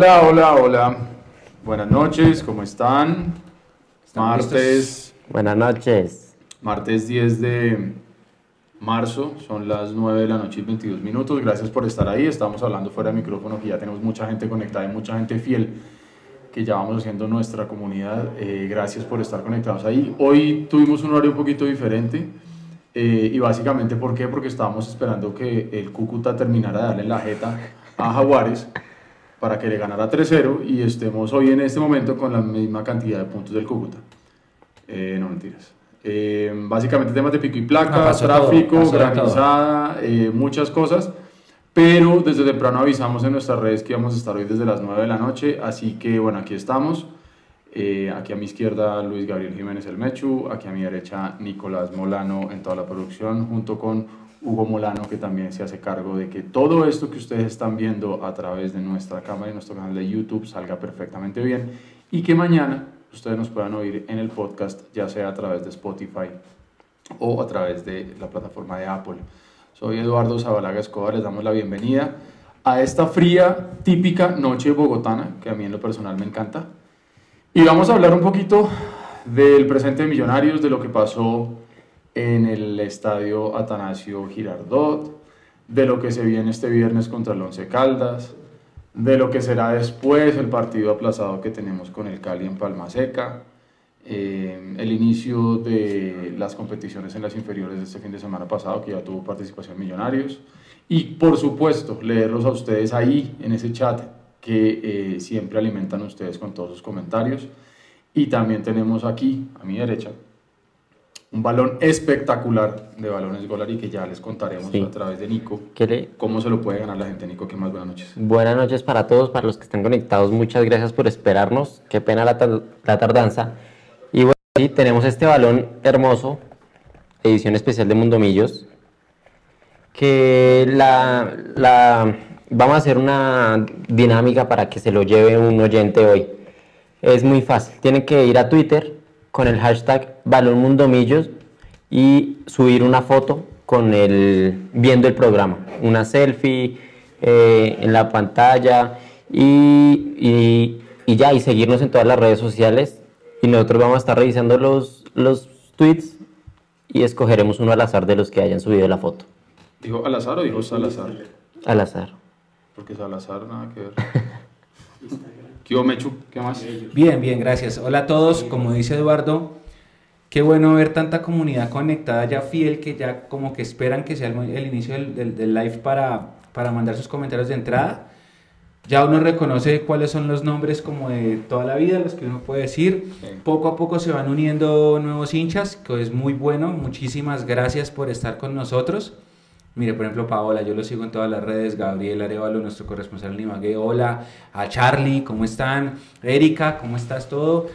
Hola, hola, hola. Buenas noches, ¿cómo están? ¿Están Martes, Buenas noches. martes 10 de marzo, son las 9 de la noche y 22 minutos. Gracias por estar ahí. Estamos hablando fuera de micrófono, que ya tenemos mucha gente conectada y mucha gente fiel que ya vamos haciendo nuestra comunidad. Eh, gracias por estar conectados ahí. Hoy tuvimos un horario un poquito diferente. eh, y básicamente, ¿por qué? Porque estábamos esperando que el Cúcuta terminara de darle la jeta a Jaguares para que le ganara 3-0 y estemos hoy en este momento con la misma cantidad de puntos del Cúcuta. Eh, no mentiras. Eh, básicamente temas de pico y placa, todo, tráfico, todo. granizada, eh, muchas cosas. Pero desde temprano avisamos en nuestras redes que íbamos a estar hoy desde las 9 de la noche. Así que bueno, aquí estamos. Eh, aquí a mi izquierda Luis Gabriel Jiménez El Mechu, aquí a mi derecha Nicolás Molano en toda la producción, junto con Hugo Molano, que también se hace cargo de que todo esto que ustedes están viendo a través de nuestra cámara y nuestro canal de YouTube salga perfectamente bien y que mañana ustedes nos puedan oír en el podcast, ya sea a través de Spotify o a través de la plataforma de Apple. Soy Eduardo Zabalaga Escobar, les damos la bienvenida a esta fría, típica noche bogotana, que a mí en lo personal me encanta. Y vamos a hablar un poquito del presente de Millonarios, de lo que pasó en el estadio Atanasio Girardot, de lo que se viene este viernes contra el Once Caldas, de lo que será después el partido aplazado que tenemos con el Cali en Palma Seca, eh, el inicio de las competiciones en las inferiores de este fin de semana pasado, que ya tuvo participación Millonarios, y por supuesto leerlos a ustedes ahí en ese chat que eh, siempre alimentan ustedes con todos sus comentarios. Y también tenemos aquí, a mi derecha, un balón espectacular de balones Golari que ya les contaremos Sí. a través de Nico ¿Qué le- cómo se lo puede ganar la gente. Nico, ¿qué más? Buenas noches. Buenas noches para todos, para los que están conectados. Muchas gracias por esperarnos. Qué pena la tardanza. Y bueno, sí, tenemos este balón hermoso, edición especial de Mundomillos, que la, la- vamos a hacer una dinámica para que se lo lleve un oyente hoy. Es muy fácil. Tienen que ir a Twitter con el hashtag Balón Mundomillos y subir una foto con el viendo el programa, una selfie eh, en la pantalla y, y- y ya, y seguirnos en todas las redes sociales. Y nosotros vamos a estar revisando los, los tweets y escogeremos uno al azar de los que hayan subido la foto. ¿Dijo al azar o dijo Salazar? Al azar. Porque Salazar nada que ver. ¿Qué hubo, Mechu? ¿Qué más? Bien, bien, gracias. Hola a todos, como dice Eduardo, qué bueno ver tanta comunidad conectada ya fiel que ya como que esperan que sea el, el inicio del, del- del live para, para mandar sus comentarios de entrada. Ya uno reconoce cuáles son los nombres como de toda la vida, los que uno puede decir. Sí. Poco a poco se van uniendo nuevos hinchas, que es muy bueno. Muchísimas gracias por estar con nosotros. Mire, por ejemplo, Paola, yo lo sigo en todas las redes. Gabriel Arevalo, nuestro corresponsal en Ibagué. Hola. A Charlie, ¿cómo están? Erika, ¿cómo estás todo?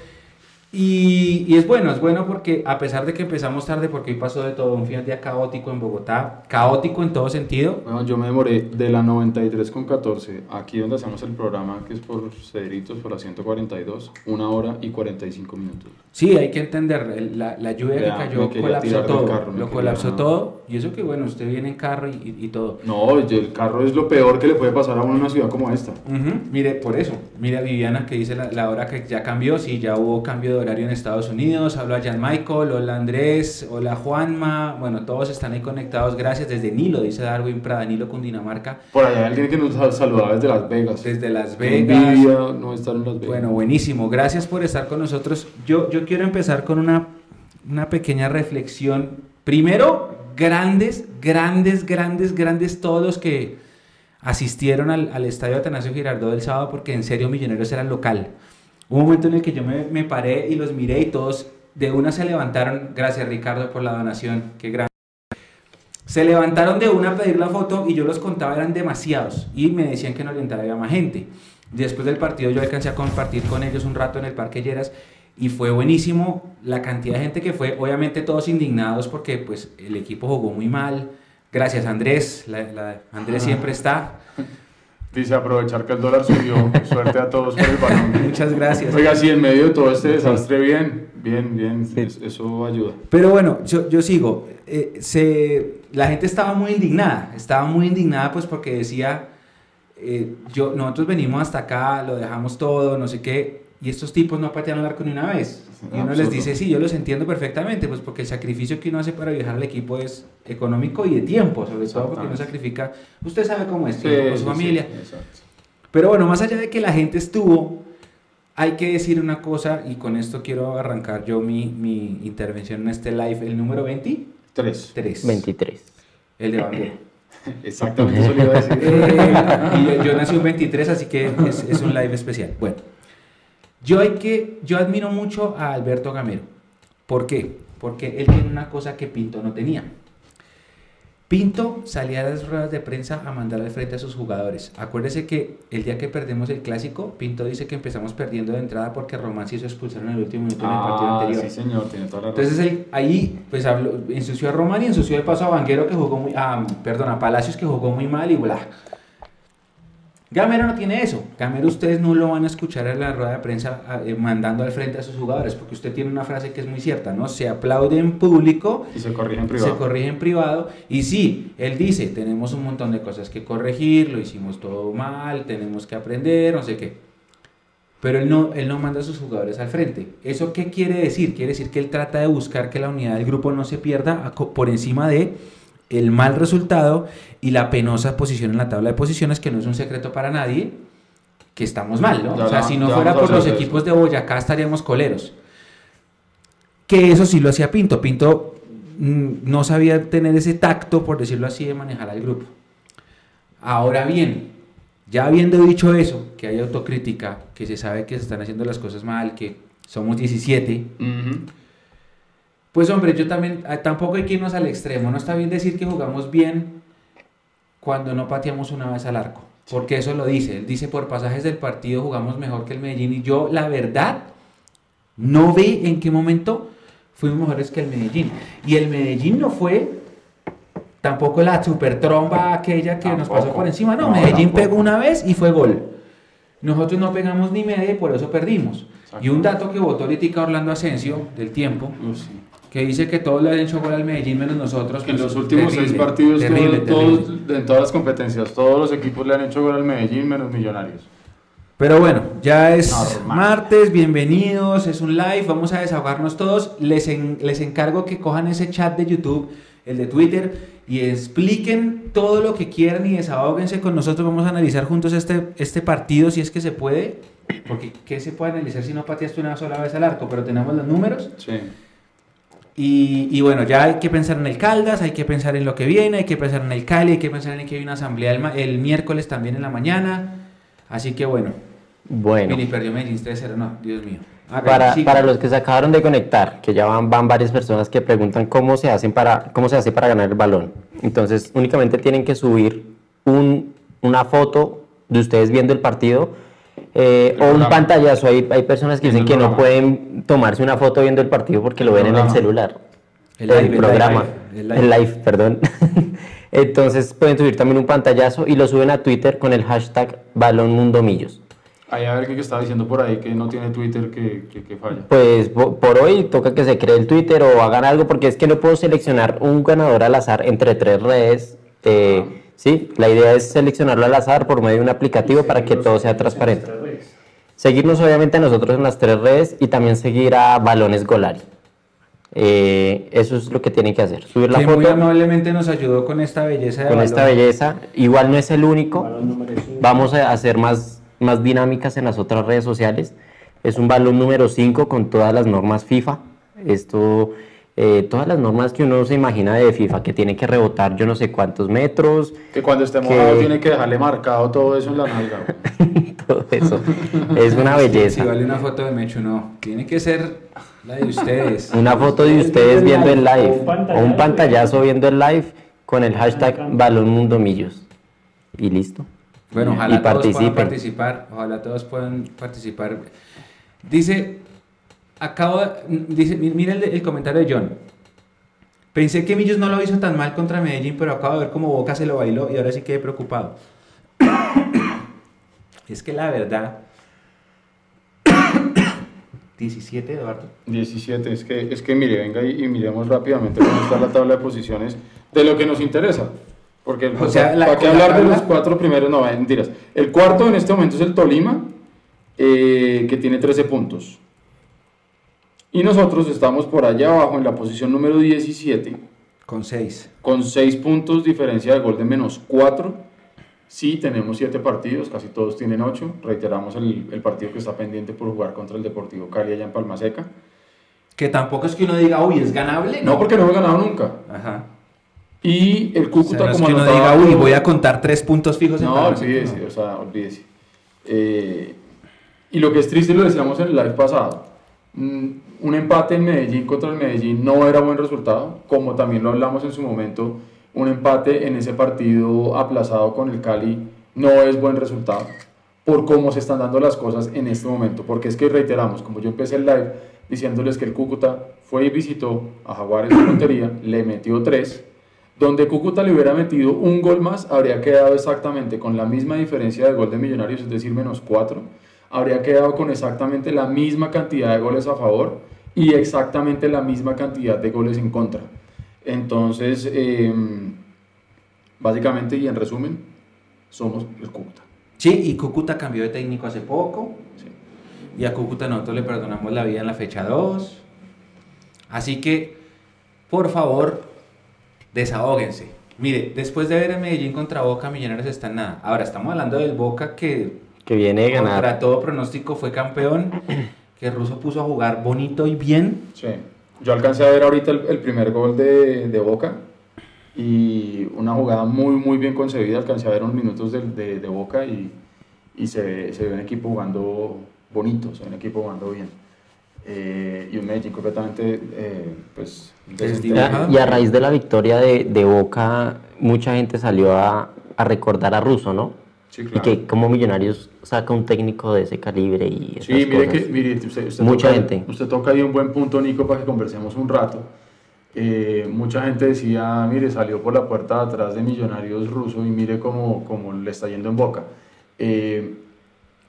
Y, y es bueno, es bueno porque a pesar de que empezamos tarde, porque hoy pasó de todo, un fin de día caótico en Bogotá, caótico en todo sentido. Bueno, yo me demoré de la 93 con 14, aquí donde hacemos el programa, que es por Cedritos, por la 142, una hora y 45 minutos. Sí, hay que entender, la, la lluvia que cayó colapsó todo, carro, lo colapsó todo, y eso que bueno, usted viene en carro y, y- y todo. No, el carro es lo peor que le puede pasar a una ciudad como esta. Mire, por eso, mire a Viviana que dice la, la hora que ya cambió, sí, ya hubo cambio de horario en Estados Unidos, habla Jan Michael, hola Andrés, hola Juanma, bueno, todos están ahí conectados, gracias desde Nilo, dice Darwin Prada, Nilo, Cundinamarca, Por allá alguien que nos sal- saludaba desde Las Vegas. desde Las Vegas. envidia no estar en Las Vegas. Bueno, buenísimo, gracias por estar con nosotros. Yo, yo quiero empezar con una, una pequeña reflexión. Primero, grandes, grandes, grandes, grandes todos los que asistieron al, al estadio Atanasio Girardot del sábado porque en serio Millonarios era local. Un momento en el que yo me, paré y los miré y todos de una se levantaron. Gracias Ricardo por la donación, qué gran. Se levantaron de una a pedir la foto y yo los contaba, eran demasiados. Y me decían que en Oriental había más gente. Después del partido yo alcancé a compartir con ellos un rato en el Parque Lleras y fue buenísimo la cantidad de gente que fue, obviamente todos indignados porque pues el equipo jugó muy mal. Gracias Andrés, Andrés siempre está. Dice aprovechar que el dólar subió. Suerte a todos por el balón. Muchas gracias. Oiga, sí, en medio de todo este desastre, bien, bien, bien. es- Eso ayuda. Pero bueno, yo, yo sigo. Eh, se, la gente estaba muy indignada, estaba muy indignada pues porque decía, eh, yo, nosotros venimos hasta acá, lo dejamos todo, no sé qué, y estos tipos no patean el arco ni una vez. Y uno les dice, sí, yo los entiendo perfectamente, pues porque el sacrificio que uno hace para viajar al equipo es económico y de tiempo, sobre todo porque uno sacrifica, usted sabe cómo es, tiempo con su sí, familia. sí. Pero bueno, más allá de que la gente estuvo, hay que decir una cosa, y con esto quiero arrancar yo mi, mi intervención en este live, el número 23. Tres. 23. El de Banguero. Exactamente eso le iba a decir. Eh, y yo, yo nací un 23, así que es, es un live especial. Bueno, yo, hay que, yo admiro mucho a Alberto Gamero. ¿Por qué? Porque él tiene una cosa que Pinto no tenía. Pinto salía a las ruedas de prensa a mandar al frente a sus jugadores. Acuérdese que el día que perdemos el clásico, Pinto dice que empezamos perdiendo de entrada porque Román se hizo expulsar en el último minuto en el partido Ah, anterior. sí, señor, tiene toda la razón. Entonces él ahí pues habló, ensució a Román y ensució de paso a Vanguero que jugó muy, a, perdón, a Palacios que jugó muy mal y bla. Gamero no tiene eso. Gamero ustedes no lo van a escuchar en la rueda de prensa a- eh, mandando al frente a sus jugadores porque usted tiene una frase que es muy cierta, ¿no? Se aplaude en público, Y se corrige en privado. se corrige en privado y sí, él dice, tenemos un montón de cosas que corregir, lo hicimos todo mal, tenemos que aprender, no sé qué. Pero él no, él no manda a sus jugadores al frente. ¿Eso qué quiere decir? Quiere decir que él trata de buscar que la unidad del grupo no se pierda por encima de el mal resultado y la penosa posición en la tabla de posiciones, que no es un secreto para nadie, que estamos mal, ¿no? Ya o sea, si no fuera por los equipos de Boyacá estaríamos coleros. Que eso sí lo hacía Pinto. Pinto mm, no sabía tener ese tacto, por decirlo así, de manejar al grupo. Ahora bien, ya habiendo dicho eso, que hay autocrítica, que se sabe que se están haciendo las cosas mal, que somos 17, Ujú. Pues hombre, yo también, ah, tampoco hay que irnos al extremo. No está bien decir que jugamos bien cuando no pateamos una vez al arco. Porque eso lo dice. Él dice por pasajes del partido jugamos mejor que el Medellín. Y yo, la verdad, no ve en qué momento fuimos mejores que el Medellín. Y el Medellín no fue tampoco la super tromba aquella que nos pasó por encima. No, No, Medellín tampoco. pegó una vez y fue gol. Nosotros no pegamos ni media y por eso perdimos. Exacto. Y un dato que votó ahorita Orlando Asensio del tiempo, Uh, sí. Que dice que todos le han hecho gol al Medellín menos nosotros. En pues, los últimos terrible, seis partidos, terrible, todo- terrible. todos, en todas las competencias, todos los equipos le han hecho gol al Medellín menos Millonarios. Pero bueno, ya es Normal. martes, bienvenidos, es un live, vamos a desahogarnos todos. Les, en- les encargo que cojan ese chat de YouTube, el de Twitter, y expliquen todo lo que quieran y desahóguense con nosotros. Vamos a analizar juntos este, este partido, si es que se puede. Porque, ¿qué se puede analizar si no pateaste una sola vez al arco? Pero tenemos los números. Sí. Y, y bueno, ya hay que pensar en el Caldas, hay que pensar en lo que viene, hay que pensar en el Cali, hay que pensar en que hay una asamblea el, miércoles también en la mañana. Así que bueno, Bueno, Mini perdió Medellín 3-0, no, Dios mío. Para, para los que se acabaron de conectar, que ya van, van varias personas que preguntan cómo se, hacen para, cómo se hace para ganar el balón. Entonces, únicamente tienen que subir un- una foto de ustedes viendo el partido eh, El o un pantallazo. Hay, hay personas que dicen el que no pueden tomarse una foto viendo el partido porque lo El ven en el celular. El live, el programa. live, el El live. live, perdón. Entonces pueden subir también un pantallazo y lo suben a Twitter con el hashtag Balón Mundo Millos. Hay alguien que estaba diciendo por ahí que no tiene Twitter que, que, que falla. Pues po- por hoy toca que se cree el Twitter o hagan algo porque es que no puedo seleccionar un ganador al azar entre tres redes. eh, sí, la idea es seleccionarlo al azar por medio de un aplicativo para que todo sea transparente. Seguirnos obviamente a nosotros en las tres redes y también seguir a Balones Golari. Eh, eso es lo que tienen que hacer. Subir la que muy foto amablemente nos ayudó con esta belleza de con balón. esta belleza. Igual no es el único. Balón número cinco. Vamos a hacer más, más dinámicas en las otras redes sociales. Es un balón número 5 con todas las normas FIFA. Esto, eh, todas las normas que uno se imagina de FIFA, que tiene que rebotar yo no sé cuántos metros, Que cuando esté Que- mojado tiene que dejarle marcado todo eso en la nalga. todo eso. Es una Si belleza. vale una foto de Mechu, no. Tiene que ser la de ustedes. Una foto de ustedes viendo el live O un pantallazo. viendo el live con el hashtag Balón Mundo Millos. Y listo. Bueno, Y ojalá todos puedan participen. participar. Ojalá todos puedan participar. Dice, acabo de- dice, mi- mira el, el comentario de John. Pensé que Millos no lo hizo tan mal contra Medellín, pero acabo de ver cómo Boca se lo bailó y ahora sí quedé preocupado. Es que la verdad... 17, Eduardo. 17, es que, es que mire, venga y, y miremos rápidamente cómo está la tabla de posiciones de lo que nos interesa. Porque, O sea, la- ¿para qué hablar de los cuatro primeros? No, mentiras. El cuarto en este momento es el Tolima, eh, que tiene 13 puntos. Y nosotros estamos por allá abajo en la posición número 17, Con 6. con 6 puntos, diferencia de gol de menos 4. Sí, tenemos 7 partidos, casi todos tienen 8. Reiteramos el, el partido que está pendiente por jugar contra el Deportivo Cali allá en Palma Seca. Que tampoco es que uno diga, uy, es ganable. No, porque no hemos ganado nunca. Ajá. Y el O Cúcuta, sea, no es como que uno diga, uy, voy a contar tres puntos fijos en No, Palma Seca". olvídese, o sea, olvídese. Eh, y lo que es triste, lo decíamos en el live pasado, un empate en Medellín contra el Medellín no era buen resultado, como también lo hablamos en su momento, un empate en ese partido aplazado con el Cali no es buen resultado, por cómo se están dando las cosas en este momento, porque es que reiteramos, como yo empecé el live diciéndoles que el Cúcuta fue y visitó a Jaguares de Montería, le metió tres, donde Cúcuta le hubiera metido un gol más, habría quedado exactamente con la misma diferencia de gol de Millonarios, es decir, menos 4. Habría quedado con exactamente la misma cantidad de goles a favor y exactamente la misma cantidad de goles en contra. Entonces, eh, básicamente y en resumen, somos el Cúcuta. Sí, y Cúcuta cambió de técnico hace poco. Sí. Y a Cúcuta nosotros le perdonamos la vida en la fecha 2. Así que, por favor, desahóguense. Mire, después de ver el Medellín contra Boca, Millonarios está en nada. Ahora estamos hablando del Boca que Que viene de ganar. contra todo pronóstico fue campeón, que Russo puso a jugar bonito y bien. Sí. Yo alcancé a ver ahorita el, el primer gol de, de Boca y una jugada muy, muy bien concebida. Alcancé a ver unos minutos de, de- de Boca y, y se, ve, se ve un equipo jugando bonito, se ve un equipo jugando bien. Eh, y un Medellín completamente, eh, pues, Desdibujado. Y a raíz de la victoria de, de Boca, mucha gente salió a, a recordar a Russo, ¿no? Sí, Y claro. que como Millonarios saca un técnico de ese calibre y esas Sí, mire cosas. que mire, usted, usted Mucha toca, gente. Usted toca ahí un buen punto, Nico, para que conversemos un rato. Eh, mucha gente decía, mire, salió por la puerta de atrás de Millonarios ruso y mire cómo, cómo le está yendo en boca. Eh,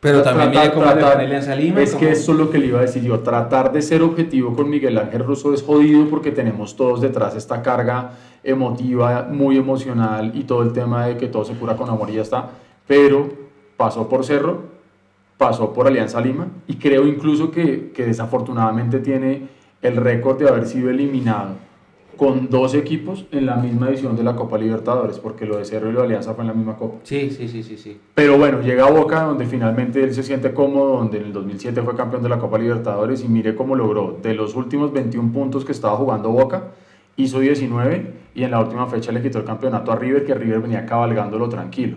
Pero también tratar- mire cómo le tratar- a Alianza Lima. Es cómo- que eso es lo que le iba a decir yo. Tratar de ser objetivo con Miguel Ángel Russo es jodido porque tenemos todos detrás esta carga emotiva, muy emocional y todo el tema de que todo se cura con amor y ya está. Pero pasó por Cerro, pasó por Alianza Lima y creo incluso que, que desafortunadamente tiene el récord de haber sido eliminado con dos equipos en la misma edición de la Copa Libertadores, porque lo de Cerro y lo de Alianza fue en la misma Copa. Sí, sí, sí, sí, sí. Pero bueno, llega a Boca, donde finalmente él se siente cómodo, donde en el 2007 fue campeón de la Copa Libertadores y mire cómo logró. De los últimos 21 puntos que estaba jugando Boca, hizo 19 y en la última fecha le quitó el campeonato a River, que River venía cabalgándolo tranquilo.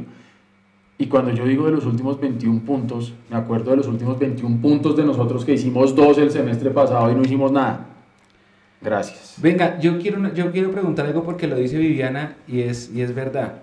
Y cuando yo digo de los últimos 21 puntos, me acuerdo de los últimos 21 puntos de nosotros que hicimos dos el semestre pasado y no hicimos nada. Gracias. Venga, yo quiero, yo quiero preguntar algo porque lo dice Viviana y es, y es verdad.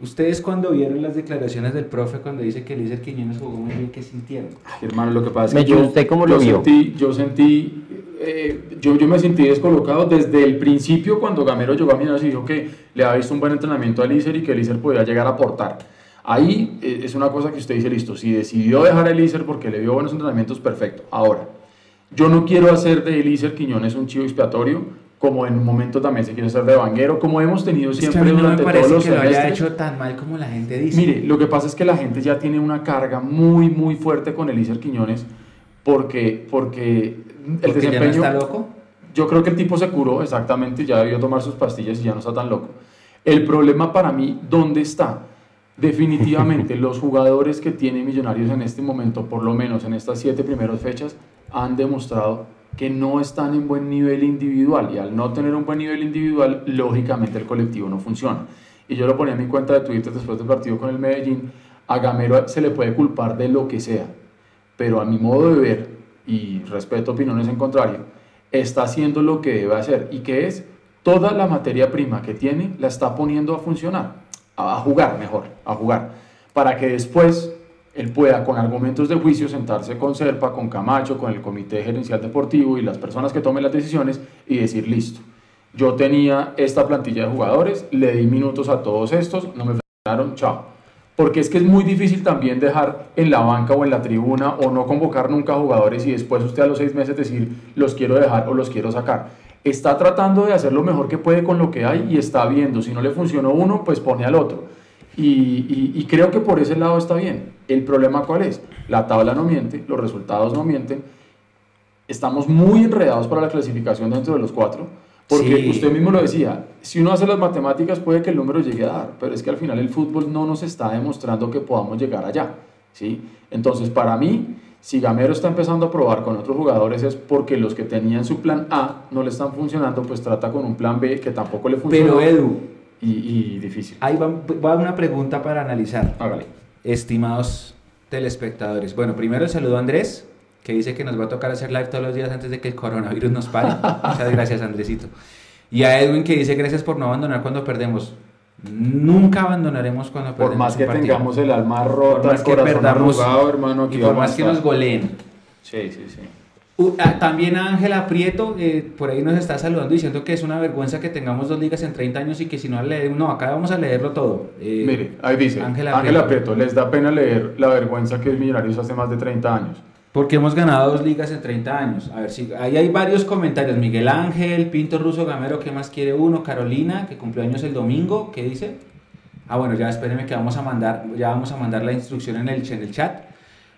Ustedes cuando vieron las declaraciones del profe cuando dice que Eliezer Quiñones jugó muy bien, ¿qué sintieron? Ay, hermano, lo que pasa es que yo, ¿usted cómo yo lo vio? Sentí, yo sentí, eh, yo, yo me sentí descolocado desde el principio cuando Gamero llegó a Millonarios y dijo que le había visto un buen entrenamiento a Elícer y que Elícer podía llegar a aportar. Ahí eh, es una cosa que usted dice, listo, si decidió dejar a Elícer porque le vio buenos entrenamientos, perfecto. Ahora, yo no quiero hacer de Elícer Quiñones un chivo expiatorio, como en un momento también se quiere hacer de Vanguero, como hemos tenido Es que a siempre mí no me durante parece todos los que lo haya semestres. hecho tan mal como la gente dice. Mire, lo que pasa es que la gente ya tiene una carga muy, muy fuerte con Elícer Quiñones porque, porque el porque ya no desempeño... está loco. Yo creo que el tipo se curó exactamente, ya debió tomar sus pastillas y ya no está tan loco. El problema para mí, ¿dónde está? Definitivamente los jugadores que tiene Millonarios en este momento, por lo menos en estas siete primeras fechas, han demostrado que no están en buen nivel individual y al no tener un buen nivel individual, lógicamente el colectivo no funciona. Y yo lo ponía en mi cuenta de Twitter después del partido con el Medellín, a Gamero se le puede culpar de lo que sea, pero a mi modo de ver, y respeto opiniones en contrario, está haciendo lo que debe hacer y que es toda la materia prima que tiene la está poniendo a funcionar, a a jugar mejor, a jugar, para que después él pueda con argumentos de juicio sentarse con Serpa, con Camacho, con el comité gerencial deportivo y las personas que tomen las decisiones y decir listo. Yo tenía esta plantilla de jugadores, le di minutos a todos estos, no me frenaron, chao. Porque es que es muy difícil también dejar en la banca o en la tribuna o no convocar nunca jugadores y después usted a los seis meses decir los quiero dejar o los quiero sacar. Está tratando de hacer lo mejor que puede con lo que hay y está viendo. Si no le funcionó uno, pues pone al otro. Y, y- y creo que por ese lado está bien. El problema cuál es? La tabla no miente, los resultados no mienten. Estamos muy enredados para la clasificación dentro de los cuatro. Porque Sí. usted mismo lo decía, si uno hace las matemáticas puede que el número llegue a dar, pero es que al final el fútbol no nos está demostrando que podamos llegar allá. ¿sí? Entonces, para mí, si Gamero está empezando a probar con otros jugadores es porque los que tenían su plan A no le están funcionando, pues trata con un plan B que tampoco le funcionó. Pero Edu, y, y difícil. ahí va, va una pregunta para analizar. Hágale. Estimados telespectadores. Bueno, primero el saludo a Andrés, que dice que nos va a tocar hacer live todos los días antes de que el coronavirus nos pare. Muchas gracias, Andresito. Y a Edwin que dice gracias por no abandonar cuando perdemos. Nunca abandonaremos cuando Por más que partido. tengamos el alma Por rota, más el que perdamos arrugado, hermano, y por más que nos goleen. Sí, sí, sí. Uh, también Ángela Prieto, eh, por ahí nos está saludando diciendo que es una vergüenza que tengamos dos ligas en 30 años y que si no leemos, no, acá vamos a leerlo todo. Eh, Mire, ahí dice, Ángela Prieto. Prieto, les da pena leer la vergüenza que Millonarios hace más de 30 años. Porque hemos ganado dos ligas en 30 años. A ver si ahí hay varios comentarios. Miguel Ángel, Pinto Ruso Gamero, ¿qué más quiere uno? Carolina, que cumplió años el domingo, ¿qué dice? Ah, bueno, ya espérenme que vamos a mandar, ya vamos a mandar la instrucción en el, chat.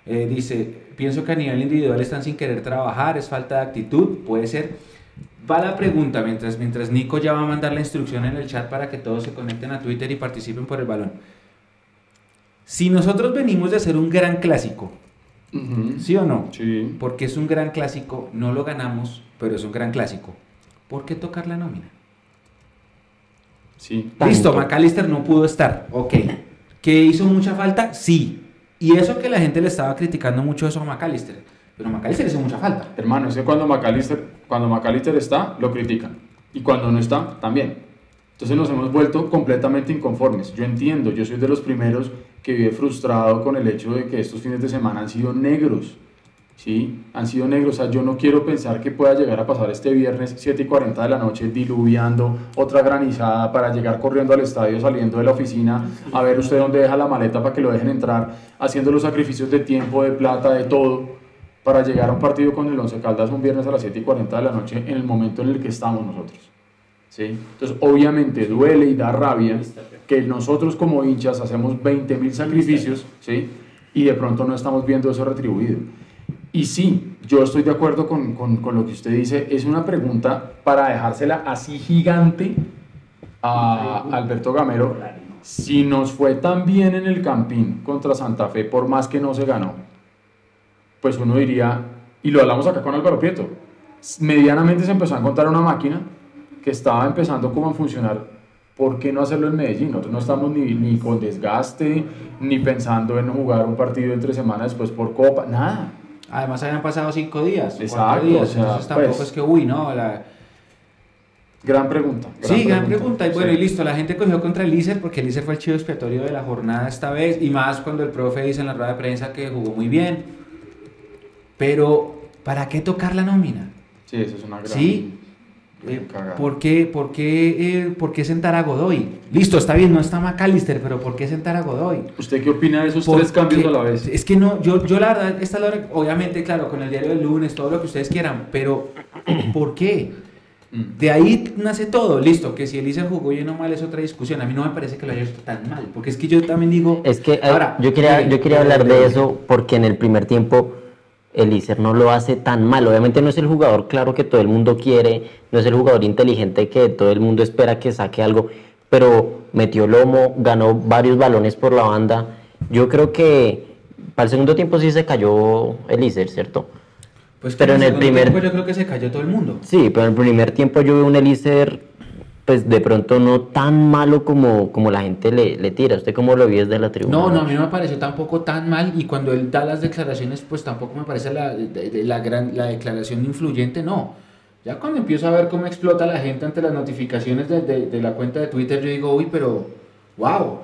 Eh, dice, pienso que a nivel individual están sin querer trabajar, es falta de actitud, puede ser. Va la pregunta, mientras, mientras Nico ya va a mandar la instrucción en el chat para que todos se conecten a Twitter y participen por el balón. Si nosotros venimos de hacer un gran clásico, ¿sí o no? Sí. Porque es un gran clásico, no lo ganamos, pero es un gran clásico. ¿Por qué tocar la nómina? Sí. Tanto. Listo, McAllister no pudo estar, ok. ¿Que hizo mucha falta? Sí. Y eso que la gente le estaba criticando mucho eso a McAllister. Pero McAllister hizo mucha falta. Hermano, es que cuando McAllister, cuando McAllister está, lo critican. Y cuando no está, también. Entonces nos hemos vuelto completamente inconformes. Yo entiendo, yo soy de los primeros que vive frustrado con el hecho de que estos fines de semana han sido negros. ¿Sí? Han sido negros. O sea, yo no quiero pensar que pueda llegar a pasar este viernes 7 y 40 de la noche diluviando otra granizada para llegar corriendo al estadio, saliendo de la oficina, a ver usted dónde deja la maleta para que lo dejen entrar, haciendo los sacrificios de tiempo, de plata, de todo para llegar a un partido con el Once Caldas un viernes a las 7 y 40 de la noche en el momento en el que estamos nosotros. Entonces, obviamente duele y da rabia que nosotros como hinchas hacemos 20 mil sacrificios y de pronto no estamos viendo eso retribuido. Y sí, yo estoy de acuerdo con, con, con lo que usted dice, es una pregunta para dejársela así gigante a Alberto Gamero. Si nos fue tan bien en el Campín contra Santa Fe, por más que no se ganó, pues uno diría, y lo hablamos acá con Álvaro Prieto, medianamente se empezó a encontrar una máquina que estaba empezando como a funcionar. ¿Por qué no hacerlo en Medellín? Nosotros no estamos ni, ni con desgaste, ni pensando en jugar un partido entre semana después por Copa, nada. Además habían pasado cinco días, Exacto, días, o sea, entonces tampoco pues- es que, uy, no, la... Gran pregunta. sí, gran pregunta. Y bueno, Sí. y listo, la gente cogió contra el Iser porque el Iser fue el chivo expiatorio de la jornada esta vez. Y más cuando el profe dice en la rueda de prensa que jugó muy bien. Pero, ¿para qué tocar la nómina? Sí, eso es una gran, ¿Sí? Eh. ¿por, qué, por, qué, eh, por qué sentar a Godoy? Listo, está bien, no está McAllister, pero ¿por qué sentar a Godoy? ¿Usted qué opina de esos Porque- tres cambios a la vez? Es que no, yo, yo la verdad, esta la hora- obviamente, claro, con el diario del lunes, todo lo que ustedes quieran, pero ¿por qué? Mm. De ahí nace todo, listo, que si Elisa jugó bien o mal es otra discusión, a mí no me parece que lo haya hecho tan mal, porque es que yo también digo... Es que eh, Ahora, yo quería, eh, yo quería hablar de eso porque en el primer tiempo el Iser no lo hace tan mal. Obviamente no es el jugador claro que todo el mundo quiere, no es el jugador inteligente que todo el mundo espera que saque algo, pero metió lomo, ganó varios balones por la banda. Yo creo que para el segundo tiempo sí se cayó el Iser, ¿cierto? Pues pero en el primer- tiempo yo creo que se cayó todo el mundo. Sí, pero en el primer tiempo yo veo un Elíser, pues de pronto no tan malo como, como la gente le, le tira. ¿Usted cómo lo vio desde la tribuna? No, no, a mí no me pareció tampoco tan mal y cuando él da las declaraciones, pues tampoco me parece la, la, gran, la declaración influyente, no. Ya cuando empiezo a ver cómo explota la gente ante las notificaciones de, de- de la cuenta de Twitter, yo digo, uy, pero, wow.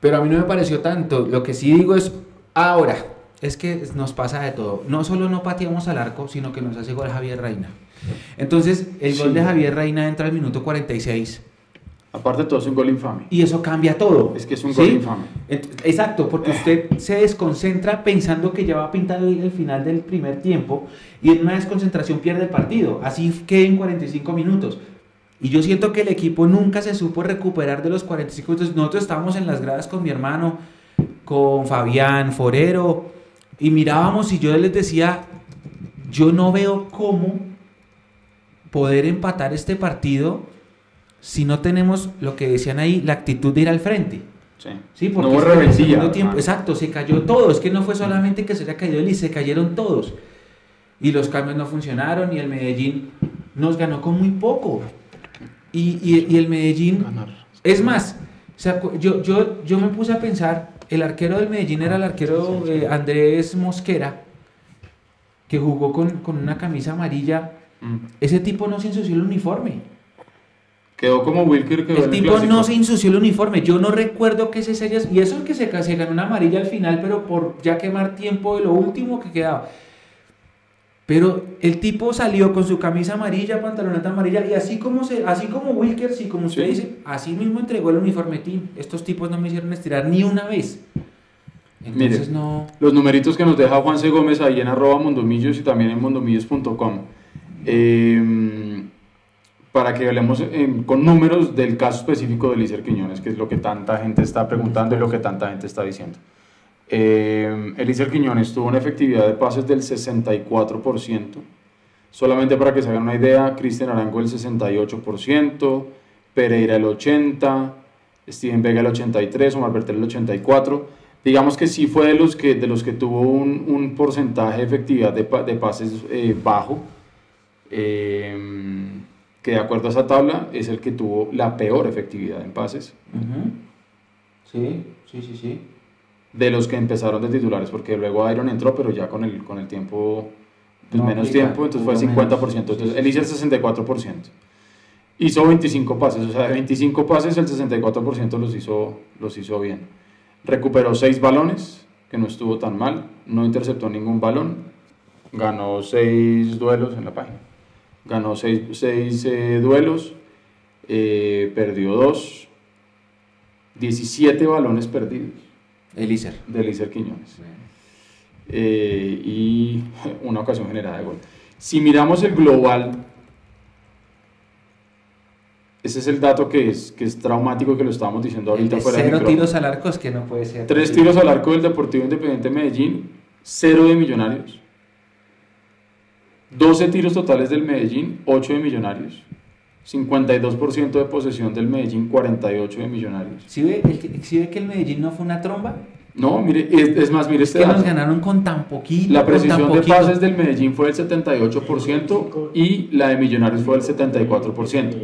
Pero a mí no me pareció tanto. Lo que sí digo es, ahora, es que nos pasa de todo. No solo no pateamos al arco, sino que nos hace gol Javier Reina. Entonces, el gol de Javier Reina entra al minuto 46 Aparte de todo, es un gol infame. Y eso cambia todo. Es que es un ¿sí? gol infame. Exacto, porque usted se desconcentra pensando que ya va a pintar el, el final del primer tiempo y en una desconcentración pierde el partido. Así que en 45 minutos. Y yo siento que el equipo nunca se supo recuperar de los 45 minutos. Nosotros estábamos en las gradas con mi hermano, con Fabián, Forero, y mirábamos y yo les decía, yo no veo cómo poder empatar este partido si no tenemos lo que decían ahí, la actitud de ir al frente. Sí. Sí, porque no hubo rebeldía. tiempo, exacto, se cayó todo. Es que no fue solamente que se haya caído él, y se cayeron todos. Y los cambios no funcionaron y el Medellín nos ganó con muy poco. Y, y- y el Medellín, Ganar. es más, ¿se acu- yo, yo, yo me puse a pensar, el arquero del Medellín era el arquero eh, Andrés Mosquera, que jugó con, con una camisa amarilla. Mm. Ese tipo no se ensució el uniforme. Quedó como Wilker quedó El tipo no se ensució el uniforme. Yo no recuerdo que ese sería. Y eso es que se, se ganó una amarilla al final, pero por ya quemar tiempo de lo último que quedaba. Pero el tipo salió con su camisa amarilla, pantaloneta amarilla, y así como se, así como Wilkers y como usted Sí. dice, así mismo entregó el uniforme Team. Estos tipos no me hicieron estirar ni una vez. Entonces Mire. no. Los numeritos que nos deja Juan C. Gómez ahí en arroba mondomillos y también en mondomillos.com. Eh, para que hablemos en- con números del caso específico de Lícer Quiñones, que es lo que tanta gente está preguntando y lo que tanta gente está diciendo. Eh, Elícer Quiñones tuvo una efectividad de pases del 64%. Solamente para que se hagan una idea, Cristian Arango el 68%, Pereira el 80%, Steven Vega el 83%, Omar Bertel el 84%. Digamos que sí fue de los que, de los que tuvo un, un porcentaje de efectividad de, de pases eh, bajo, eh, que de acuerdo a esa tabla es el que tuvo la peor efectividad en pases. Sí, sí, sí, sí. de los que empezaron de titulares, porque luego Iron entró, pero ya con el, con el tiempo, pues No menos aplica, tiempo, entonces fue el jugó 50%, menos. entonces Sí, sí, él hizo el 64%. Hizo 25 pases, o sea, de 25 pases el 64% los hizo, los hizo bien. Recuperó 6 balones, que no estuvo tan mal, no interceptó ningún balón, ganó 6 duelos en la página. Ganó 6 duelos, eh, perdió 2, 17 balones perdidos Elícer. de Lícer Quiñones. Eh, y una ocasión generada de gol. Si miramos el global, ese es el dato que es, que es traumático que lo estábamos diciendo ahorita de fuera cero tiros al arco es que no puede ser. Tres tiros al arco del Deportivo Independiente Medellín, cero de Millonarios. 12 tiros totales del Medellín, 8 de Millonarios. 52% de posesión del Medellín, 48 de Millonarios. ¿Sí ve, el que- sí ve que el Medellín no fue una tromba? No, mire, es, es más, mire Es este que nos dato. ganaron con tan poquito. La precisión de pases del Medellín fue del 78% y la de Millonarios fue del 74%.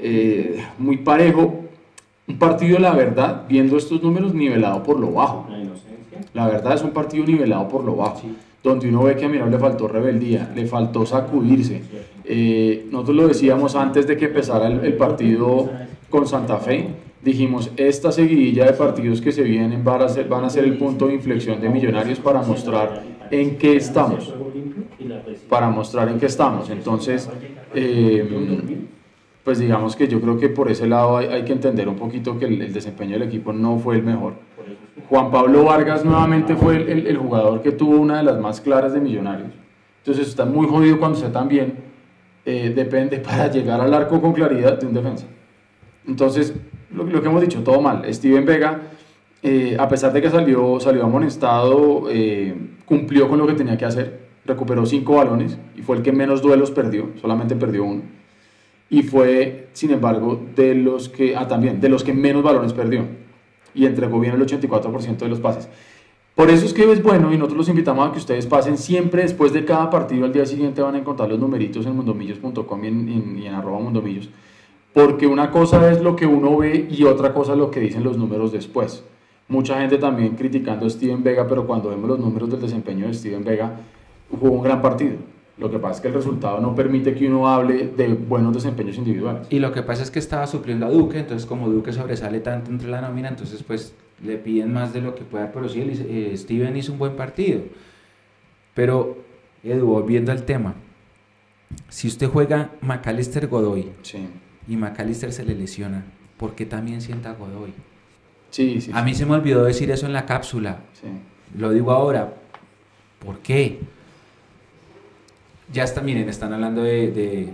Eh, muy parejo. Un partido, la verdad, viendo estos números, nivelado por lo bajo. La inocencia. La verdad es un partido nivelado por lo bajo. Donde uno ve que a Mirar le faltó rebeldía, le faltó sacudirse. Eh, nosotros lo decíamos antes de que empezara el, partido con Santa Fe. Dijimos, esta seguidilla de partidos que se vienen van a ser, van a ser el punto de inflexión de Millonarios para mostrar en qué estamos para mostrar en qué estamos. Entonces, eh, pues digamos que yo creo que por ese lado hay, que entender un poquito que el desempeño del equipo no fue el mejor. Juan Pablo Vargas nuevamente fue el, el- jugador que tuvo una de las más claras de Millonarios. Entonces está muy jodido cuando usted también eh, depende para llegar al arco con claridad de un defensa. Entonces, lo, lo que hemos dicho, todo mal. Steven Vega, eh, a pesar de que salió, salió amonestado, eh, cumplió con lo que tenía que hacer. Recuperó cinco balones y fue el que menos duelos perdió, solamente perdió uno. Y fue, sin embargo, de los que, ah, también, de los que menos balones perdió. Y entregó bien el 84% de los pases. Por eso es que es bueno y nosotros los invitamos a que ustedes pasen siempre después de cada partido al día siguiente van a encontrar los numeritos en mundomillos.com y en, en- y en arroba mundomillos. Porque una cosa es lo que uno ve y otra cosa es lo que dicen los números después. Mucha gente también criticando a Steven Vega, pero cuando vemos los números del desempeño de Steven Vega, jugó un gran partido. Lo que pasa es que el resultado no permite que uno hable de buenos desempeños individuales. Y lo que pasa es que estaba supliendo a Duque, entonces como Duque sobresale tanto entre la nómina, entonces pues le piden más de lo que pueda, pero sí, eh, Steven hizo un buen partido. Pero, Edu, volviendo al tema, si usted juega Macalister Godoy Sí. y Macalister se le lesiona, ¿por qué también sienta Godoy? Sí, sí. A mí se me olvidó decir eso en la cápsula. sí. Lo digo ahora. ¿Por qué? Ya está, miren, están hablando de, de-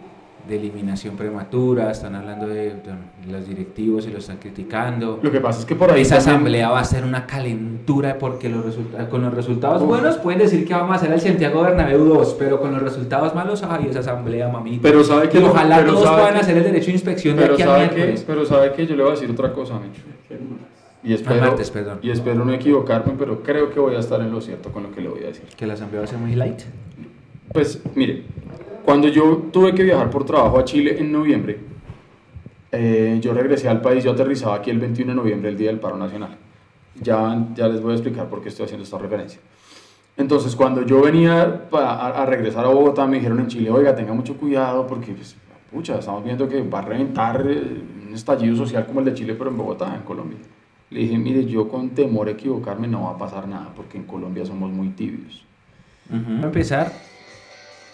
de eliminación prematura, están hablando de, de los directivos y lo están criticando. Lo que pasa es que por ahí Esa también- asamblea va a ser una calentura porque los resulta- con los resultados buenos pueden decir que vamos a hacer el Santiago Bernabéu 2, pero con los resultados malos, ay, esa asamblea, mamita. Pero sabe que Y ojalá pero todos puedan que- hacer el derecho de inspección de Pero aquí al sabe, que, pero sabe que yo le voy a decir otra cosa, Micho. Y espero, martes, perdón. y espero no equivocarme, pero creo que voy a estar en lo cierto con lo que le voy a decir. Que la asamblea va a ser muy light. Pues mire, cuando yo tuve que viajar por trabajo a Chile en noviembre, eh, yo regresé al país, yo aterrizaba aquí el 21 de noviembre, el Día del Paro Nacional. Ya, ya les voy a explicar por qué estoy haciendo esta referencia. Entonces, cuando yo venía a, regresar a Bogotá, me dijeron en Chile, oiga, tenga mucho cuidado porque, pues, pucha, estamos viendo que va a reventar eh, un estallido social como el de Chile, pero en Bogotá, en Colombia. Le dije, mire, yo con temor a equivocarme no va a pasar nada porque en Colombia somos muy tibios. Vamos a empezar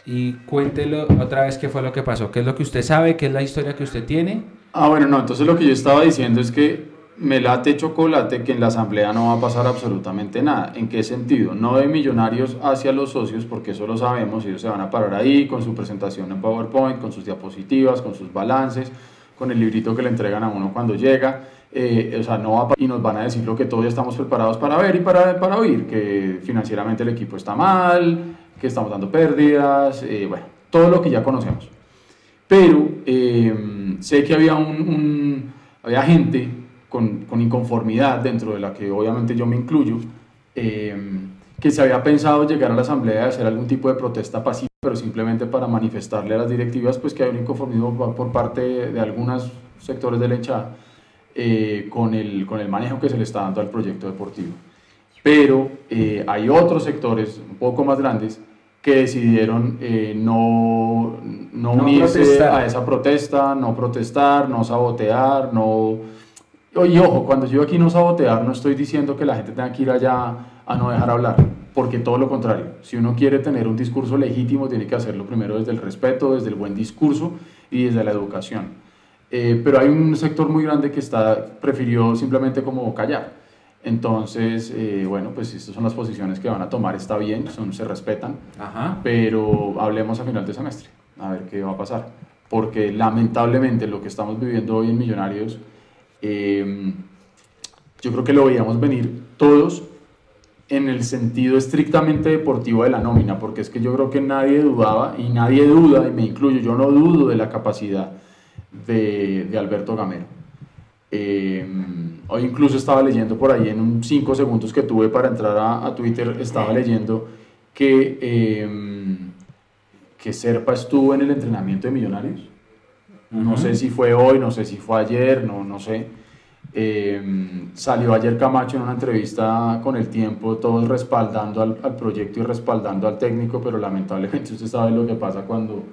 y cuéntelo otra vez qué fue lo que pasó, qué es lo que usted sabe, qué es la historia que usted tiene. Ah, bueno, no, entonces lo que yo estaba diciendo es que me late chocolate que en la asamblea no va a pasar absolutamente nada. ¿En qué sentido? No de millonarios hacia los socios, porque eso lo sabemos, ellos se van a parar ahí con su presentación en PowerPoint, con sus diapositivas, con sus balances, con el librito que le entregan a uno cuando llega. Eh, o sea, no va y nos van a decir lo que todos estamos preparados para ver y para, para oír, que financieramente el equipo está mal, que estamos dando pérdidas, eh, bueno, todo lo que ya conocemos pero eh, sé que había, un, un- había gente con, con inconformidad dentro de la que obviamente yo me incluyo, eh, que se había pensado llegar a la asamblea y hacer algún tipo de protesta pacífica, pero simplemente para manifestarle a las directivas pues que hay un inconformismo por, parte de algunos sectores de la hinchada eh, con, el, con el manejo que se le está dando al proyecto deportivo. Pero eh, hay otros sectores un poco más grandes que decidieron eh, no, no, No unirse protestar. a esa protesta, no protestar, no sabotear, no... Y ojo, cuando yo aquí no sabotear, no estoy diciendo que la gente tenga que ir allá a no dejar hablar, porque todo lo contrario, si uno quiere tener un discurso legítimo, tiene que hacerlo primero desde el respeto, desde el buen discurso y desde la educación. Eh, pero hay un sector muy grande que está, prefirió simplemente como callar. Entonces, eh, bueno, pues estas son las posiciones que van a tomar, está bien, son, se respetan, Ajá. pero hablemos a final de semestre, a ver qué va a pasar. Porque lamentablemente lo que estamos viviendo hoy en Millonarios, eh, yo creo que lo veíamos venir todos en el sentido estrictamente deportivo de la nómina, porque es que yo creo que nadie dudaba y nadie duda, y me incluyo, yo no dudo de la capacidad de, de Alberto Gamero. Eh, hoy incluso estaba leyendo por ahí en un 5 segundos que tuve para entrar a, a Twitter, estaba leyendo que, eh, que Serpa estuvo en el entrenamiento de Millonarios. No sé si fue hoy, no sé si fue ayer, no, no sé. Eh, salió ayer Camacho en una entrevista con el tiempo, todos respaldando al, al proyecto y respaldando al técnico, pero lamentablemente usted sabe lo que pasa cuando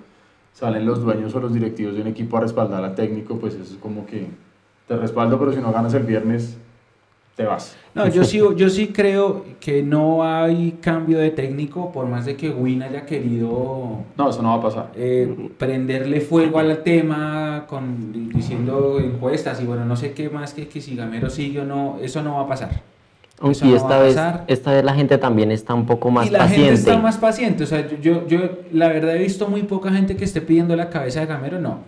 salen los dueños o los directivos de un equipo a respaldar al técnico, pues eso es como que te respaldo, pero si no ganas el viernes, te vas. No, yo sí, yo sí creo que no hay cambio de técnico, por más de que Win haya querido No, eso no va a pasar. eh, prenderle fuego al tema con di- diciendo encuestas y bueno, no sé qué más que, que si Gamero sigue o no, eso no va a pasar. Eso y no esta va a vez, pasar. esta vez la gente también está un poco más y la paciente. gente está más paciente. O sea, yo, yo, yo, la verdad he visto muy poca gente que esté pidiendo la cabeza de Gamero, no.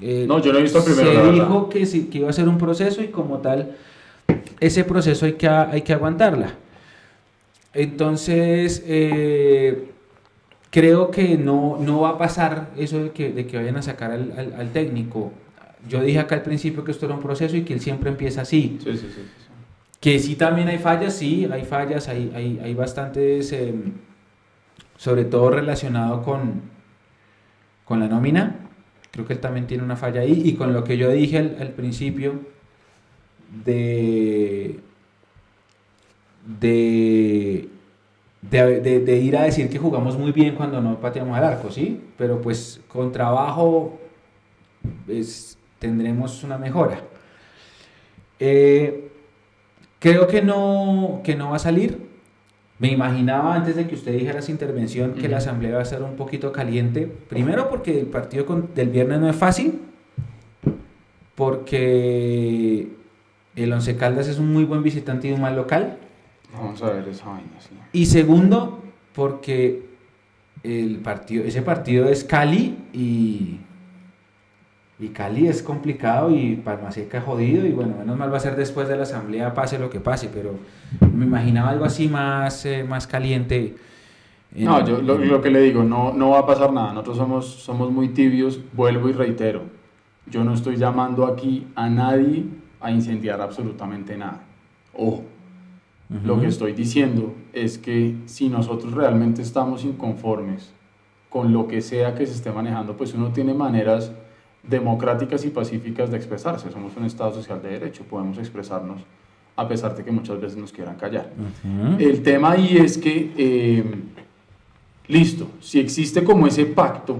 Eh, No, yo no he visto primero, Se la dijo que, sí, que iba a ser un proceso y como tal, ese proceso hay que, hay que aguantarla. Entonces, eh, creo que no, no va a pasar eso de que, de que vayan a sacar al, al- al técnico. Yo dije acá al principio que esto era un proceso y que él siempre empieza así. Sí, sí, sí. sí, sí. Que sí también hay fallas, sí, hay fallas, hay, hay, hay bastantes, eh, sobre todo relacionado con, con la nómina. Creo que él también tiene una falla ahí. Y con lo que yo dije al, principio de, de- de ir a decir que jugamos muy bien cuando no pateamos al arco, ¿sí? Pero pues con trabajo pues, tendremos una mejora. Eh, creo que no, que no va a salir. Me imaginaba antes de que usted dijera esa intervención que la asamblea va a estar un poquito caliente. Primero porque el partido con- del viernes no es fácil. porque el Once Caldas es un muy buen visitante y un mal local. Vamos a ver esa vaina, sí. Y segundo, porque el partido, ese partido es Cali y, y Cali es complicado y Palma Seca jodido y bueno, menos mal va a ser después de la asamblea, pase lo que pase, pero me imaginaba algo así más, eh, más caliente. en- No, yo lo, lo que le digo, no, no va a pasar nada. Nosotros somos, somos muy tibios, vuelvo y reitero. Yo no estoy llamando aquí a nadie a incendiar absolutamente nada. Ojo, lo Ujú. que estoy diciendo es que si nosotros realmente estamos inconformes con lo que sea que se esté manejando, pues uno tiene maneras democráticas y pacíficas de expresarse. Somos un Estado social de derecho, podemos expresarnos a pesar de que muchas veces nos quieran callar. El tema ahí es que, eh, listo, si existe como ese pacto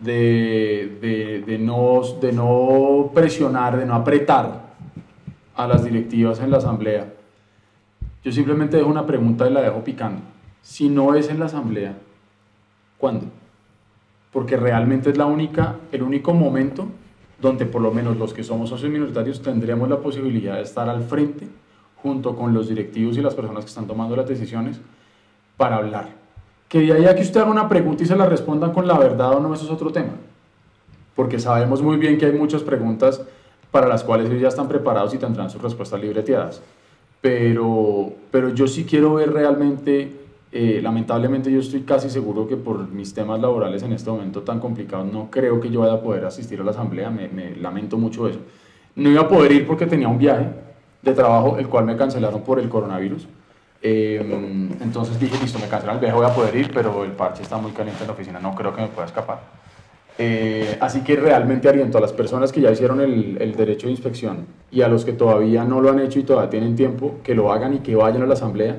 de, de- de no, de no presionar, de no apretar a las directivas en la asamblea, yo simplemente dejo una pregunta y la dejo picando. Si no es en la asamblea, ¿cuándo? Porque realmente es la única, el único momento donde por lo menos los que somos socios minoritarios tendremos la posibilidad de estar al frente junto con los directivos y las personas que están tomando las decisiones para hablar. Que de ahí a que usted haga una pregunta y se la respondan con la verdad o no, eso es otro tema. Porque sabemos muy bien que hay muchas preguntas para las cuales ellos ya están preparados y tendrán sus respuestas libreteadas. Pero, pero yo sí quiero ver realmente, eh, lamentablemente yo estoy casi seguro que por mis temas laborales en este momento tan complicados, no creo que yo vaya a poder asistir a la asamblea, me, me lamento mucho eso. No iba a poder ir porque tenía un viaje de trabajo, el cual me cancelaron por el coronavirus. Eh, entonces dije, listo, me cancelan el viaje, voy a poder ir, pero el parche está muy caliente en la oficina, no creo que me pueda escapar. Eh, así que realmente aliento a las personas que ya hicieron el, el derecho de inspección y a los que todavía no lo han hecho y todavía tienen tiempo, que lo hagan y que vayan a la asamblea,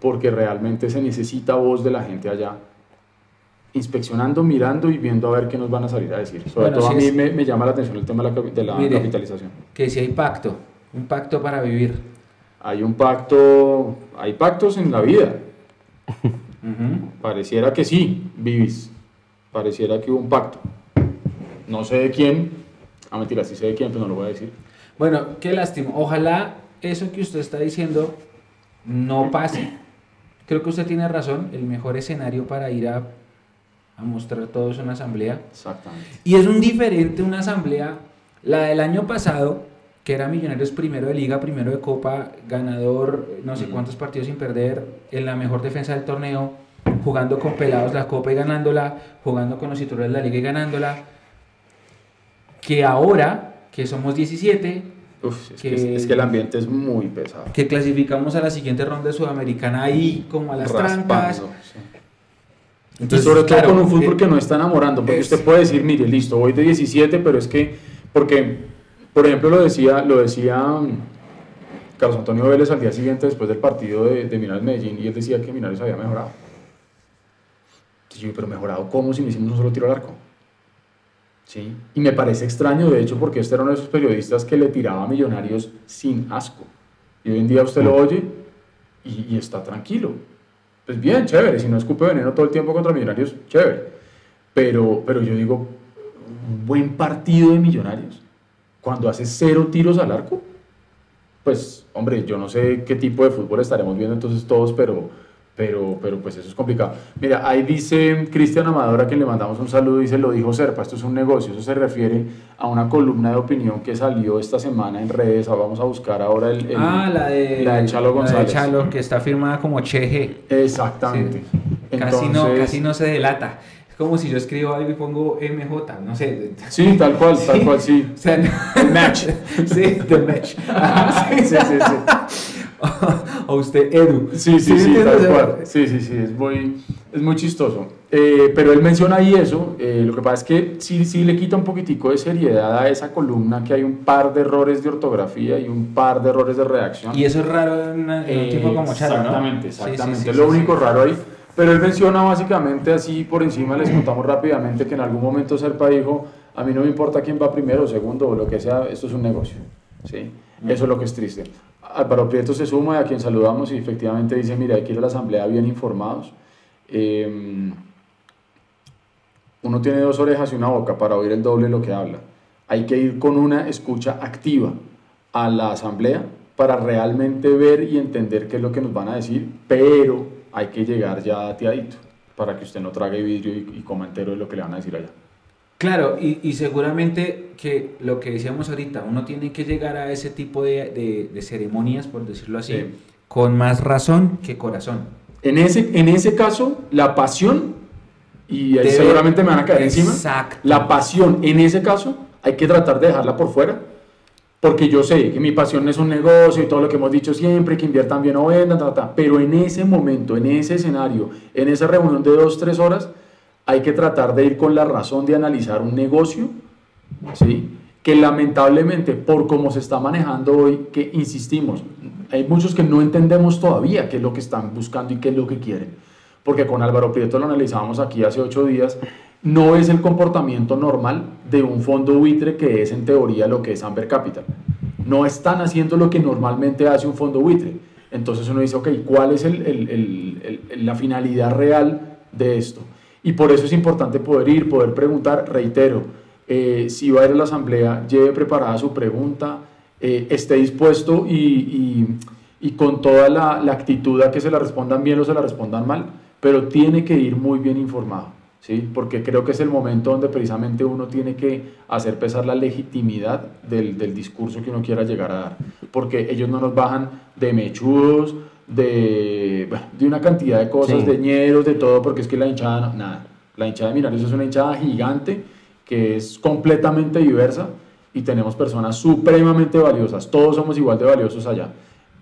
porque realmente se necesita voz de la gente allá, inspeccionando, mirando y viendo a ver qué nos van a salir a decir. Sobre Bueno, todo sí a mí es- me, me llama la atención el tema de la, de la Mire. capitalización. Que si hay pacto, un pacto para vivir. Hay un pacto, hay pactos en la vida. Ujú. Pareciera que sí, Vivis. Pareciera que hubo un pacto. No sé de quién. Ah, mentira, sí sé de quién, pero no lo voy a decir. Bueno, qué lástima. Ojalá eso que usted está diciendo no pase. Creo que usted tiene razón. El mejor escenario para ir a, a mostrar todo es una asamblea. Exactamente. Y es un diferente una asamblea, la del año pasado, que era Millonarios primero de liga, primero de copa, ganador, no sé cuántos partidos sin perder, en la mejor defensa del torneo, jugando con pelados la copa y ganándola, jugando con los titulares de la liga y ganándola. Que ahora, que somos 17, Uf, es, Que- que, es- es que el ambiente es muy pesado. que clasificamos a la siguiente ronda de Sudamericana ahí como a las Raspando, trancas. sí. Entonces, y sobre todo claro, con un fútbol eh, que no está enamorando, porque es- usted puede decir, mire, listo, voy de 17, pero es que, porque, por ejemplo, lo decía, lo decía mm, Carlos Antonio Vélez al día siguiente después del partido de, de Millonarios Medellín, y él decía que Millonarios había mejorado. Entonces yo, pero mejorado, ¿cómo si no hicimos un solo tiro al arco? Sí, y me parece extraño, de hecho, porque este era uno de esos periodistas que le tiraba a Millonarios sin asco. Y hoy en día usted lo oye y, y está tranquilo. Pues bien, chévere, si no escupe veneno todo el tiempo contra Millonarios, chévere. Pero, pero yo digo, un buen partido de Millonarios, cuando hace cero tiros al arco, pues, hombre, yo no sé qué tipo de fútbol estaremos viendo entonces todos, pero, pero, pero pues eso es complicado. Mira, ahí dice Cristian Amador, a quien le mandamos un saludo, dice, lo dijo Serpa, esto es un negocio, eso se refiere a una columna de opinión que salió esta semana en redes, Ah, vamos a buscar ahora el... el- ah, la de, la de Chalo González. Chalo, que está firmada como Cheje. Exactamente. Casi, no, Entonces- casi no se delata. Es como si yo escribo algo y pongo MJ, no sé. Sí, tal cual, tal Sí. cual, sí. O sea, El match. sí, the match. Ajá, Sí, sí, sí. sí. o usted, Edu. Sí, sí, sí, entiendes? tal O sea, cual. Sí, sí, sí, es muy, es muy chistoso. Eh, pero él menciona ahí eso. eh, lo que pasa es que sí, sí le quita un poquitico de seriedad a esa columna, que hay un par de errores de ortografía y un par de errores de redacción. Y eso es raro en, un tipo como Chalo, ¿no? Exactamente, Sí, sí, exactamente. sí, es lo sí. único raro ahí. Pero él menciona básicamente así por encima, les contamos rápidamente que en algún momento Serpa dijo, a mí no me importa quién va primero o segundo o lo que sea, esto es un negocio. ¿sí? Eso es lo que es triste. Álvaro Prieto se suma, a quien saludamos y efectivamente dice, mira, hay que ir a la asamblea bien informados. Eh, uno tiene dos orejas y una boca para oír el doble de lo que habla. hay que ir con una escucha activa a la asamblea para realmente ver y entender qué es lo que nos van a decir, pero hay que llegar ya ateadito para que usted no trague vidrio y, y coma entero de lo que le van a decir allá. Claro, y, y seguramente que lo que decíamos ahorita, uno tiene que llegar a ese tipo de, de- de ceremonias, por decirlo así, Sí. con más razón que corazón. En ese, en ese caso, la pasión, y ahí Debe- seguramente me van a caer encima, Exacto. la pasión en ese caso hay que tratar de dejarla por fuera, porque yo sé que mi pasión es un negocio y todo lo que hemos dicho siempre, que inviertan bien o vendan, ta, ta, pero en ese momento, en ese escenario, en esa reunión de dos, tres horas, hay que tratar de ir con la razón de analizar un negocio, ¿sí? que lamentablemente por cómo se está manejando hoy, que insistimos, hay muchos que no entendemos todavía qué es lo que están buscando y qué es lo que quieren. Porque con Álvaro Prieto lo analizábamos aquí hace ocho días, no es el comportamiento normal de un fondo buitre que es en teoría lo que es Amber Capital. No están haciendo lo que normalmente hace un fondo buitre. Entonces uno dice, ok, ¿cuál es la finalidad real de esto? Y por eso es importante poder ir, poder preguntar, reitero, eh, si va a ir a la asamblea, lleve preparada su pregunta, eh, esté dispuesto y, y- con toda la, la actitud a que se la respondan bien o se la respondan mal, pero tiene que ir muy bien informado, ¿sí? porque creo que es el momento donde precisamente uno tiene que hacer pesar la legitimidad del, del discurso que uno quiera llegar a dar, porque ellos no nos bajan de mechudos, de, de una cantidad de cosas, Sí. de ñeros, de todo, porque es que la hinchada, no- nada, la hinchada de Millonarios es una hinchada gigante que es completamente diversa y tenemos personas supremamente valiosas, todos somos igual de valiosos allá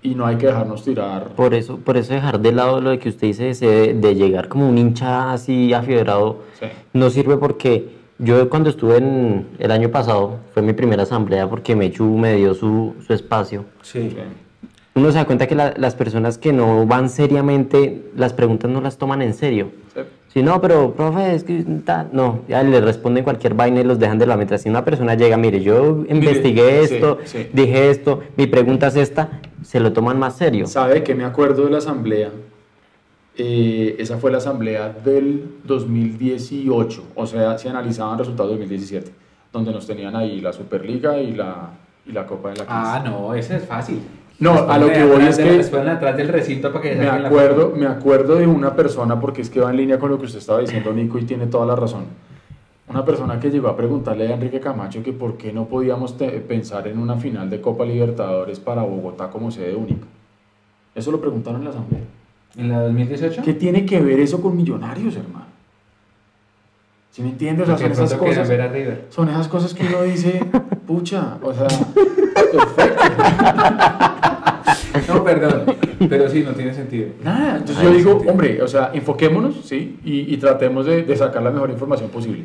y no hay que dejarnos tirar. Por eso, por eso dejar de lado lo de que usted dice ese de llegar como un hincha así afiebrado Sí. no sirve porque yo cuando estuve en el año pasado fue mi primera asamblea porque Mechu me dio su, su espacio. Sí. Sí. Uno se da cuenta que la- las personas que no van seriamente, las preguntas no las toman en serio. Sí. Si no, pero profe, es que ta- no, ya le responden cualquier vaina y los dejan de la mientras si una persona llega, mire, yo investigué esto, sí. dije esto, mi pregunta es esta, se lo toman más serio. ¿Sabe que me acuerdo de la asamblea? Eh, esa fue la asamblea del 2018, o sea, se analizaban resultados del 2017, donde nos tenían ahí la Superliga y la, y la Copa de la Ah, 15. no, ese es fácil. No, a lo que voy es que- atrás del recinto para que Me acuerdo, me acuerdo de una persona, porque es que va en línea con lo que usted estaba diciendo, Nico, y tiene toda la razón. Una persona que llegó a preguntarle a Enrique Camacho que por qué no podíamos pensar en una final de Copa Libertadores para Bogotá como sede única. Eso lo preguntaron en la asamblea. ¿En la 2018? ¿Qué tiene que ver eso con millonarios, hermano? ¿Sí me entiendes? O sea, son esas cosas. Son esas cosas que uno dice, pucha, o sea, perfecto. No, perdón. Pero sí, no tiene sentido. Nada, entonces yo digo, sentido. hombre, o sea, enfoquémonos, ¿sí? Y, y tratemos de, de sacar la mejor información posible.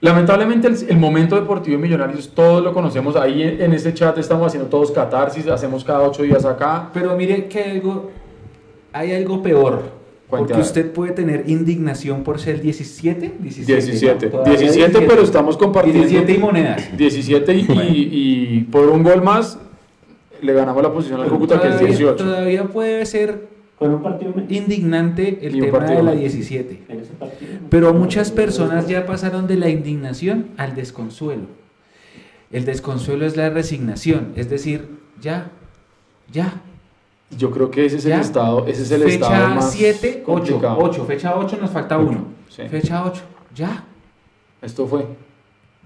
Lamentablemente el, el momento deportivo de Millonarios, todos lo conocemos, ahí en, en ese chat estamos haciendo todos catarsis, hacemos cada ocho días acá. Pero mire que algo, hay algo peor. Cuente, Porque usted puede tener indignación por ser 17. 17, 17, ¿no? Todavía 17, pero estamos compartiendo. 17 y monedas. 17 y, y- y por un gol más le ganamos la posición al Cúcuta que es Todavía- 18. Todavía puede ser Con un partido indignante el tema partido de la más. 17. En ese partido. Pero muchas personas ya pasaron de la indignación al desconsuelo. El desconsuelo es la resignación, es decir, ya, ya. Yo creo que ese es el ¿Ya? estado, ese es el estado fecha más 7, 8, complicado. 8, fecha 8 nos falta Ocho, 1. sí. Fecha 8, ya. Esto fue.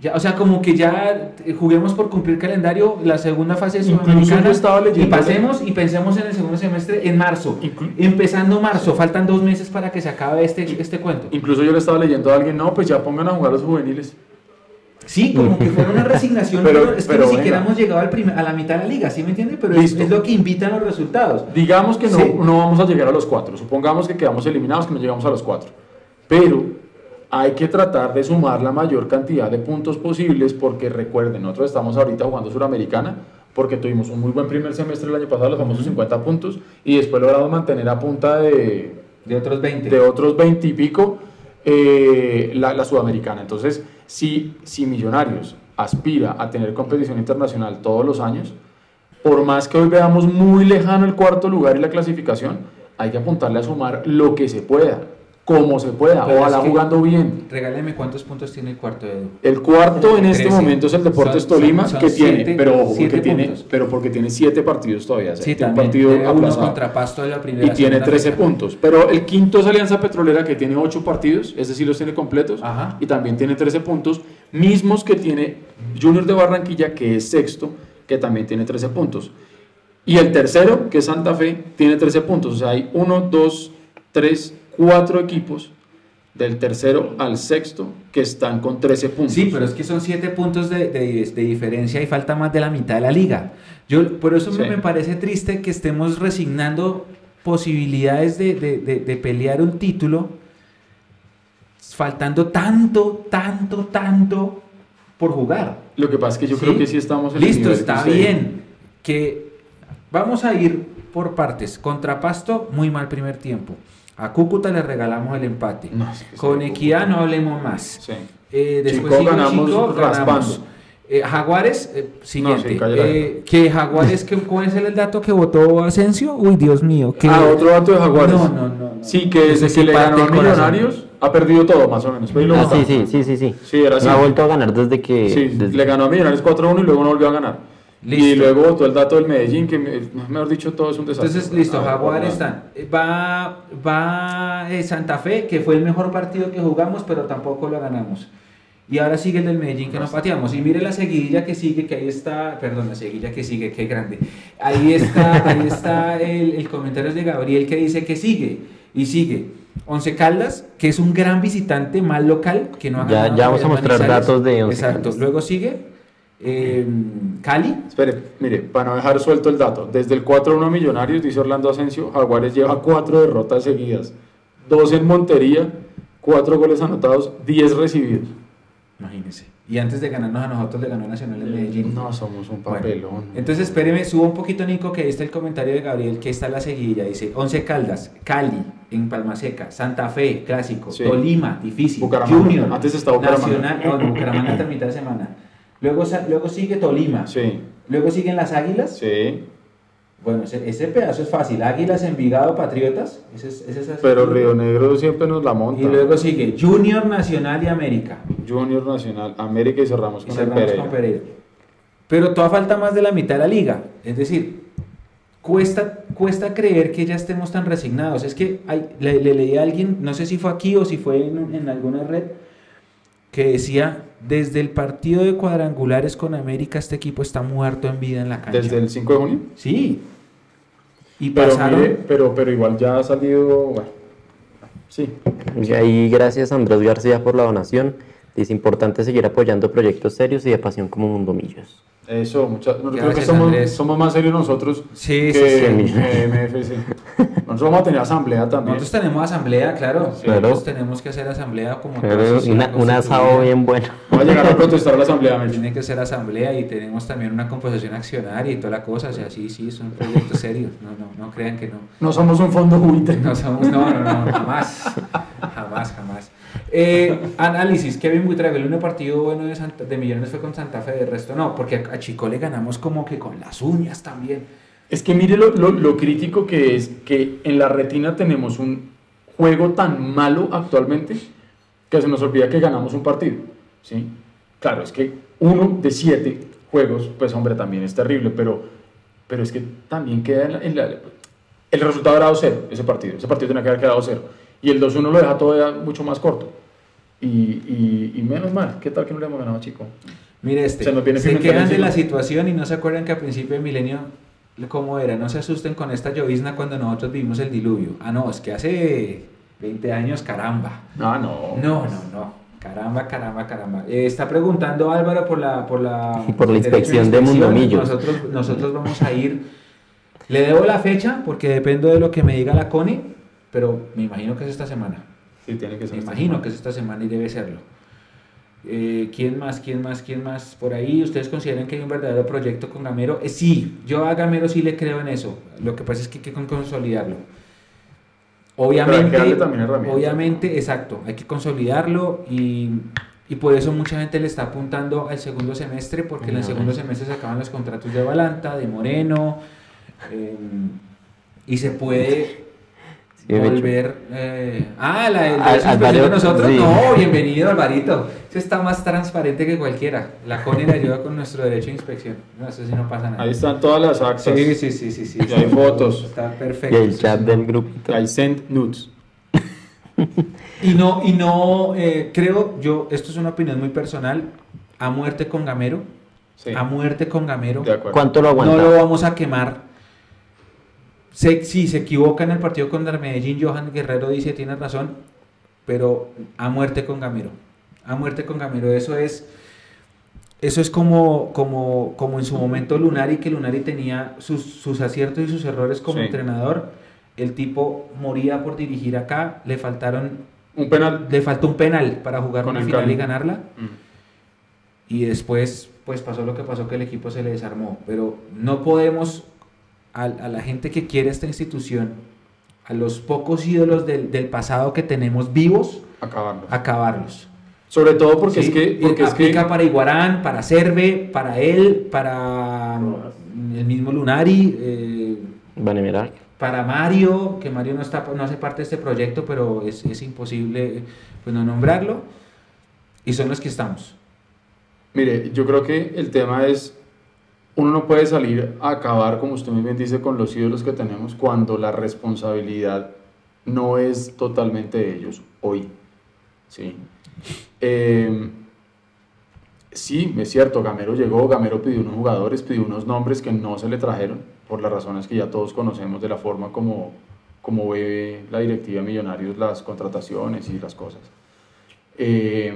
Ya, o sea, como que ya eh, juguemos por cumplir calendario la segunda fase Incluso sudamericana y pasemos y pensemos en el segundo semestre en marzo. Inclu- Empezando marzo, faltan dos meses para que se acabe este, este cuento. Incluso yo le estaba leyendo a alguien, no, pues ya pongan a jugar los juveniles. Sí, como que fuera una resignación, Pero- es que pero ni siquiera venga. hemos llegado al primer- a la mitad de la liga, ¿sí me entiende? Pero es, es lo que invitan los resultados. Digamos que no, Sí. no vamos a llegar a los cuatro. Supongamos que quedamos eliminados, que no llegamos a los cuatro. Pero hay que tratar de sumar la mayor cantidad de puntos posibles porque recuerden, nosotros estamos ahorita jugando Suramericana porque tuvimos un muy buen primer semestre el año pasado, los famosos 50 puntos, y después logramos mantener a punta de, De otros 20. de otros 20 y pico eh, la, la Sudamericana. Entonces, si, si Millonarios aspira a tener competición internacional todos los años, por más que hoy veamos muy lejano el cuarto lugar y la clasificación, hay que apuntarle a sumar lo que se pueda, como se pueda, Pero ojalá es jugando bien. Regáleme cuántos puntos tiene el cuarto Edu. El cuarto en este momento es el Deportes Son- Tolima, son- son que tiene, pero, ojo, porque tiene, puntos. pero porque tiene siete partidos todavía. Sí, tiene un partido contra Pasto de la primera. y tiene segunda 13 fecha. puntos. Pero el quinto es Alianza Petrolera que tiene 8 partidos, ese sí los tiene completos, Ajá. y también tiene 13 puntos, mismos que tiene Junior de Barranquilla, que es sexto, que también tiene 13 puntos. Y el tercero, que es Santa Fe, tiene 13 puntos. O sea, hay 1, 2, 3, 4 equipos del tercero al sexto que están con 13 puntos. Sí, pero es que son 7 puntos de, de- de diferencia y falta más de la mitad de la liga. Yo, por eso me- Sí. me parece triste que estemos resignando posibilidades de, de- de- de pelear un título, faltando tanto, tanto, tanto por jugar. Lo que pasa es que yo ¿Sí? creo que sí estamos en el Listo, que está usted- bien. Que vamos a ir por partes. Contra Pasto, muy mal primer tiempo. A Cúcuta le regalamos el empate. No, es que Con Equidad no hablemos más. Sí. Eh, después Chico ganamos Chico, ganamos. Eh, Jaguares, eh, siguiente. sí. Eh, que Jaguares, que, ¿cuál es el dato que votó Asensio? Uy, Dios mío. Que... Ah, otro dato de Jaguares. No, no, no. no. Sí, que desde que le ganó a. Millonarios ha perdido todo, más o menos. Pero Ah, sí, sí, sí, sí, sí. Sí, era así. No ha vuelto a ganar desde que... Sí, desde- le ganó a Millonarios 4-1 y luego no volvió a ganar. Y Listo. luego votó el dato del Medellín, que me- mejor dicho todo es un desastre. Entonces, listo, A ver, Jaguares vamos a- están. Eh, Va, va eh, Santa Fe, que fue el mejor partido que jugamos, pero tampoco lo ganamos. Y ahora sigue el del Medellín que no pateamos. Y mire la seguidilla que sigue, que ahí está, perdón, la seguidilla que sigue, qué grande. Ahí está, ahí está el, el comentario de Gabriel que dice que sigue. Y sigue. Once Caldas, que es un gran visitante, mal local, que no ha Ya- ganado ya vamos a mostrar Manizales. datos de Once Exacto. Caldas. Luego sigue eh, Cali, Espere, mire, para no dejar suelto el dato, desde el 4-1 a Millonarios, dice Orlando Asensio, Jaguares lleva cuatro derrotas seguidas, dos en Montería, cuatro goles anotados, 10 recibidos. imagínense. Y antes de ganarnos a nosotros, le ganó Nacional en Medellín. No, somos un Bueno, papelón. Entonces, espéreme, subo un poquito, Nico, que ahí está el comentario de Gabriel, que está la seguidilla. Dice, Once Caldas, Cali, en Palma Seca, Santa Fe, Clásico, Sí. Tolima, difícil, Bucaramanga. Junior, Antes estaba Bucaramanga. Nacional, no, no, Bucaramanga hasta mitad de semana. Luego, luego sigue Tolima, Sí, luego siguen las Águilas. sí, Bueno, ese, ese pedazo es fácil. Águilas, Envigado, Patriotas. Ese es, ese es pero Río Negro siempre nos la monta. Y luego sigue Junior, Nacional y América. Junior Nacional, América y cerramos Y con el cerramos Pereira. con Pereira. Pero todavía falta más de la mitad de la liga. Es decir, cuesta, cuesta creer que ya estemos tan resignados. Es que hay- le, le leí a alguien, no sé si fue aquí o si fue en, en alguna red, que decía, desde el partido de cuadrangulares con América, este equipo está muerto en vida en la cancha. Desde el 5 de junio. Sí. Y Pero, pasaron... mire, pero, pero igual ya ha salido, bueno, sí, Y ahí gracias a Andrés García por la donación. Es importante seguir apoyando proyectos serios y de pasión como Mundo Millos. Eso, muchas, no, creo que somos, somos más serios nosotros Sí, que sí, sí. que MFC. Nosotros vamos a tener asamblea también. Nosotros tenemos asamblea, claro. Claro. Nosotros tenemos que hacer asamblea como Pero Una, un asado bien bueno. Va a llegar a protestar a la asamblea. Tiene que ser asamblea y tenemos también una composición accionaria y toda la cosa. O sea, sí, sí, es un proyecto serio. No, no, no crean que no. No somos un fondo buitre. No, somos, no, no, no, jamás. Jamás, jamás. Eh, análisis, Kevin Buitrago, el único partido bueno de, Santa- de Millones fue con Santa Fe, de resto no, porque a Chico le ganamos como que con las uñas también. Es que mire lo, lo- lo crítico que es que en la retina tenemos un juego tan malo actualmente que se nos olvida que ganamos un partido. ¿sí? Claro, es que uno de siete juegos, pues hombre, también es terrible, pero, pero es que también queda en la, en la- El resultado era 2-0, ese partido. Ese partido tenía que haber quedado 0. Y el 2-1 lo deja todavía mucho más corto. Y, y- y menos mal, ¿qué tal que no le hemos ganado Chico? Mire este, Se nos viene se Pimentel quejan de la situación y no se acuerdan que a principio de milenio, ¿cómo era? No se asusten con esta llovizna cuando nosotros vivimos el diluvio. Ah, no, es que hace 20 años, caramba. Ah, no. No, no, no. Caramba, caramba, caramba. Eh, está preguntando Álvaro por la por la, Por la inspección de inspección. Mundomillos. Nosotros, nosotros vamos a ir. Le debo la fecha porque dependo de lo que me diga la CONE, pero me imagino que es esta semana. Sí, tiene que ser. Me imagino semana. que es esta semana y debe serlo. Eh, ¿Quién más? ¿Quién más? ¿Quién más? Por ahí, ¿ustedes consideran que hay un verdadero proyecto con Gamero? Eh, sí, yo a Gamero sí le creo en eso. Lo que pasa es que hay que con- consolidarlo. Obviamente, obviamente, exacto, hay que consolidarlo y, y por eso mucha gente le está apuntando al segundo semestre, porque en el segundo semestre se acaban los contratos de Balanta, de Moreno, eh, y se puede. Volver. eh, ah, la el Al- derecho de inspección de Alvarito, nosotros. sí. No, bienvenido, Alvarito. Eso está más transparente que cualquiera. La CONI le ayuda con nuestro derecho de inspección. No, eso sí no pasa nada. Ahí están todas las actas. Sí, sí, sí, sí, sí. Y hay fotos. Está Y perfecto. el sí, chat sí. del grupito. I sent nudes. Y no, y no, eh, creo yo, esto es una opinión muy personal, a muerte con Gamero, Sí. a muerte con Gamero, De acuerdo. ¿Cuánto lo no aguanta? lo vamos a quemar. Se, si se equivoca en el partido contra Medellín, Johan Guerrero dice, tiene razón, pero a muerte con Gamero, a muerte con Gamero, eso es... Eso es como, como, como en su momento Lunari, que Lunari tenía sus, sus aciertos y sus errores como Sí. entrenador. El tipo moría por dirigir acá, le faltaron Un penal. le faltó un penal para jugar Con una final Cali. y ganarla. Mm. Y después, pues pasó lo que pasó, que el equipo se le desarmó. Pero no podemos, a, a la gente que quiere esta institución, a los pocos ídolos del, del pasado que tenemos vivos, Acabarlo. acabarlos. Sobre todo porque Sí, es que. Porque es que aplica para Iguarán, para Cerve, para él, para Rojas. el mismo Lunari, eh, para Mario, que Mario no, está, no hace parte de este proyecto, pero es, es imposible pues, no nombrarlo. Y son los que estamos. Mire, yo creo que el tema es, uno no puede salir a acabar, como usted muy bien dice, con los ídolos que tenemos cuando la responsabilidad no es totalmente de ellos hoy. ¿sí? Eh, sí, es cierto, Gamero llegó, Gamero pidió unos jugadores, pidió unos nombres que no se le trajeron, por las razones que ya todos conocemos de la forma como, como ve la directiva Millonarios las contrataciones y las cosas. Eh,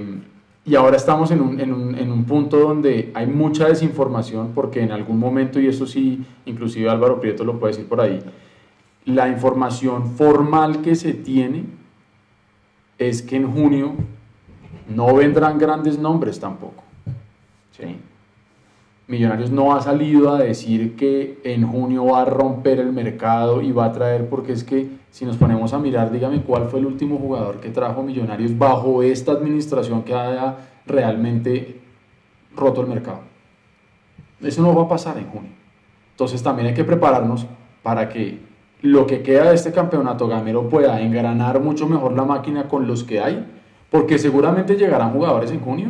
y ahora estamos en un, en, un, en un punto donde hay mucha desinformación porque en algún momento, y eso sí, inclusive Álvaro Prieto lo puede decir por ahí, la información formal que se tiene es que en junio no vendrán grandes nombres tampoco. ¿sí? Millonarios no ha salido a decir que en junio va a romper el mercado y va a traer, porque es que si nos ponemos a mirar, dígame cuál fue el último jugador que trajo Millonarios bajo esta administración que haya realmente roto el mercado. Eso no va a pasar en junio. Entonces también hay que prepararnos para que lo que queda de este campeonato gamero pueda engranar mucho mejor la máquina con los que hay, porque seguramente llegarán jugadores en junio,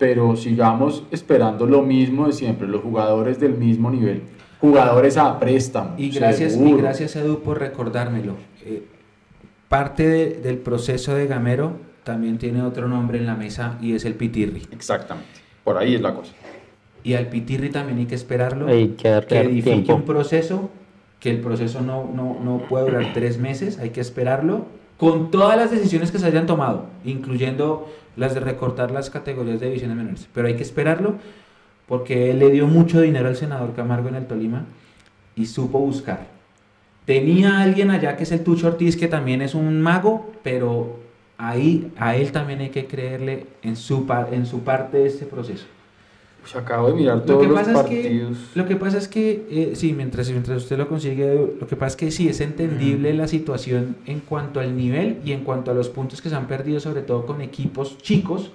pero sigamos esperando lo mismo de siempre, los jugadores del mismo nivel, jugadores a préstamo. Y gracias, y gracias Edu por recordármelo. Eh, parte de- del proceso de Gamero también tiene otro nombre en la mesa y es el Pitirri. Exactamente, por ahí es la cosa. Y al Pitirri también hay que esperarlo, Hay que darle que edifique tiempo. un proceso, que el proceso no, no, no puede durar tres meses, hay que esperarlo, con todas las decisiones que se hayan tomado, incluyendo las de recortar las categorías de divisiones menores. Pero hay que esperarlo porque él le dio mucho dinero al senador Camargo en el Tolima y supo buscar. Tenía alguien allá que es el Tucho Ortiz, que también es un mago, pero ahí a él también hay que creerle en su, par- en su parte de este proceso. Pues acabo de mirar Lo todos que los pasa es que, partidos. lo que pasa es que eh, sí, mientras, mientras usted lo consigue, lo que pasa es que sí es entendible la situación en cuanto al nivel y en cuanto a los puntos que se han perdido, sobre todo con equipos chicos,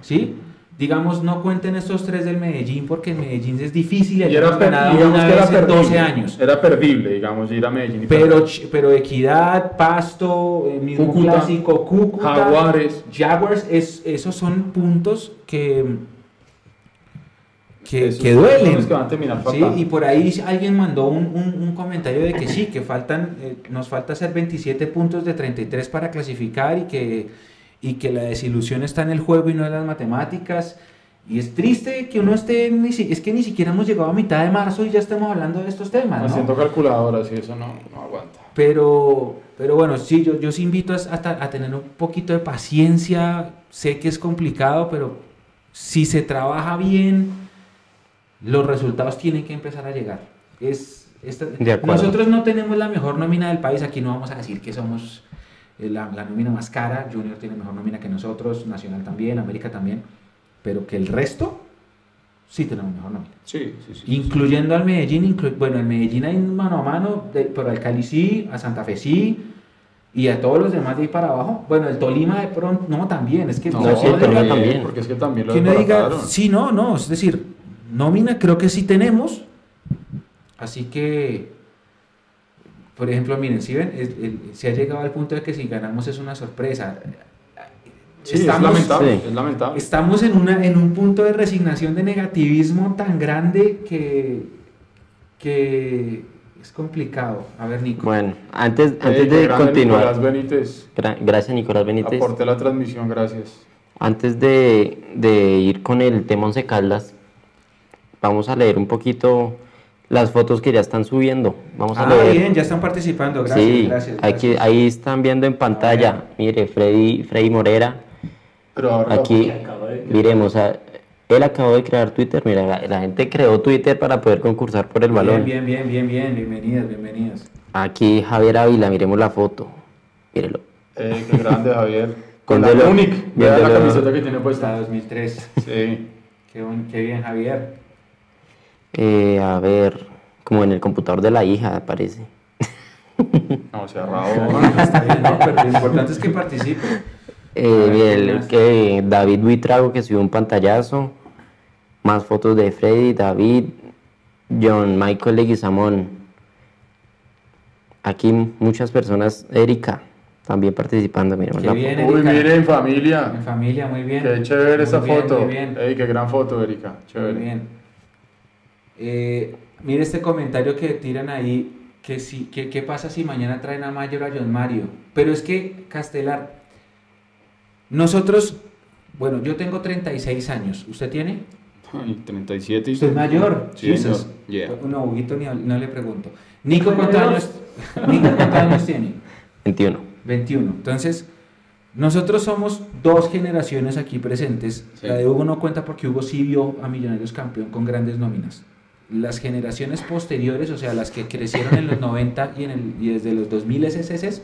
¿sí? Digamos, no cuenten estos tres del Medellín porque el Medellín es difícil y, era, per- digamos que era en perdible, 12 años. Era perdible, digamos, ir a Medellín y Pero, pero Equidad, Pasto, el mismo Cúcuta, clásico, Cúcuta, Jaguares. Jaguars, es, esos son puntos que, que, que duelen. que van a Sí, y por ahí alguien mandó un, un- un comentario de que sí, que faltan, eh, nos falta hacer 27 puntos de 33 para clasificar y que, y que la desilusión está en el juego y no en las matemáticas. Y es triste que uno esté, ni si- es que ni siquiera hemos llegado a mitad de marzo y ya estamos hablando de estos temas. ¿no? Haciendo calculadoras y eso no, no aguanta. Pero, pero bueno, sí, yo, yo sí invito a, a- a tener un poquito de paciencia. Sé que es complicado, pero si se trabaja bien, los resultados tienen que empezar a llegar. Es, esta- De acuerdo. nosotros no tenemos la mejor nómina del país. Aquí no vamos a decir que somos eh, la, la nómina más cara. Junior tiene mejor nómina que nosotros, Nacional también, América también. Pero que el resto sí tenemos mejor nómina. Sí, sí, sí. Incluyendo al Medellín, inclu- bueno, el Medellín hay mano a mano, de- pero al Cali sí, a Santa Fe sí, y a todos los demás de ahí para abajo. Bueno, el Tolima de pronto, no, también, es que No, o sea, sí, el Tolima también. Porque es que también lo que uno diga, sí, no, no, es decir, nómina creo que sí tenemos, así que por ejemplo, miren, si ven, se ha llegado al punto de que si ganamos es una sorpresa. Sí, es lamentable, sí. es lamentable. Estamos en, una, en un punto de resignación, de negativismo tan grande que, que es complicado. A ver, Nico. Bueno, antes, antes qué de continuar, Nicolás Benítez, gra- gracias Nicolás Benítez. aporte la transmisión, gracias. Antes de, de ir con el tema Once Caldas, vamos a leer un poquito las fotos que ya están subiendo. Vamos a ah, leer. bien, ya están participando. Gracias, sí, gracias. Aquí, gracias. ahí están viendo en pantalla. Mire, Freddy, Freddy Morera. Pero ahora Aquí, acabo de- miremos, a- él acabó de crear Twitter. Mira, la, la gente creó Twitter para poder concursar por el balón. Bien, bien, bien, bien, bien. Bienvenidas, bienvenidas. Aquí Javier Ávila, miremos la foto. Mírelo. Eh, qué grande, Javier. Con la Munich. Vea la camiseta que tiene puesta. 2003. Sí. Qué, qué bien, Javier. Eh, a ver, como en el computador de la hija, parece. No, se No, pero lo importante es que participe. Eh, A ver, mire, ¿quién el- más? que David Buitrago que subió un pantallazo. Más fotos de Freddy, David, John Michael Leguizamón. Aquí muchas personas, Erika, también participando. Miremos Qué bien. Uy, miren, familia. En familia, muy bien. Qué chévere Muy esa bien, foto. Muy bien. Ey, qué gran foto, Erika. Muy Chévere. bien. Eh, mire este comentario que tiran ahí, que si, que, ¿qué pasa si mañana traen a Mayor a John Mario? Pero es que, Castelar, nosotros, bueno, yo tengo 36 años, ¿usted tiene? Ay, 37 y ¿Usted es mayor? Sí, Jesus. señor. Yeah. No, Huguito, ni, no le pregunto. Nico, ¿cuántos años, Nico, ¿cuántos años tiene? 21. 21. Entonces, nosotros somos dos generaciones aquí presentes. Sí. La de Hugo no cuenta porque Hugo sí vio a Millonarios campeón con grandes nóminas. Las generaciones posteriores, o sea, las que crecieron en los 90 y, en el, y desde los 2000 SS,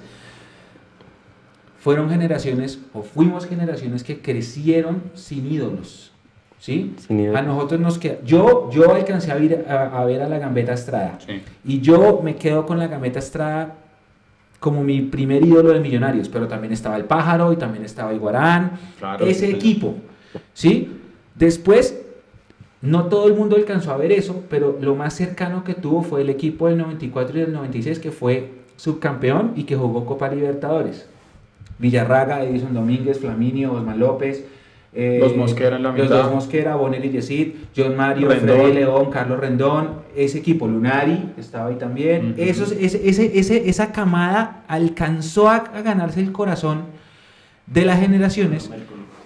fueron generaciones, o fuimos generaciones que crecieron sin ídolos. ¿Sí? Sin ídolos. A nosotros nos queda. Yo, yo alcancé a, ir a, a ver a la Gambeta Estrada. Sí. Y yo me quedo con la Gambeta Estrada como mi primer ídolo de Millonarios, pero también estaba el Pájaro y también estaba Iguarán, Claro, ese sí, equipo, ¿sí? Después, no todo el mundo alcanzó a ver eso, pero lo más cercano que tuvo fue el equipo del 94 y del 96, que fue subcampeón y que jugó Copa Libertadores. Villarraga, Edison Domínguez, Flaminio, Osman López. eh, Los Mosquera en la Los mitad. dos Mosquera, Bonner y Yesid, John Mario, Rendón. Freddy León, Carlos Rendón, ese equipo, Lunari, estaba ahí también. Esos, ese, ese, ese- esa camada alcanzó a, a ganarse el corazón de las generaciones,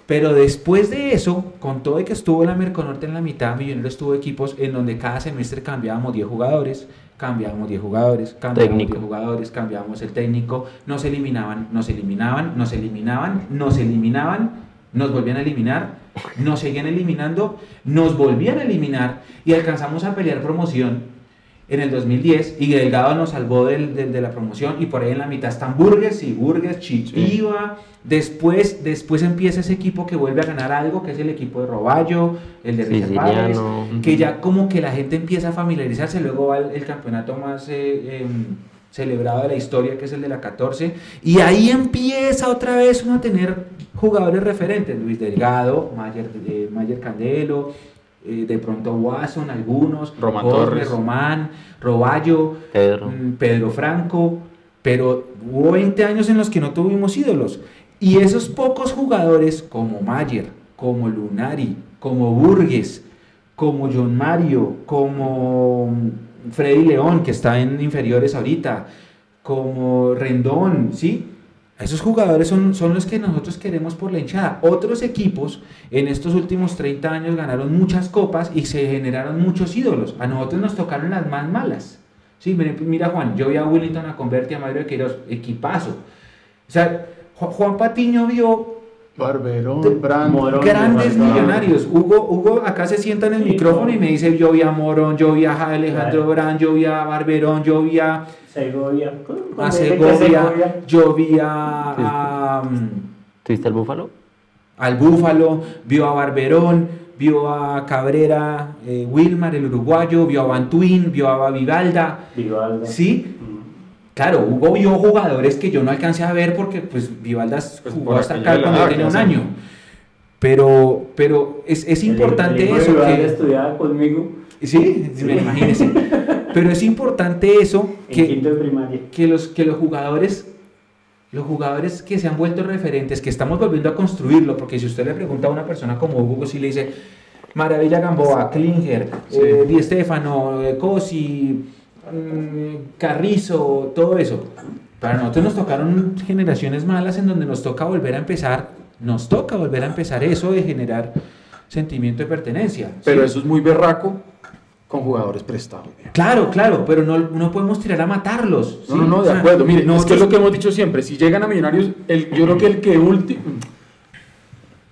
pero después de eso, con todo y que estuvo la Merconorte en la mitad, Millonarios tuvo equipos en donde cada semestre cambiábamos 10 jugadores, cambiábamos 10 jugadores, cambiábamos Técnico. 10 jugadores, cambiábamos el técnico, nos eliminaban, nos eliminaban, nos eliminaban, nos eliminaban, nos volvían a eliminar, nos seguían eliminando, nos volvían a eliminar y alcanzamos a pelear promoción en el 2010 y Delgado nos salvó del- del- de la promoción y por ahí en la mitad están Burgues y Burgues, Chipiva, después, después empieza ese equipo que vuelve a ganar algo, que es el equipo de Roballo, el de Richard Páez, que ya como que la gente empieza a familiarizarse, luego va el, el campeonato más eh, em, celebrado de la historia, que es el de la 14, y ahí empieza otra vez uno a tener jugadores referentes, Luis Delgado, Mayer, eh, Mayer Candelo, eh, de pronto Watson, algunos, Román Jorge, Torres. Román, Roballo, Pedro. mm, Pedro Franco, pero hubo 20 años en los que no tuvimos ídolos. Y esos pocos jugadores como Mayer, como Lunari, como Burgues, como John Mario, como mm, Freddy León, que está en inferiores ahorita, como Rendón, ¿sí? Esos jugadores son, son los que nosotros queremos por la hinchada. Otros equipos en estos últimos 30 años ganaron muchas copas y se generaron muchos ídolos. A nosotros nos tocaron las más malas. Sí, mira, Juan, yo vi a Willington a Converti, a Mario de Queiroz, equipazo. O sea, Ju- Juan Patiño vio Barberón, Te- Brand. Morón. grandes Morón. millonarios. Hugo, Hugo acá se sienta en el Sí, micrófono y me dice, yo vi a Morón, yo vi a Alejandro Claro. Brand, yo vi a Barberón, yo vi a, Segovia. a Segovia, yo vi a, a, mm, ¿Tuviste el búfalo? al Búfalo, vio a Barberón, vio a Cabrera, eh, Wilmar, el uruguayo, vio a Bantuín, vio a Vivalda. Vivalda. Sí. Claro, Hugo vio jugadores que yo no alcancé a ver porque pues Vivalda Pues, jugó hasta acá cuando tenía un año. Pero, pero es, es El- importante el de eso. Que, estudiaba conmigo. sí, me imagínese. Pero es importante eso, que, los, que los jugadores, los jugadores que se han vuelto referentes, que estamos volviendo a construirlo, porque si usted le pregunta a una persona como Hugo, si le dice Maravilla Gamboa, Klinger, Sí. eh, Di Stefano, eh, Cosi, Carrizo, todo eso. Para nosotros nos tocaron generaciones malas en donde nos toca volver a empezar, nos toca volver a empezar eso de generar sentimiento de pertenencia. Pero ¿sí? eso es muy berraco con jugadores prestados. Claro, claro, pero no, no podemos tirar a matarlos. No, ¿sí? no, no, de sea, acuerdo. Mire, es que es lo que hemos dicho siempre. Si llegan a Millonarios, el, yo creo que el que último.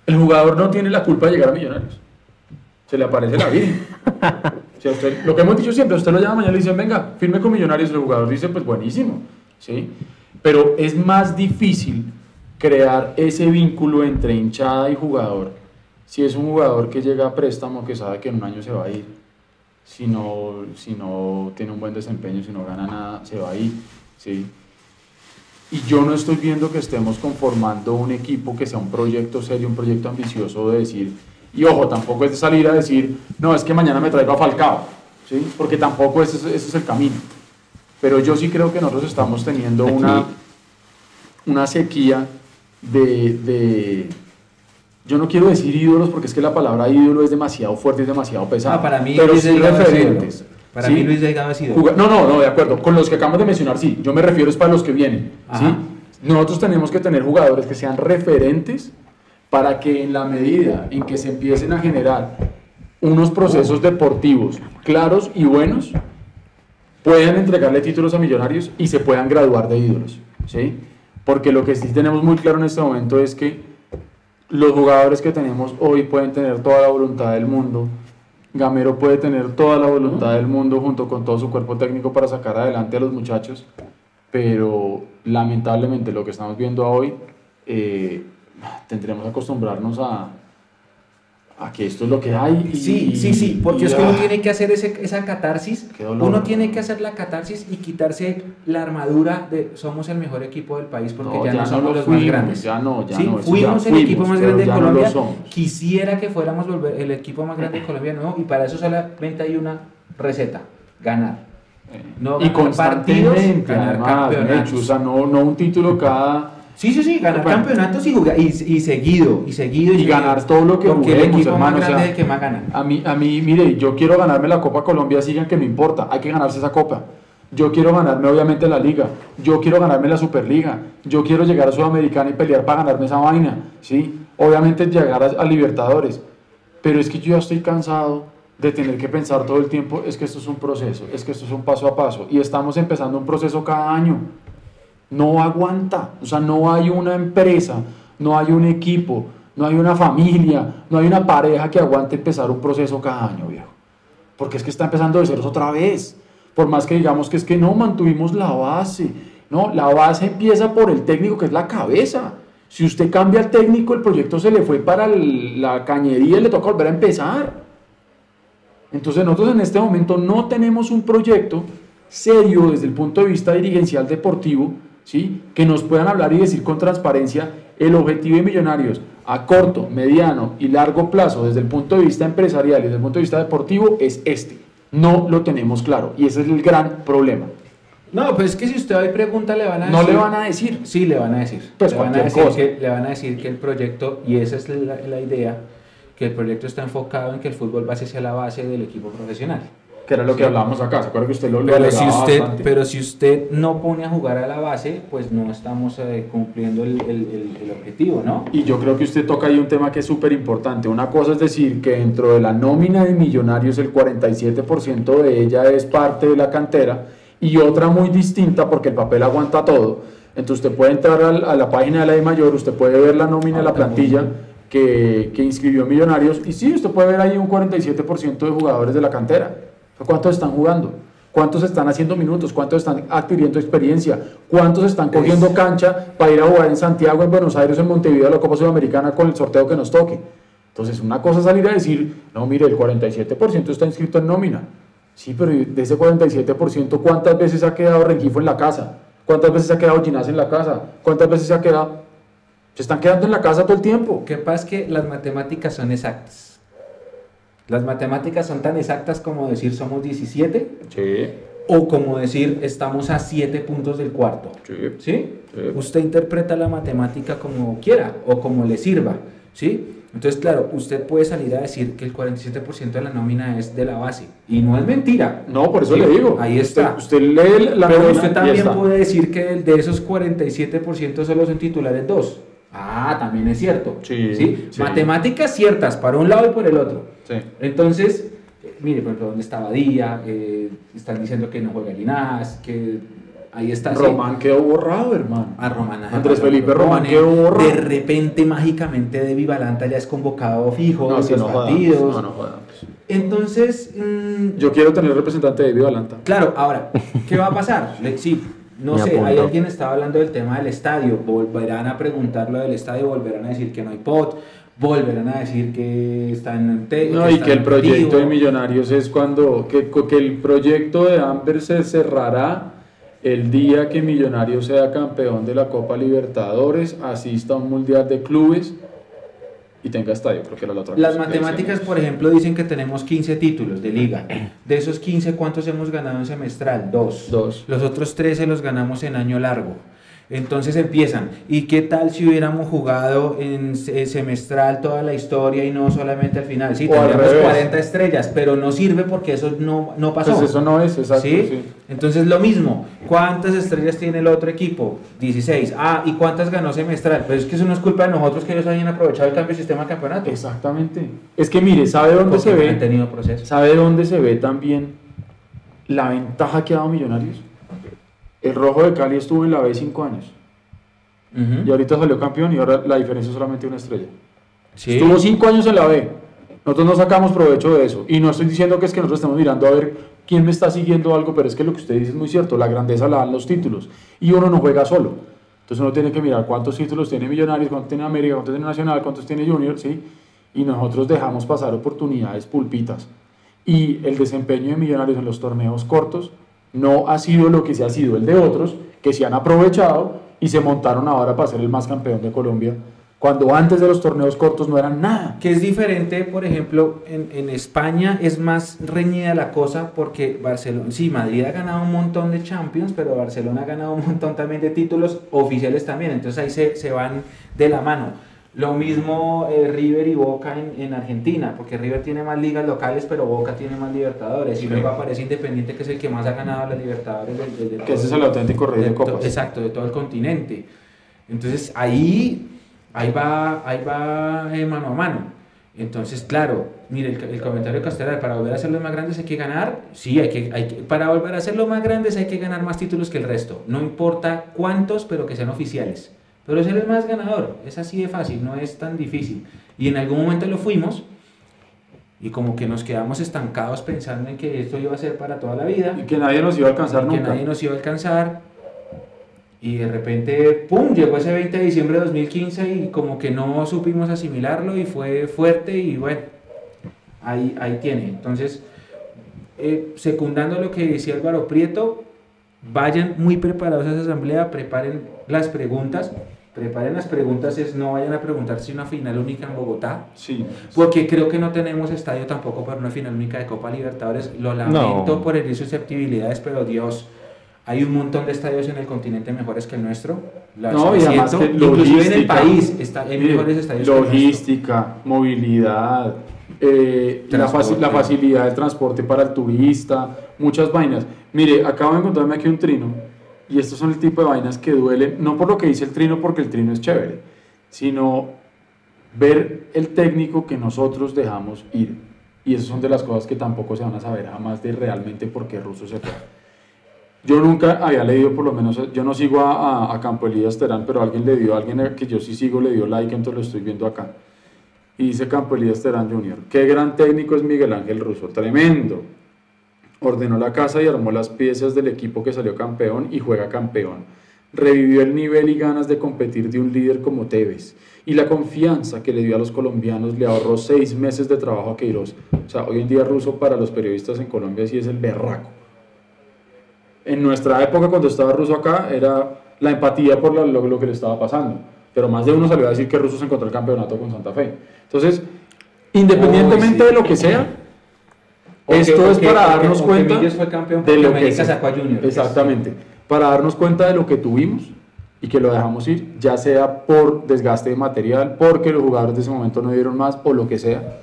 El jugador no tiene la culpa de llegar a Millonarios. Se le aparece la vida. Lo que hemos dicho siempre, usted lo llama mañana y le dicen, venga, firme con Millonarios. El jugador dice, pues buenísimo. ¿sí? Pero es más difícil crear ese vínculo entre hinchada y jugador si es un jugador que llega a préstamo que sabe que en un año se va a ir si no, si no tiene un buen desempeño, si no gana nada, se va a ir. ¿sí? Y yo no estoy viendo que estemos conformando un equipo que sea un proyecto serio, un proyecto ambicioso de decir, y ojo, tampoco es de salir a decir, no, es que mañana me traigo a Falcao, ¿sí? porque tampoco ese, es- ese es el camino. Pero yo sí creo que nosotros estamos teniendo Aquí. una, una sequía de, de- yo no quiero decir ídolos porque es que la palabra ídolo es demasiado fuerte, es demasiado pesada. Ah, para mí pero Luis sí es referentes. ídolo. Para ¿sí? mí Luis Delgado ha sido. Juga- No, no, no, de acuerdo. Con los que acabamos de mencionar, sí. Yo me refiero es para los que vienen. ¿sí? Nosotros tenemos que tener jugadores que sean referentes para que en la medida en que se empiecen a generar unos procesos deportivos claros y buenos, puedan entregarle títulos a millonarios y se puedan graduar de ídolos. ¿sí? Porque lo que sí tenemos muy claro en este momento es que los jugadores que tenemos hoy pueden tener toda la voluntad del mundo. Gamero puede tener toda la voluntad del mundo junto con todo su cuerpo técnico para sacar adelante a los muchachos, pero lamentablemente lo que estamos viendo hoy, eh, tendremos que acostumbrarnos a, a que esto es lo que hay. y- Sí, sí, sí, porque y- es que uno ah, tiene que hacer ese, esa catarsis. Uno tiene que hacer la catarsis y quitarse la armadura de somos el mejor equipo del país porque No, ya, ya no no somos lo los fuimos, más grandes. ya no, ya Sí, no, fuimos ya el fuimos, equipo más grande de no Colombia. Quisiera que fuéramos volver el equipo más grande de Colombia, no, y para eso solamente hay una receta: ganar. No y ganar partidos, ganar además, campeonatos. Mechu, o sea, no, no un título cada... Sí, sí, sí, ganar Bueno. campeonatos y, jugar, y, y seguido, y seguido. Y seguido. ganar todo lo que Porque el juguemos, equipo hermano, o más grande sea, es el que más gana. A mí, a mí, mire, yo quiero ganarme la Copa Colombia, sigan que no importa, hay que ganarse esa Copa. Yo quiero ganarme obviamente la Liga, yo quiero ganarme la Superliga, yo quiero llegar a Sudamericana y pelear para ganarme esa vaina, ¿sí? Obviamente llegar a, a Libertadores, pero es que yo ya estoy cansado de tener que pensar todo el tiempo, es que esto es un proceso, es que esto es un paso a paso, y estamos empezando un proceso cada año. No aguanta, o sea, no hay una empresa, no hay un equipo, no hay una familia, no hay una pareja que aguante empezar un proceso cada año, viejo. Porque es que está empezando de ceros otra vez. Por más que digamos que es que no mantuvimos la base. No, la base empieza por el técnico, que es la cabeza. Si usted cambia el técnico, el proyecto se le fue para la cañería y le toca volver a empezar. Entonces nosotros en este momento no tenemos un proyecto serio desde el punto de vista dirigencial deportivo, ¿sí? que nos puedan hablar y decir con transparencia el objetivo de Millonarios a corto, mediano y largo plazo desde el punto de vista empresarial y desde el punto de vista deportivo es este. No lo tenemos claro y ese es el gran problema. No, pues es que si usted hoy pregunta, le van a No decir. le van a decir. Sí, le van a decir. Pues le, van a cualquier decir cosa. que, le van a decir que el proyecto, y esa es la, la idea, que el proyecto está enfocado en que el fútbol base sea la base del equipo profesional. Que era lo que hablábamos acá, ¿se acuerda que usted lo, lo Pero si, usted, bastante? pero si usted no pone a jugar a la base, pues no estamos eh, cumpliendo el, el- el- el objetivo, ¿no? Y yo creo que usted toca ahí un tema que es súper importante. Una cosa es decir que dentro de la nómina de millonarios el 47% de ella es parte de la cantera y otra muy distinta porque el papel aguanta todo. Entonces usted puede entrar a la página de la de mayor, usted puede ver la nómina de la plantilla que, que inscribió Millonarios y sí, usted puede ver ahí un 47% de jugadores de la cantera. ¿Cuántos están jugando? ¿Cuántos están haciendo minutos? ¿Cuántos están adquiriendo experiencia? ¿Cuántos están cogiendo cancha para ir a jugar en Santiago, en Buenos Aires, en Montevideo, a la Copa Sudamericana con el sorteo que nos toque? Entonces, una cosa es salir a decir, no, mire, el 47% está inscrito en nómina. Sí, pero de ese 47%, ¿cuántas veces ha quedado Rengifo en la casa? ¿Cuántas veces ha quedado Ginás en la casa? ¿Cuántas veces se ha quedado? Se están quedando en la casa todo el tiempo. Que pasa es que las matemáticas son exactas. Las matemáticas son tan exactas como decir somos 17, Sí. o como decir, estamos a 7 puntos del cuarto. Sí. ¿Sí? Usted interpreta la matemática como quiera o como le sirva, ¿sí? Entonces, claro, usted puede salir a decir que el 47% de la nómina es de la base. Y no es mentira. No, por eso Sí, le digo. Ahí está. Usted, usted lee la Pero usted también puede decir que de esos 47% solo son titulares dos. Ah, también es cierto. Sí, sí. Matemáticas ciertas para un lado y por el otro. Sí. Entonces, eh, mire, por ejemplo, ¿dónde está Badía? Eh, están diciendo que no juega Ginás, que ahí está. sí. Román quedó borrado, hermano. A Román Andrés Felipe Román Román, quedó borrado. De repente, mágicamente, de Vivalanta ya es convocado fijo No, los no partidos. No, no joda. Entonces, mm, Yo quiero tener representante de Vivalanta. Claro, ahora, ¿qué va a pasar? Sí, no sé, apunto. hay alguien estaba hablando del tema del estadio, volverán a preguntar lo del estadio, volverán a decir que no hay pot, volverán a decir que están te- No, y que el proyecto activo. de Millonarios es cuando, que, que el proyecto de Amber se cerrará el día que Millonarios sea campeón de la Copa Libertadores, asista a un Mundial de Clubes y tenga estadio, creo que era la otra Las cosa matemáticas, por ejemplo, dicen que tenemos 15 títulos de liga. De esos 15, ¿cuántos hemos ganado en semestral? Dos. Dos. Los otros 13 los ganamos en año largo. Entonces empiezan. ¿Y qué tal si hubiéramos jugado en se- semestral toda la historia y no solamente al final? Sí, tendríamos revés. 40 estrellas, pero no sirve porque eso no, no pasó. Pues eso no es, exacto. ¿Sí? sí. Entonces lo mismo, ¿cuántas estrellas tiene el otro equipo? 16. Ah, ¿y cuántas ganó semestral? Pero es que eso no es culpa de nosotros que ellos hayan aprovechado el cambio de sistema de campeonato. Exactamente. Es que mire, ¿sabe dónde Porque se ve? tenido proceso. ¿Sabe dónde se ve también la ventaja que ha dado Millonarios? El Rojo de Cali estuvo en la B cinco años y ahorita salió campeón y ahora la diferencia es solamente una estrella. Sí. Estuvo cinco años en la B. Nosotros no sacamos provecho de eso. Y no estoy diciendo que es que nosotros estemos mirando a ver quién me está siguiendo algo, pero es que lo que usted dice es muy cierto. La grandeza la dan los títulos. Y uno no juega solo. Entonces uno tiene que mirar cuántos títulos tiene Millonarios, cuántos tiene América, cuántos tiene Nacional, cuántos tiene Junior, ¿sí? Y nosotros dejamos pasar oportunidades pulpitas. Y el desempeño de Millonarios en los torneos cortos no ha sido lo que se ha sido el de otros, que se han aprovechado y se montaron ahora para ser el más campeón de Colombia, cuando antes de los torneos cortos no eran nada. Que es diferente, por ejemplo, en, en España es más reñida la cosa porque Barcelona, sí, Madrid ha ganado un montón de Champions, pero Barcelona ha ganado un montón también de títulos oficiales también, entonces ahí se, se van de la mano. Lo mismo eh, River y Boca en, en Argentina, porque River tiene más ligas locales, pero Boca tiene más Libertadores, y luego aparece Independiente, que es el que más ha ganado las Libertadores. del- del- del- Que ese es el auténtico rey de copas. Exacto, de todo el continente. Entonces ahí, ahí va, ahí va eh, mano a mano. Entonces, claro, mire el, el comentario de Castelar, para volver a ser los más grandes hay que ganar, sí, hay que, hay que, para volver a ser los más grandes hay que ganar más títulos que el resto. No importa cuántos, pero que sean oficiales. Pero ser el más ganador, es así de fácil, no es tan difícil. Y en algún momento lo fuimos, y como que nos quedamos estancados pensando en que esto iba a ser para toda la vida Y que nadie nos iba a alcanzar que nunca. nadie nos iba a alcanzar. Y de repente, ¡pum!, llegó ese 20 de diciembre de 2015 y como que no supimos asimilarlo y fue fuerte y bueno, ahí, ahí tiene. Entonces, eh, secundando lo que decía Álvaro Prieto, vayan muy preparados a esa asamblea, preparen las preguntas. Preparen las preguntas, es no vayan a preguntar si una final única en Bogotá, Sí. porque creo que no tenemos estadio tampoco para una final única de Copa Libertadores. Lo lamento No. por herir susceptibilidades, pero Dios, hay un montón de estadios en el continente mejores que el nuestro. No, y además que inclusive en el país está, hay mire, mejores estadios que logística, movilidad, eh, la, faci- la facilidad de transporte para el turista, muchas vainas. Mire, acabo de encontrarme aquí un trino y estos son el tipo de vainas que duelen, no por lo que dice el trino, porque el trino es chévere, sino ver el técnico que nosotros dejamos ir. Y esas son de las cosas que tampoco se van a saber jamás de realmente por qué Russo se fue. Yo nunca había leído, por lo menos, yo no sigo a, a, a Campo Elías Terán, pero alguien le dio, alguien que yo sí sigo le dio like, entonces lo estoy viendo acá. Y dice Campo Elías Terán Jr. Qué gran técnico es Miguel Ángel Russo, tremendo. Ordenó la casa y armó las piezas del equipo que salió campeón y juega campeón. Revivió el nivel y ganas de competir de un líder como Tevez. Y la confianza que le dio a los colombianos le ahorró seis meses de trabajo a Queiroz. O sea, hoy en día Russo para los periodistas en Colombia sí es el berraco. En nuestra época, cuando estaba Russo acá, era la empatía por lo, que le estaba pasando. Pero más de uno salió a decir que Russo se encontró el campeonato con Santa Fe. Entonces, independientemente sí. de lo que sea, Porque- Esto es porque- para darnos cuenta Millos fue campeón de lo que América sacó a Junior. Exactamente. Para darnos cuenta de lo que tuvimos y que lo dejamos ir, ya sea por desgaste de material, porque los jugadores de ese momento no dieron más o lo que sea.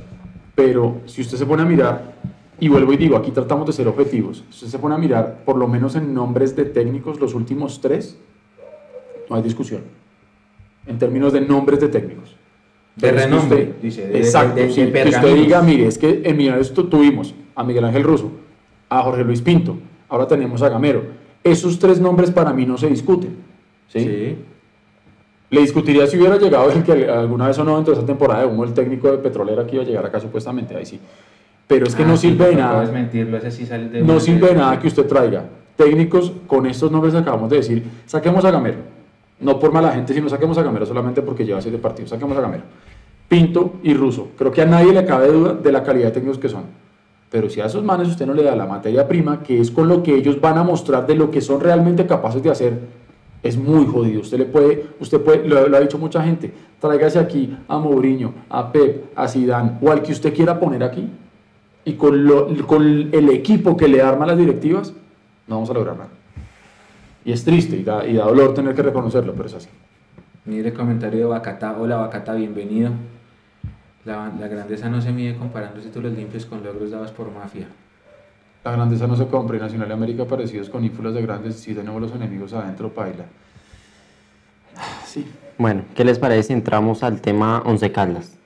Pero si usted se pone a mirar, y vuelvo y digo, aquí tratamos de ser objetivos, si usted se pone a mirar, por lo menos en nombres de técnicos, los últimos tres, no hay discusión. En términos de nombres de técnicos. De renombre, dice, de- exacto, de- de- sí, de que usted diga, mire, es que en Millonarios tu- tuvimos a Miguel Ángel Russo, a Jorge Luis Pinto, ahora tenemos a Gamero. Esos tres nombres para mí no se discuten. ¿sí? Sí. Le discutiría si hubiera llegado el que alguna vez o no dentro de esa temporada de humo el técnico de Petrolera que iba a llegar acá supuestamente, ahí sí. Pero es que Ah, no sirve de nada. puedes mentirlo, ese sí sale de No sirve de nada que usted traiga técnicos con estos nombres que acabamos de decir. Saquemos a Gamero. No por mala gente, sino saquemos a Gamero solamente porque lleva siete partidos. Saquemos a Gamero. Pinto y Russo. Creo que a nadie le cabe duda de la calidad de técnicos que son. Pero si a esos manes usted no le da la materia prima, que es con lo que ellos van a mostrar de lo que son realmente capaces de hacer, es muy jodido. Usted le puede, usted puede, lo, ha dicho mucha gente, tráigase aquí a Mourinho, a Pep, a Zidane o al que usted quiera poner aquí y con, con el equipo que le arma las directivas, no vamos a lograr nada. Y es triste y da, y da dolor tener que reconocerlo, pero es así. Mire comentario de Bacata. Hola Bacata, bienvenido. La, la grandeza no se mide comparando títulos limpios con logros dados por mafia. La grandeza no se compra y Nacional y América parecidos con ínfulas de grandes, si tenemos los enemigos adentro, paila. Sí. Bueno, ¿qué les parece si entramos al tema Once Caldas?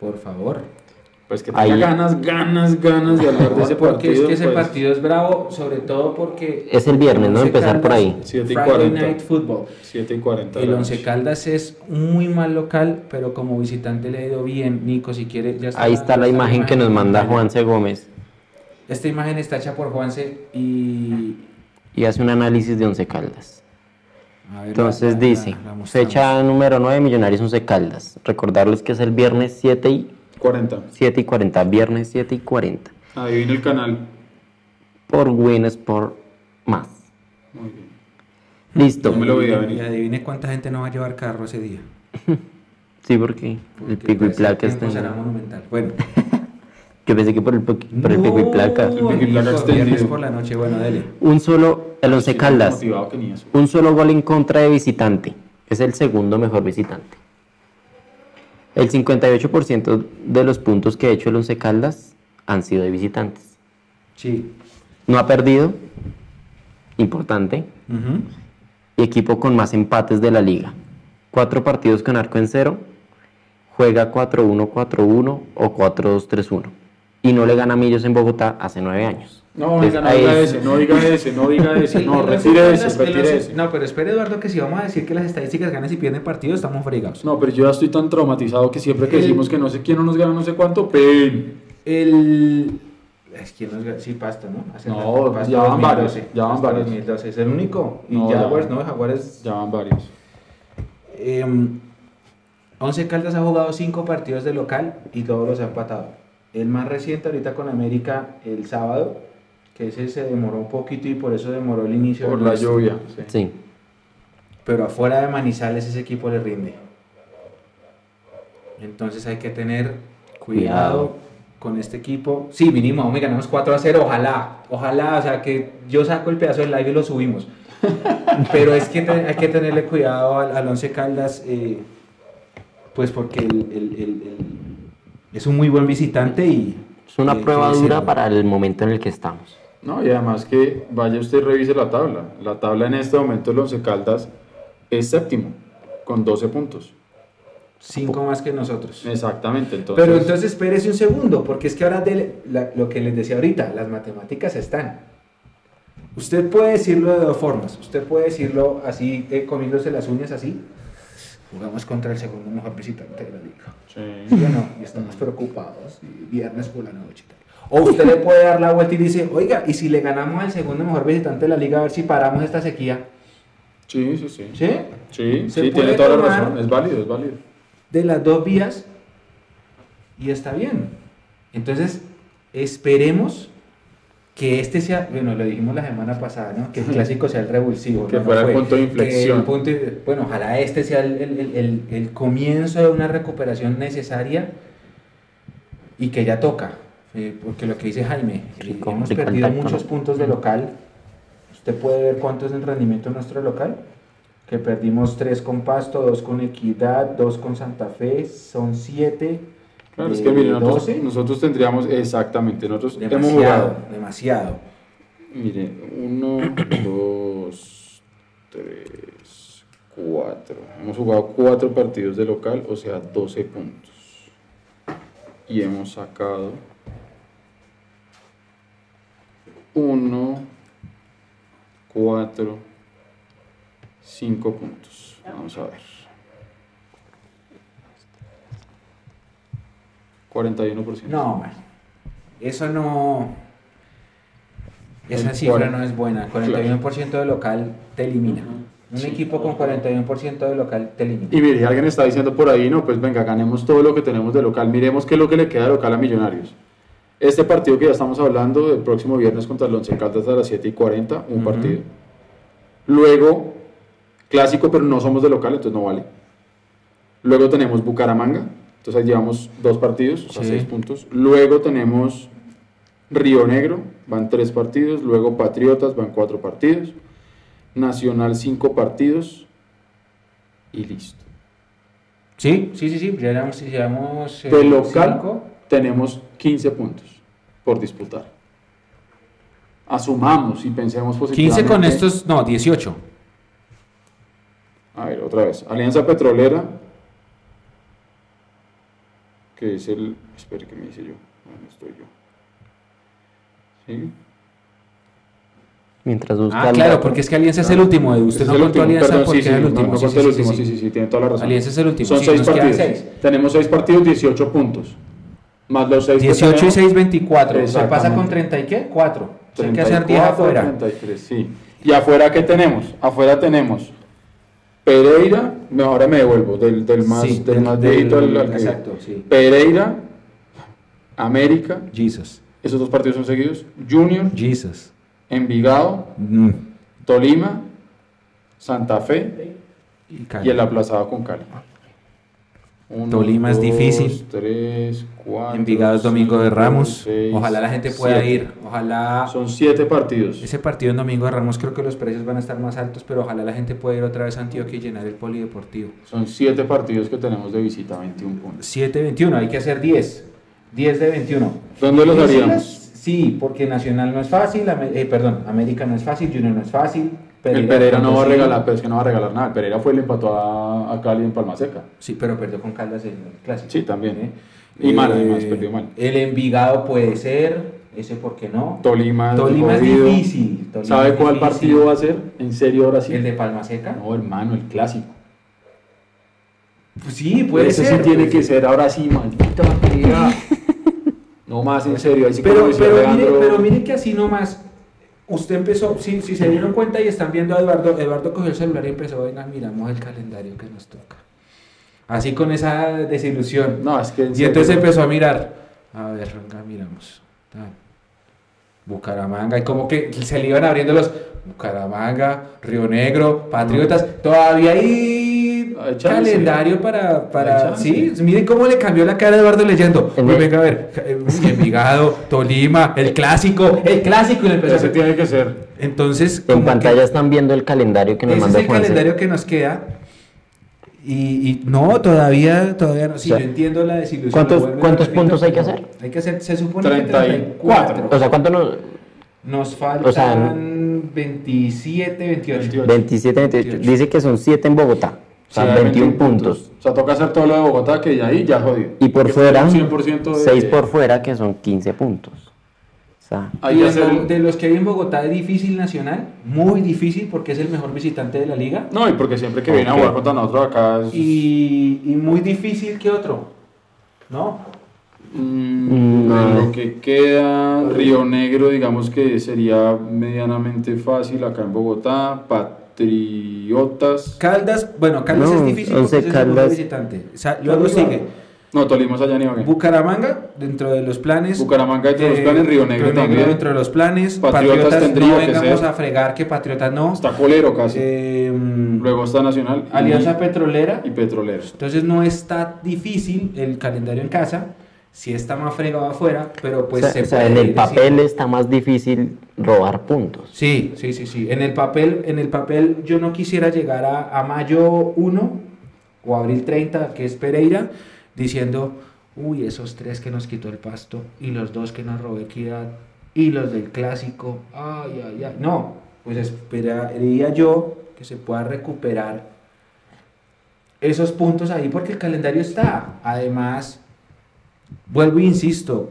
Por favor. Pues que Ahí- tenga ganas, ganas, ganas de hablar de ese porque partido. es que ese pues, partido es bravo, sobre todo porque... Es el viernes, ¿no? Empezar por ahí. Siete y Friday cuarenta. Night Football. 7 y 40. de El Once. Caldas es muy mal local, pero como visitante le ha ido bien. Nico, si quiere, ya Ahí está la imagen que nos manda Juan Juanse Gómez Esta imagen está hecha por Juanse y... y hace un análisis de Once Caldas. ver, Entonces la- la- dice, la fecha número 9, Millonarios Once Caldas. Recordarles que es el viernes 7 y, 40. 7 y 40, viernes 7 y 40. Ahí viene el canal. Por Win Sport más. Muy bien. Listo. No me lo veía Y venir. adivine cuánta gente no va a llevar carro ese día. Sí, porque el Porque pico y placa está será en... monumental. Bueno. Que pensé que por el, po- por el pico y placa. pico y placa extendido. por la noche, bueno, dele. Un solo, el Once Caldas. Un solo gol en contra de visitante. Es el segundo mejor visitante. El 58% de los puntos que ha hecho el Once Caldas han sido de visitantes. Sí. No ha perdido. Importante. Y equipo con más empates de la liga. Cuatro partidos con arco en cero. Juega 4-1, 4-1 o 4-2-3-1. Y no le gana a Millos en Bogotá hace nueve años. No, Entonces, no diga es- ese, no diga ese, no diga ese, Sí, no, retire ese, retire ese. No, pero espere, Eduardo, que si vamos a decir que las estadísticas ganan y pierden partidos, estamos fregados. No, pero yo ya estoy tan traumatizado que siempre que El- decimos que no sé quién no nos gana no sé cuánto, pen. El. Es que nos ga- Sí, Pasto, ¿no? Hace No, rato, ya van 2012, varios, ya van varios. 2012, es el único. Y No, ya Jaguars. ¿no? Jaguars. Ya van varios. Eh, Once Caldas ha jugado cinco partidos de local y todos los ha empatado. El más reciente ahorita con América el sábado, que ese se demoró un poquito y por eso demoró el inicio. Por la lluvia. sí. Sí. Pero afuera de Manizales ese equipo le rinde. Entonces hay que tener cuidado, Cuidado. con este equipo. Sí, mínimo, me ganamos 4 a 0, ojalá, ojalá, o sea que yo saco el pedazo del live y lo subimos. Pero es que hay que tenerle cuidado al, al Once Caldas, eh, pues porque el- el- el- el- es un muy buen visitante y... Es una eh, prueba dura para el momento en el que estamos. No, y además que vaya usted y revise la tabla. La tabla en este momento el Once Caldas es séptimo, con 12 puntos. Cinco más que nosotros. Exactamente, entonces. Pero entonces espérese un segundo, porque es que ahora dele- la- lo que les decía ahorita, las matemáticas están. Usted puede decirlo de dos formas. Usted puede decirlo así, eh, comiéndose las uñas así. Jugamos contra el segundo mejor visitante de la liga. Sí. ¿Sí o no? Y estamos preocupados. y viernes por la noche. tal. O usted le puede dar la vuelta y dice, oiga, ¿y si le ganamos al segundo mejor visitante de la liga a ver si paramos esta sequía? Sí, sí, sí. ¿Sí? Sí, sí, tiene toda la razón. Es válido, es válido. de las dos vías y está bien. Entonces, esperemos que este sea, bueno, lo dijimos la semana pasada, ¿no? Que el clásico sea el revulsivo. Que ¿no? No fuera el punto de inflexión. el punto bueno, ojalá este sea el- el comienzo de una recuperación necesaria y que ya toca. Eh, porque lo que dice Jaime, eh, Rico, hemos rico perdido muchos ¿no? puntos de local. ¿Usted puede ver cuánto es el rendimiento de nuestro local? Que perdimos 3 con Pasto, 2 con Equidad, 2 con Santa Fe, son 7. Claro, es que mire, nosotros, 12. nosotros tendríamos exactamente, nosotros hemos Demasiado, jugado, demasiado. mire, uno, dos, tres, cuatro. Hemos jugado cuatro partidos de local, o sea, 12 puntos. Y hemos sacado uno, cuatro, cinco puntos. Vamos a ver. 41%. No, man. Eso no. Esa El cifra cual- no es buena. 41% de local te elimina. Un Sí. equipo con 41% de local te elimina. Y mire, alguien está diciendo por ahí, no, pues venga, ganemos todo lo que tenemos de local, miremos qué es lo que le queda de local a Millonarios. Este partido que ya estamos hablando, el próximo viernes contra el Once Caldas a las 7 y 40, un Ujú. partido. Luego, clásico, pero no somos de local, entonces no vale. Luego tenemos Bucaramanga, entonces ahí llevamos dos partidos, o sea, Sí. seis puntos. Luego tenemos Río Negro, van tres partidos. Luego Patriotas, van cuatro partidos. Nacional, cinco partidos. Y listo. Sí, sí, sí, sí. Ya llevamos, eh, De local cinco. tenemos 15 puntos por disputar. Asumamos y pensemos 15 positivamente. con estos, no, 18. A ver, otra vez. Alianza Petrolera. Que es el. Espere, ¿qué me dice yo? ¿Dónde estoy yo? ¿Sí? Mientras busca Ah, claro, porque es que Alianza es el último. Usted Ese no es el contó último, Alianza perdón, porque sí, sí, el último. No, no Sí, el sí, último, sí, sí, sí. sí, sí, tiene toda la razón. Alianza es el último. Son sí, seis partidos. seis. Tenemos seis partidos, 18 puntos. Más los seis que 18 y tenemos, 6, 24. Se pasa con 30 y qué? 4. Hay que hacer 10 34, afuera. 33, sí. ¿Y afuera qué tenemos? Afuera tenemos Pereira, no, ahora me devuelvo, del, del más, Sí, del del- más del- viejito al, al que- exacto, sí. Pereira, América, Jesus. esos dos partidos son seguidos. Junior, Jesus. Envigado, Mm. Tolima, Santa Fe Y y el aplazado con Cali. Uno, Tolima es difícil. tres, cuatro, Envigado es Domingo de Ramos. seis, Ojalá la gente pueda siete. ir. Ojalá. Son siete partidos. Ese partido en Domingo de Ramos creo que los precios van a estar más altos, pero ojalá la gente pueda ir otra vez a Antioquia y llenar el polideportivo. Son siete partidos que tenemos de visita, 21 puntos. 7-21, hay que hacer 10. 10 de 21. ¿Dónde los haríamos? Sí, porque Nacional no es fácil, eh, perdón, América no es fácil, Junior no es fácil. El Pereira no va a regalar, pero es que no va a regalar nada. El Pereira fue y le empató a, a Cali en Palma Seca. Sí, pero perdió con Caldas en el clásico. Sí, también. ¿eh? Y mal, Eh, además, perdió mal. El Envigado puede ser, ese por qué no. Tolima, Tolima es difícil. Tolima ¿Sabe es cuál difícil. partido va a ser? ¿En serio ahora sí? ¿El de Palma Seca? No, hermano, el clásico. Pues sí, puede Ese ser. sí tiene que ser ahora sí, maldita no más, en serio. Ahí sí como Pero, pero, mire, pero mire que así nomás, usted empezó, si, si se dieron cuenta y están viendo a Eduardo, Eduardo cogió el celular y empezó, venga, miramos el calendario que nos toca. Así con esa desilusión. No, es que en y entonces empezó a mirar, a ver, venga, miramos. Bucaramanga, y como que se le iban abriendo los Bucaramanga, Río Negro, Patriotas, todavía hay Calendario para, para sí, miren cómo le cambió la cara a Eduardo leyendo. En Pues el- venga a ver, eh, Envigado, Tolima, el clásico, el clásico y tiene que ser. Entonces, En pantalla que están viendo el calendario que nos ese es el Juanse. calendario que nos queda. Y, y no, todavía, todavía no. Sí, O sea, yo entiendo la desilusión. ¿cuántos- cuántos repito, puntos hay que hacer? Hay que hacer, se supone que 34. 34. O sea, ¿cuánto nos...? Nos faltan o sea, 27, 28. 28. 27, 28. 28. Dice que son 7 en Bogotá. O sea, Sí, 21 puntos. O sea, toca hacer todo lo de Bogotá, que ya ahí ya jodido. Y por fuera, un 100% de- 6 por fuera, que son 15 puntos. O sea, de, hacer- lo- de los que hay en Bogotá es difícil nacional, muy difícil porque es el mejor visitante de la liga. No, y porque siempre que viene a jugar contra nosotros acá es... Y, y muy difícil que otro. ¿No? Mm, No. en lo que queda, Río Negro, digamos que sería medianamente fácil acá en Bogotá. Patriotas. Caldas, bueno, Caldas No, es difícil porque es Caldas. visitante. O sea, luego sigue No, Tolima es allá ni. Bucaramanga dentro de los planes. Bucaramanga dentro de los Eh, planes, Río Negro también. dentro de los planes. Patriotas Patriotas, tendría no que vengamos ser. a fregar que Patriotas no. Está colero casi. Eh, Luego está Nacional. y- Alianza Petrolera. y Petrolero. Entonces no está difícil el calendario en casa. Sí está más fregado afuera, pero pues o sea, se o sea, puede en el papel está más difícil robar puntos. Sí, sí, sí, sí. En el papel, en el papel yo no quisiera llegar a, a mayo 1 o abril 30, que es Pereira, diciendo, uy, esos tres que nos quitó el pasto y los dos que nos robó equidad y los del clásico, ay, ay, ay. No, pues esperaría yo que se pueda recuperar esos puntos ahí porque el calendario está. Además, vuelvo e insisto,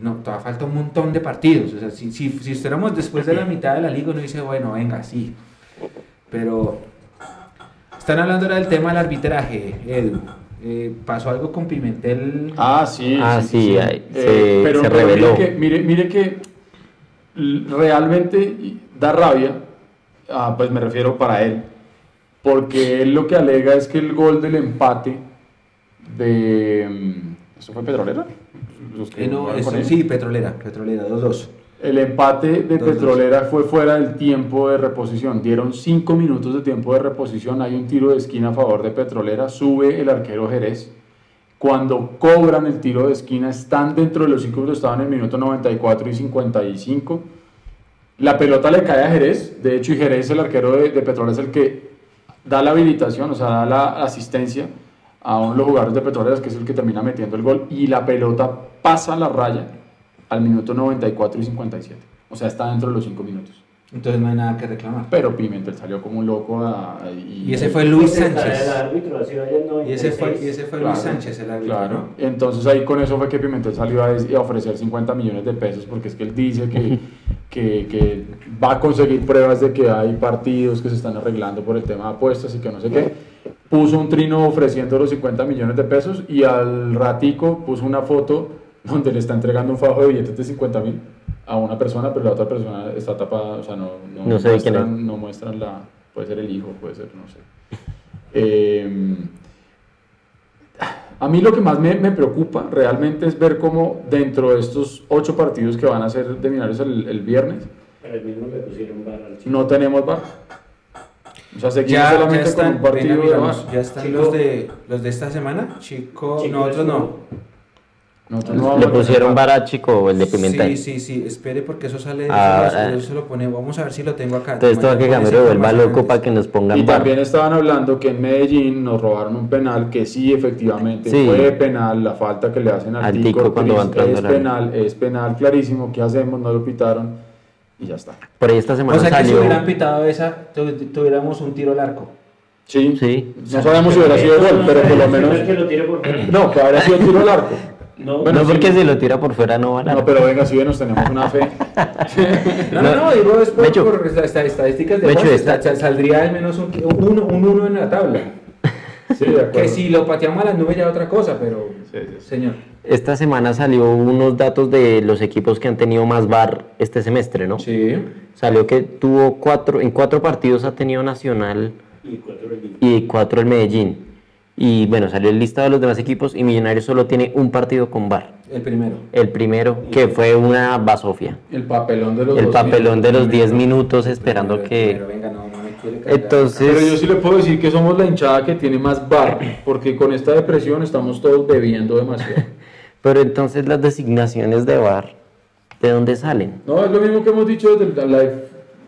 no, todavía falta un montón de partidos. O sea, si, si, si estuviéramos después de la mitad de la liga, uno dice, bueno, venga, sí. Pero están hablando ahora del tema del arbitraje, Edu. Eh, pasó algo con Pimentel. Ah, sí. Ah, sí, Eh, se- pero, se pero reveló. Mire que, mire, mire que realmente da rabia, ah, pues me refiero para él, porque él lo que alega es que el gol del empate de... ¿Eso fue Petrolera? Eh, no, eso- sí, Petrolera, Petrolera, 2-2. El empate de Dos, dos. Petrolera fue fuera del tiempo de reposición. Dieron cinco minutos de tiempo de reposición. Hay un tiro de esquina a favor de Petrolera. Sube el arquero Jerez. Cuando cobran el tiro de esquina, están dentro de los cinco minutos. Estaban en el minuto 94 y 55. La pelota le cae a Jerez. De hecho, y Jerez, el arquero de, de Petrolera, es el que da la habilitación, o sea, da la asistencia a uno de los jugadores de Petroleras, que es el que termina metiendo el gol. Y la pelota pasa la raya al minuto 94 y 57. O sea, está dentro de los 5 minutos. Entonces no hay nada que reclamar. Pero Pimentel salió como un loco. a- a- y, Y ese fue Luis Sánchez. El árbitro Y ese fue, 96. y ese fue Claro, Luis Sánchez, el árbitro. Claro. ¿no? Entonces ahí con eso fue que Pimentel salió a, a ofrecer 50 millones de pesos porque es que él dice que, que, que va a conseguir pruebas de que hay partidos que se están arreglando por el tema de apuestas y que no sé qué. Puso un trino ofreciendo los 50 millones de pesos y al ratico puso una foto donde le está entregando un fajo de billetes de 50 mil a una persona, pero la otra persona está tapada, o sea, no, no, No sé muestran, es. no muestran la, puede ser el hijo, puede ser, no sé. Eh, a mí lo que más me, me preocupa realmente es ver cómo dentro de estos ocho partidos que van a ser de Millonarios el, el viernes, Pero el mismo le pusieron barra al chico. no tenemos bar. O sea, seguimos Ya, solamente ya con están, un partido miramos, bar. ya están Chico. los de los de esta semana. Chico, Chico no. uno. Nosotros no Le pusieron VAR. vara chico el de Pimentel. Sí, sí, sí, espere porque eso sale, Ah, eso, ah. eso se lo pone, vamos a ver si lo tengo acá. Entonces todo que Gamero vuelva loco para que nos pongan Y bar. también estaban hablando que en Medellín nos robaron un penal que sí, efectivamente, Sí. fue penal. La falta que le hacen al, Al Tico, Tico cuando va Ortiz entrando es penal, es penal clarísimo. ¿Qué hacemos? No lo pitaron y ya está. Por ahí esta semana O sea que si hubieran pitado esa, tu- tuviéramos un tiro al arco. Sí, Sí. no sabemos si hubiera sido gol, pero por lo menos. que lo tire por fuera. No, que habría sido tiro al arco. No, Bueno, no porque sí. si lo tira por fuera no van a. No, pero venga, si bien nos tenemos una fe. No, no, no, digo es por, Mecho. por esta- esta- estadísticas de Mecho, Juan, esta- sa- saldría al menos un, uno, un uno en la tabla. Sí, de acuerdo. Que si lo pateamos a las nubes ya otra cosa, pero Sí, sí, sí. señor. Esta semana salió unos datos de los equipos que han tenido más bar este semestre, ¿no? Sí. Salió que tuvo cuatro, en cuatro partidos ha tenido Nacional Y cuatro y el Medellín. Y bueno, salió el listado de los demás equipos y Millonarios solo tiene un partido con bar. El primero. El primero, que fue una basofia. El papelón de los El papelón de los 10 Primero. minutos esperando que... venga, no. Entonces... Pero yo sí le puedo decir que somos la hinchada que tiene más bar, porque con esta depresión estamos todos bebiendo demasiado. Pero entonces las designaciones de bar, ¿de dónde salen? No, es lo mismo que hemos dicho desde, el live,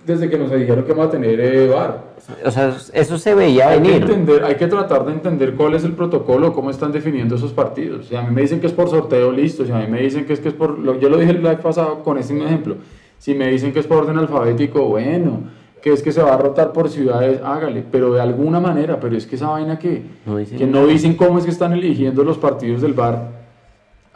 desde que nos dijeron que vamos a tener eh, bar. O sea, eso se veía Hay que, venir. entender, hay que tratar de entender cuál es el protocolo, cómo están definiendo esos partidos. Si a mí me dicen que es por sorteo, listo. Si a mí me dicen que es que es por... yo lo dije el live pasado con este ejemplo. Si me dicen que es por orden alfabético, bueno. Que es que se va a rotar por ciudades, hágale. Pero de alguna manera, pero es que esa vaina que... No dicen que no dicen cómo es que están eligiendo los partidos del bar.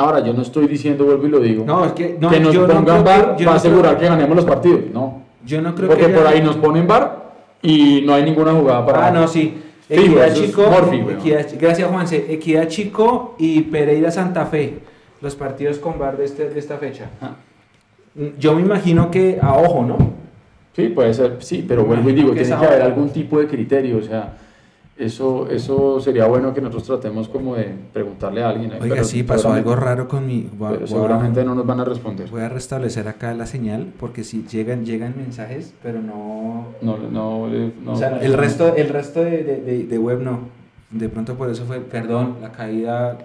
Ahora, yo no estoy diciendo, vuelvo y lo digo, No, es que, no, que nos no pongan bar que- yo va a no creo- asegurar que ganemos los partidos. No. Yo no creo Porque que por haya- ahí nos ponen bar y no hay ninguna jugada para. Ah, no, sí. Equidad eso es Chico, Morphy, weón. Equidad- gracias Juanse. Equidad Chico y Pereira Santa Fe. Los partidos con bar de, este- de esta fecha. Ah. Yo me imagino que a ojo, ¿no? Sí, puede ser, sí, pero vuelvo y digo, tiene que haber algún tipo de criterio, o sea, eso, eso sería bueno que nosotros tratemos como de preguntarle a alguien. ¿eh? Oiga, pero sí, pasó algo seguramente- raro con mi... voy Pero voy a- seguramente no nos van a responder. Voy a restablecer acá la señal porque si llegan llegan mensajes, pero no... No, no, le- no- o sea, el resto, el resto de, de- de- de web no. De pronto por eso fue, perdón, la caída...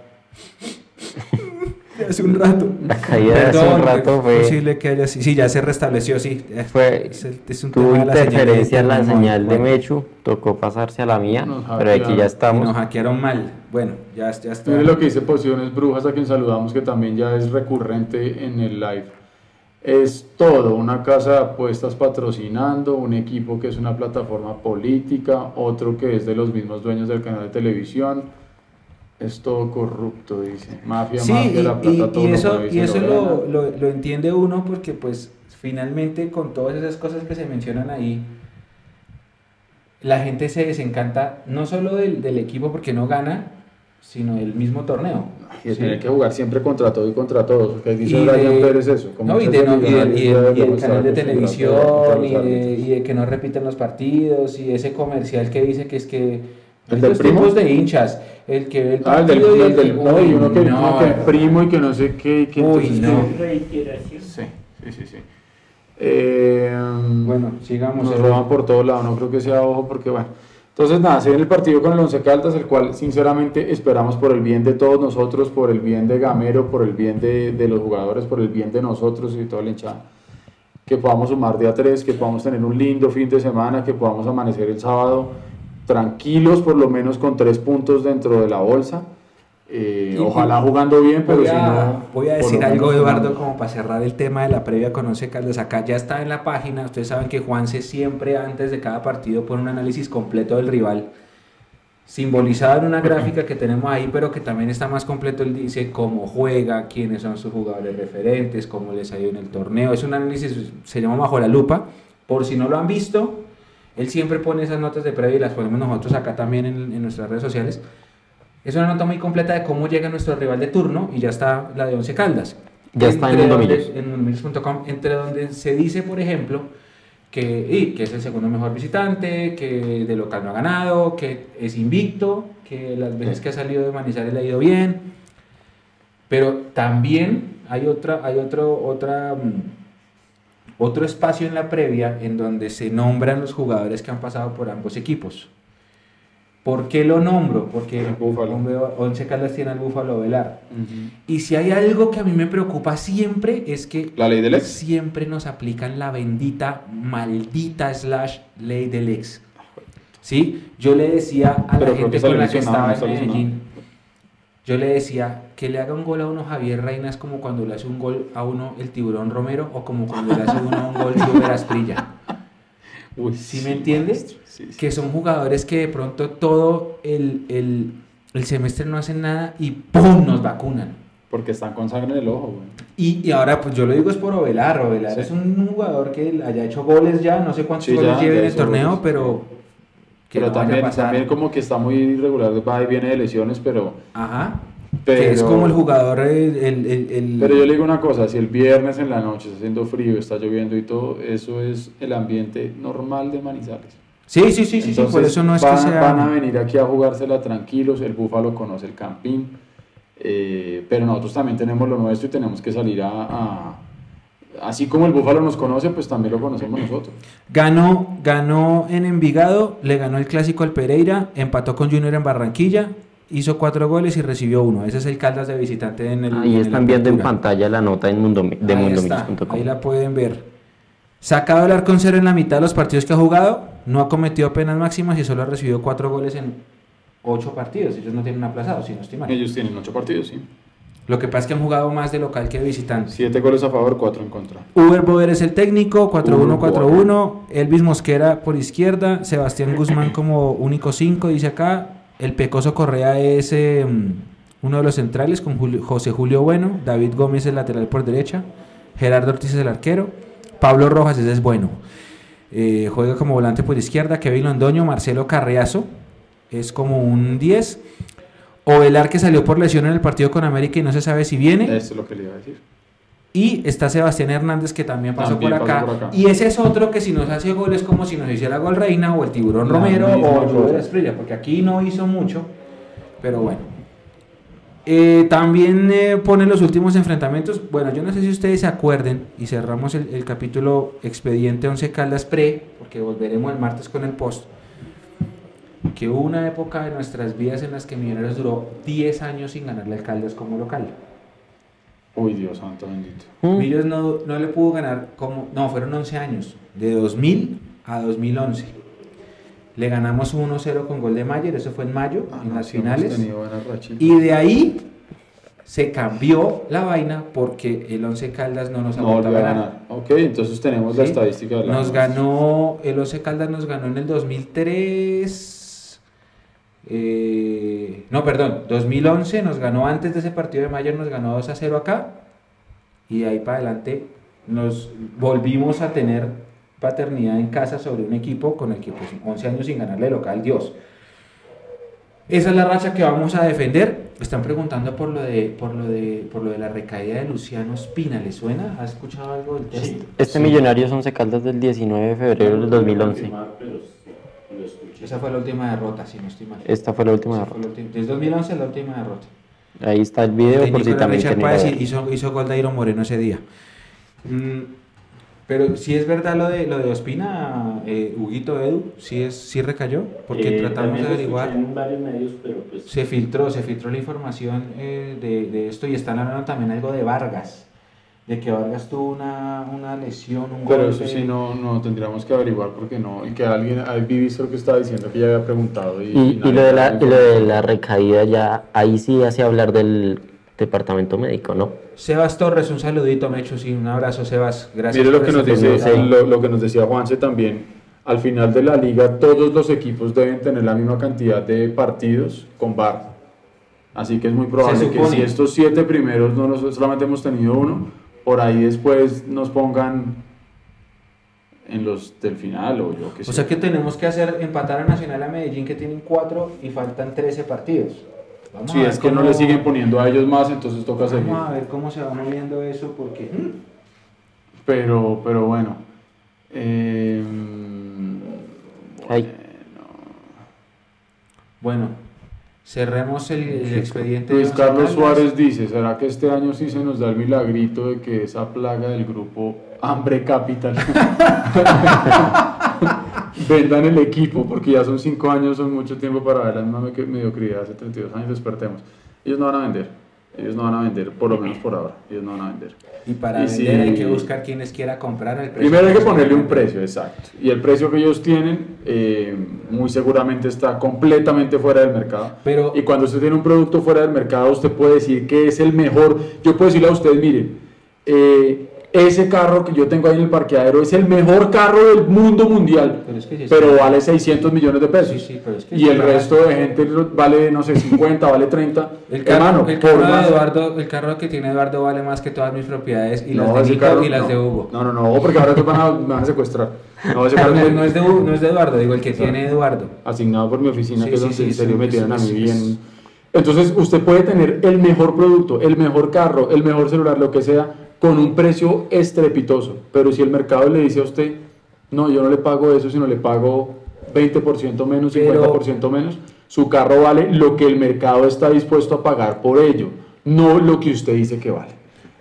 de hace un rato. La caída de hace un rato es fue- posible que haya... Sí, ya se restableció, sí. Fue, Es el- es un tuvo interferencia en la señal de. Mechu, tocó pasarse a la mía, Nos pero aquí ya estamos. Nos hackearon mal. Bueno, ya, ya está. Mire lo que dice Pociones Brujas, a quien saludamos, que también ya es recurrente en el live. Es todo, una casa de apuestas patrocinando, un equipo que es una plataforma política, otro que es de los mismos dueños del canal de televisión. Es todo corrupto, dice. Mafia, Sí, mafia, y, la plata, y- todo y lo eso, mueve, y eso lo, lo- lo entiende uno porque pues finalmente con todas esas cosas que se mencionan ahí, la gente se desencanta no solo del, del equipo porque no gana, sino del mismo torneo. Y de ¿sí? tener que jugar siempre contra todo y contra todos. Que dice Brian de- Pérez eso. No, y, de no- y millonario y debe y demostrar canal de televisión de, y de que no repiten los partidos y ese comercial que dice que es que ¿El del primo? tipos de hinchas el que ve el Ah, el del, partido y el el del no, y uno que, Uy, uno que primo y que no sé qué. y que Uy, entonces no. que-. Sí, sí, sí. sí. Eh, Bueno, sigamos. Nos roban por todos lados, no creo que sea ojo porque bueno. Entonces nada, se viene el partido con el Once Caldas, el cual sinceramente esperamos por el bien de todos nosotros, por el bien de Gamero, por el bien de, de los jugadores, por el bien de nosotros y toda la hinchada. Que podamos sumar de a tres, que podamos tener un lindo fin de semana, que podamos amanecer el sábado tranquilos, por lo menos con tres puntos dentro de la bolsa. Eh, ojalá jugando bien, pero voy si a, no... voy a decir algo, Eduardo, como para cerrar el tema de la previa con Once Caldas. Acá ya está en la página. Ustedes saben que Juanse siempre antes de cada partido pone un análisis completo del rival, simbolizado en una gráfica que tenemos ahí, pero que también está más completo. Él dice cómo juega, quiénes son sus jugadores referentes, cómo les ha ido en el torneo. Es un análisis, se llama Bajo la Lupa. Por si no lo han visto, él siempre pone esas notas de previa y las ponemos nosotros acá también en, en nuestras redes sociales. Es una nota muy completa de cómo llega nuestro rival de turno y ya está la de Once Caldas. Ya está en Entre Mundo donde- Millos. En mundomillos.com, entre donde se dice, por ejemplo, que, y, que es el segundo mejor visitante, que de local no ha ganado, que es invicto, que las veces que ha salido de Manizales le ha ido bien. Pero también hay otra, hay otro, otra, mm, otro espacio en la previa en donde se nombran los jugadores que han pasado por ambos equipos. ¿Por qué lo nombro? Porque El Búfalo. Once Caldas tiene al Búfalo Velar. Ujú. Y si hay algo que a mí me preocupa siempre es que La ley del ex. siempre nos aplican la bendita, maldita slash ley del ex. ¿Sí? Yo le decía a Pero la creo gente con la que estaba en Medellín, yo le decía que le haga un gol a uno Javier Reina es como cuando le hace un gol a uno el tiburón Romero o como cuando le hace uno un gol Uber Asprilla. Uy, ¿Sí me entiendes? sí, sí. Que son jugadores que de pronto todo el, el, el semestre no hacen nada y ¡pum! nos vacunan. Porque están con sangre en el ojo, güey. Y, y ahora, pues yo lo digo es por Ovelar. Ovelar Sí. es un jugador que haya hecho goles ya, no sé cuántos Sí, goles ya en el torneo, goles. pero Pero no vaya a también, pasar. también como que está muy irregular, va y viene de lesiones, pero... Ajá. Pero, Que es como el jugador, el... el, el- Pero yo le digo una cosa, si el viernes en la noche está haciendo frío, está lloviendo y todo, eso es el ambiente normal de Manizales. Sí, sí, sí, sí, sí, Entonces, por eso no es van, que sea... van a venir aquí a jugársela tranquilos, el Búfalo conoce el campín, eh, pero nosotros también tenemos lo nuestro y tenemos que salir a, a- Así como el Búfalo nos conoce, pues también lo conocemos nosotros. Ganó, ganó en Envigado, le ganó el clásico al Pereira, empató con Junior en Barranquilla, hizo cuatro goles y recibió uno. Ese es el Caldas de visitante en el. Ahí en están viendo en pantalla la nota en mundo, de Ahí está, mundomillos.com. Ahí la pueden ver. Sacado el arco en cero en la mitad de los partidos que ha jugado, no ha cometido penas máximas y solo ha recibido cuatro goles en ocho partidos. Ellos no tienen aplazados, si no estoy mal. Ellos tienen ocho partidos, sí. Lo que pasa es que han jugado más de local que de visitante. Siete goles a favor, cuatro en contra. Uber Boder es el técnico, 4-1-4-1. Elvis Mosquera por izquierda. Sebastián Guzmán como único 5, dice acá. El Pecoso Correa es eh, uno de los centrales con Julio- José Julio Bueno. David Gómez el lateral por derecha. Gerardo Ortiz es el arquero. Pablo Rojas ese es bueno. Eh, juega como volante por izquierda. Kevin Londoño, Marcelo Carreazo es como un 10. Ovelar que salió por lesión en el partido con América y no se sabe si viene. Eso es lo que le iba a decir. Y está Sebastián Hernández que también pasó, También por, pasó acá. por acá. Y ese es otro que si nos hace goles como si nos hiciera gol Reina o el Tiburón La Romero o el de Estrella, porque aquí no hizo mucho, pero bueno. Eh, también eh, pone los últimos enfrentamientos. Bueno, yo no sé si ustedes se acuerden y cerramos el, el capítulo Expediente 11 Caldas Pre, porque volveremos el martes con el post. Que hubo una época de nuestras vidas en las que Millonarios duró 10 años sin ganarle al Caldas como local. Uy, Dios santo bendito. Mm. Millos no, no le pudo ganar como... No, fueron 11 años. De 2000 a 2011. Le ganamos 1-0 con gol de Mayer, eso fue en mayo, Ah, en no, las sí finales. Y de ahí se cambió la vaina porque el 11 Caldas no nos No a ganar. ganar. Ok, entonces tenemos la estadística de la Nos ganó, el 11 Caldas nos ganó en el 2003. Eh, no, perdón, 2011 nos ganó antes de ese partido de Mayer, nos ganó 2 a 0 acá. Y de ahí para adelante nos volvimos a tener paternidad en casa sobre un equipo con el que pues 11 años sin ganarle de local, Dios. Esa es la racha que vamos a defender. Están preguntando por lo de por lo de por lo de la recaída de Luciano Espina, ¿le suena? ¿Has escuchado algo del tema? Este Millonarios 11 Caldas del 19 de febrero del 2011. Esa fue la última derrota, si no estoy mal. Esta fue la última Esa derrota. última- Desde 2011 es la última derrota. Ahí está el video por si también Richard Páez hizo, hizo gol de Iron Moreno ese día. Mm, pero si es verdad lo de lo de Ospina, eh, Huguito Edu, sí es sí recayó, porque Eh, tratamos de averiguar. escuché en varios medios, pero pues Se filtró, se filtró la información eh, de, de esto y están hablando también algo de Vargas, de que Vargas tuvo una, una lesión, un Pero golpe. eso sí no, no tendríamos que averiguar porque no, y que alguien, ahí vi visto lo que estaba diciendo que ya había preguntado y, Y, y nadie lo de la, y lo de la recaída ya, ahí sí hace hablar del departamento médico, ¿no? Sebas Torres, un saludito, Mecho, sí, un abrazo, Sebas. Gracias. Mire lo por que, nos dice, lo, lo que nos decía Juanse también. Al final de la liga, todos los equipos deben tener la misma cantidad de partidos con VAR. Así que es muy probable que si estos siete primeros no los, solamente hemos tenido uno, por ahí después nos pongan en los del final o yo qué sé. O sea que tenemos que hacer empatar a Nacional a Medellín que tienen cuatro y faltan 13 partidos. Vamos ver es que no le siguen poniendo a ellos más, entonces toca seguir. Vamos a ver cómo se va moviendo eso porque mm, Pero, pero bueno. eh, Ay. bueno, cerremos el, el expediente. Luis Carlos. Suárez dice, ¿será que este año sí se nos da el milagrito de que esa plaga del grupo Hambre Capital vendan el equipo? Porque ya son cinco años, son mucho tiempo para ver la misma me- mediocridad. Hace 32 años despertemos. Ellos no van a vender. Ellos no van a vender, por lo menos por ahora. Ellos no van a vender. Y para Y vender hay que buscar quienes quiera comprar el precio. Primero hay que ponerle un precio, exacto. Y el precio que ellos tienen eh, muy seguramente está completamente fuera del mercado. Pero- y cuando usted tiene un producto fuera del mercado, usted puede decir que es el mejor. Yo puedo decirle a usted, mire, eh, ese carro que yo tengo ahí en el parqueadero es el mejor carro del mundo mundial, Pero es que sí, pero sí. vale 600 millones de pesos. Sí, sí, pero es que y el resto de gente vale, no sé, 50, vale 30. El carro, Hermano, el carro más- Eduardo, el carro que tiene Eduardo vale más que todas mis propiedades y las de Nico carro y las no. de Hugo. No, no, no, porque ahora te van a, me van a secuestrar. No, ese carro no, no es de, no es de Eduardo, digo el que tiene Eduardo. asignado por mi oficina, Sí, que es donde en serio me tienen a mí bien. Entonces, usted puede tener el mejor producto, el mejor carro, el mejor celular, lo que sea, con un precio estrepitoso. Pero si el mercado le dice a usted, no, yo no le pago eso, sino le pago 20% menos, Pero- 50% menos, su carro vale lo que el mercado está dispuesto a pagar por ello, no lo que usted dice que vale.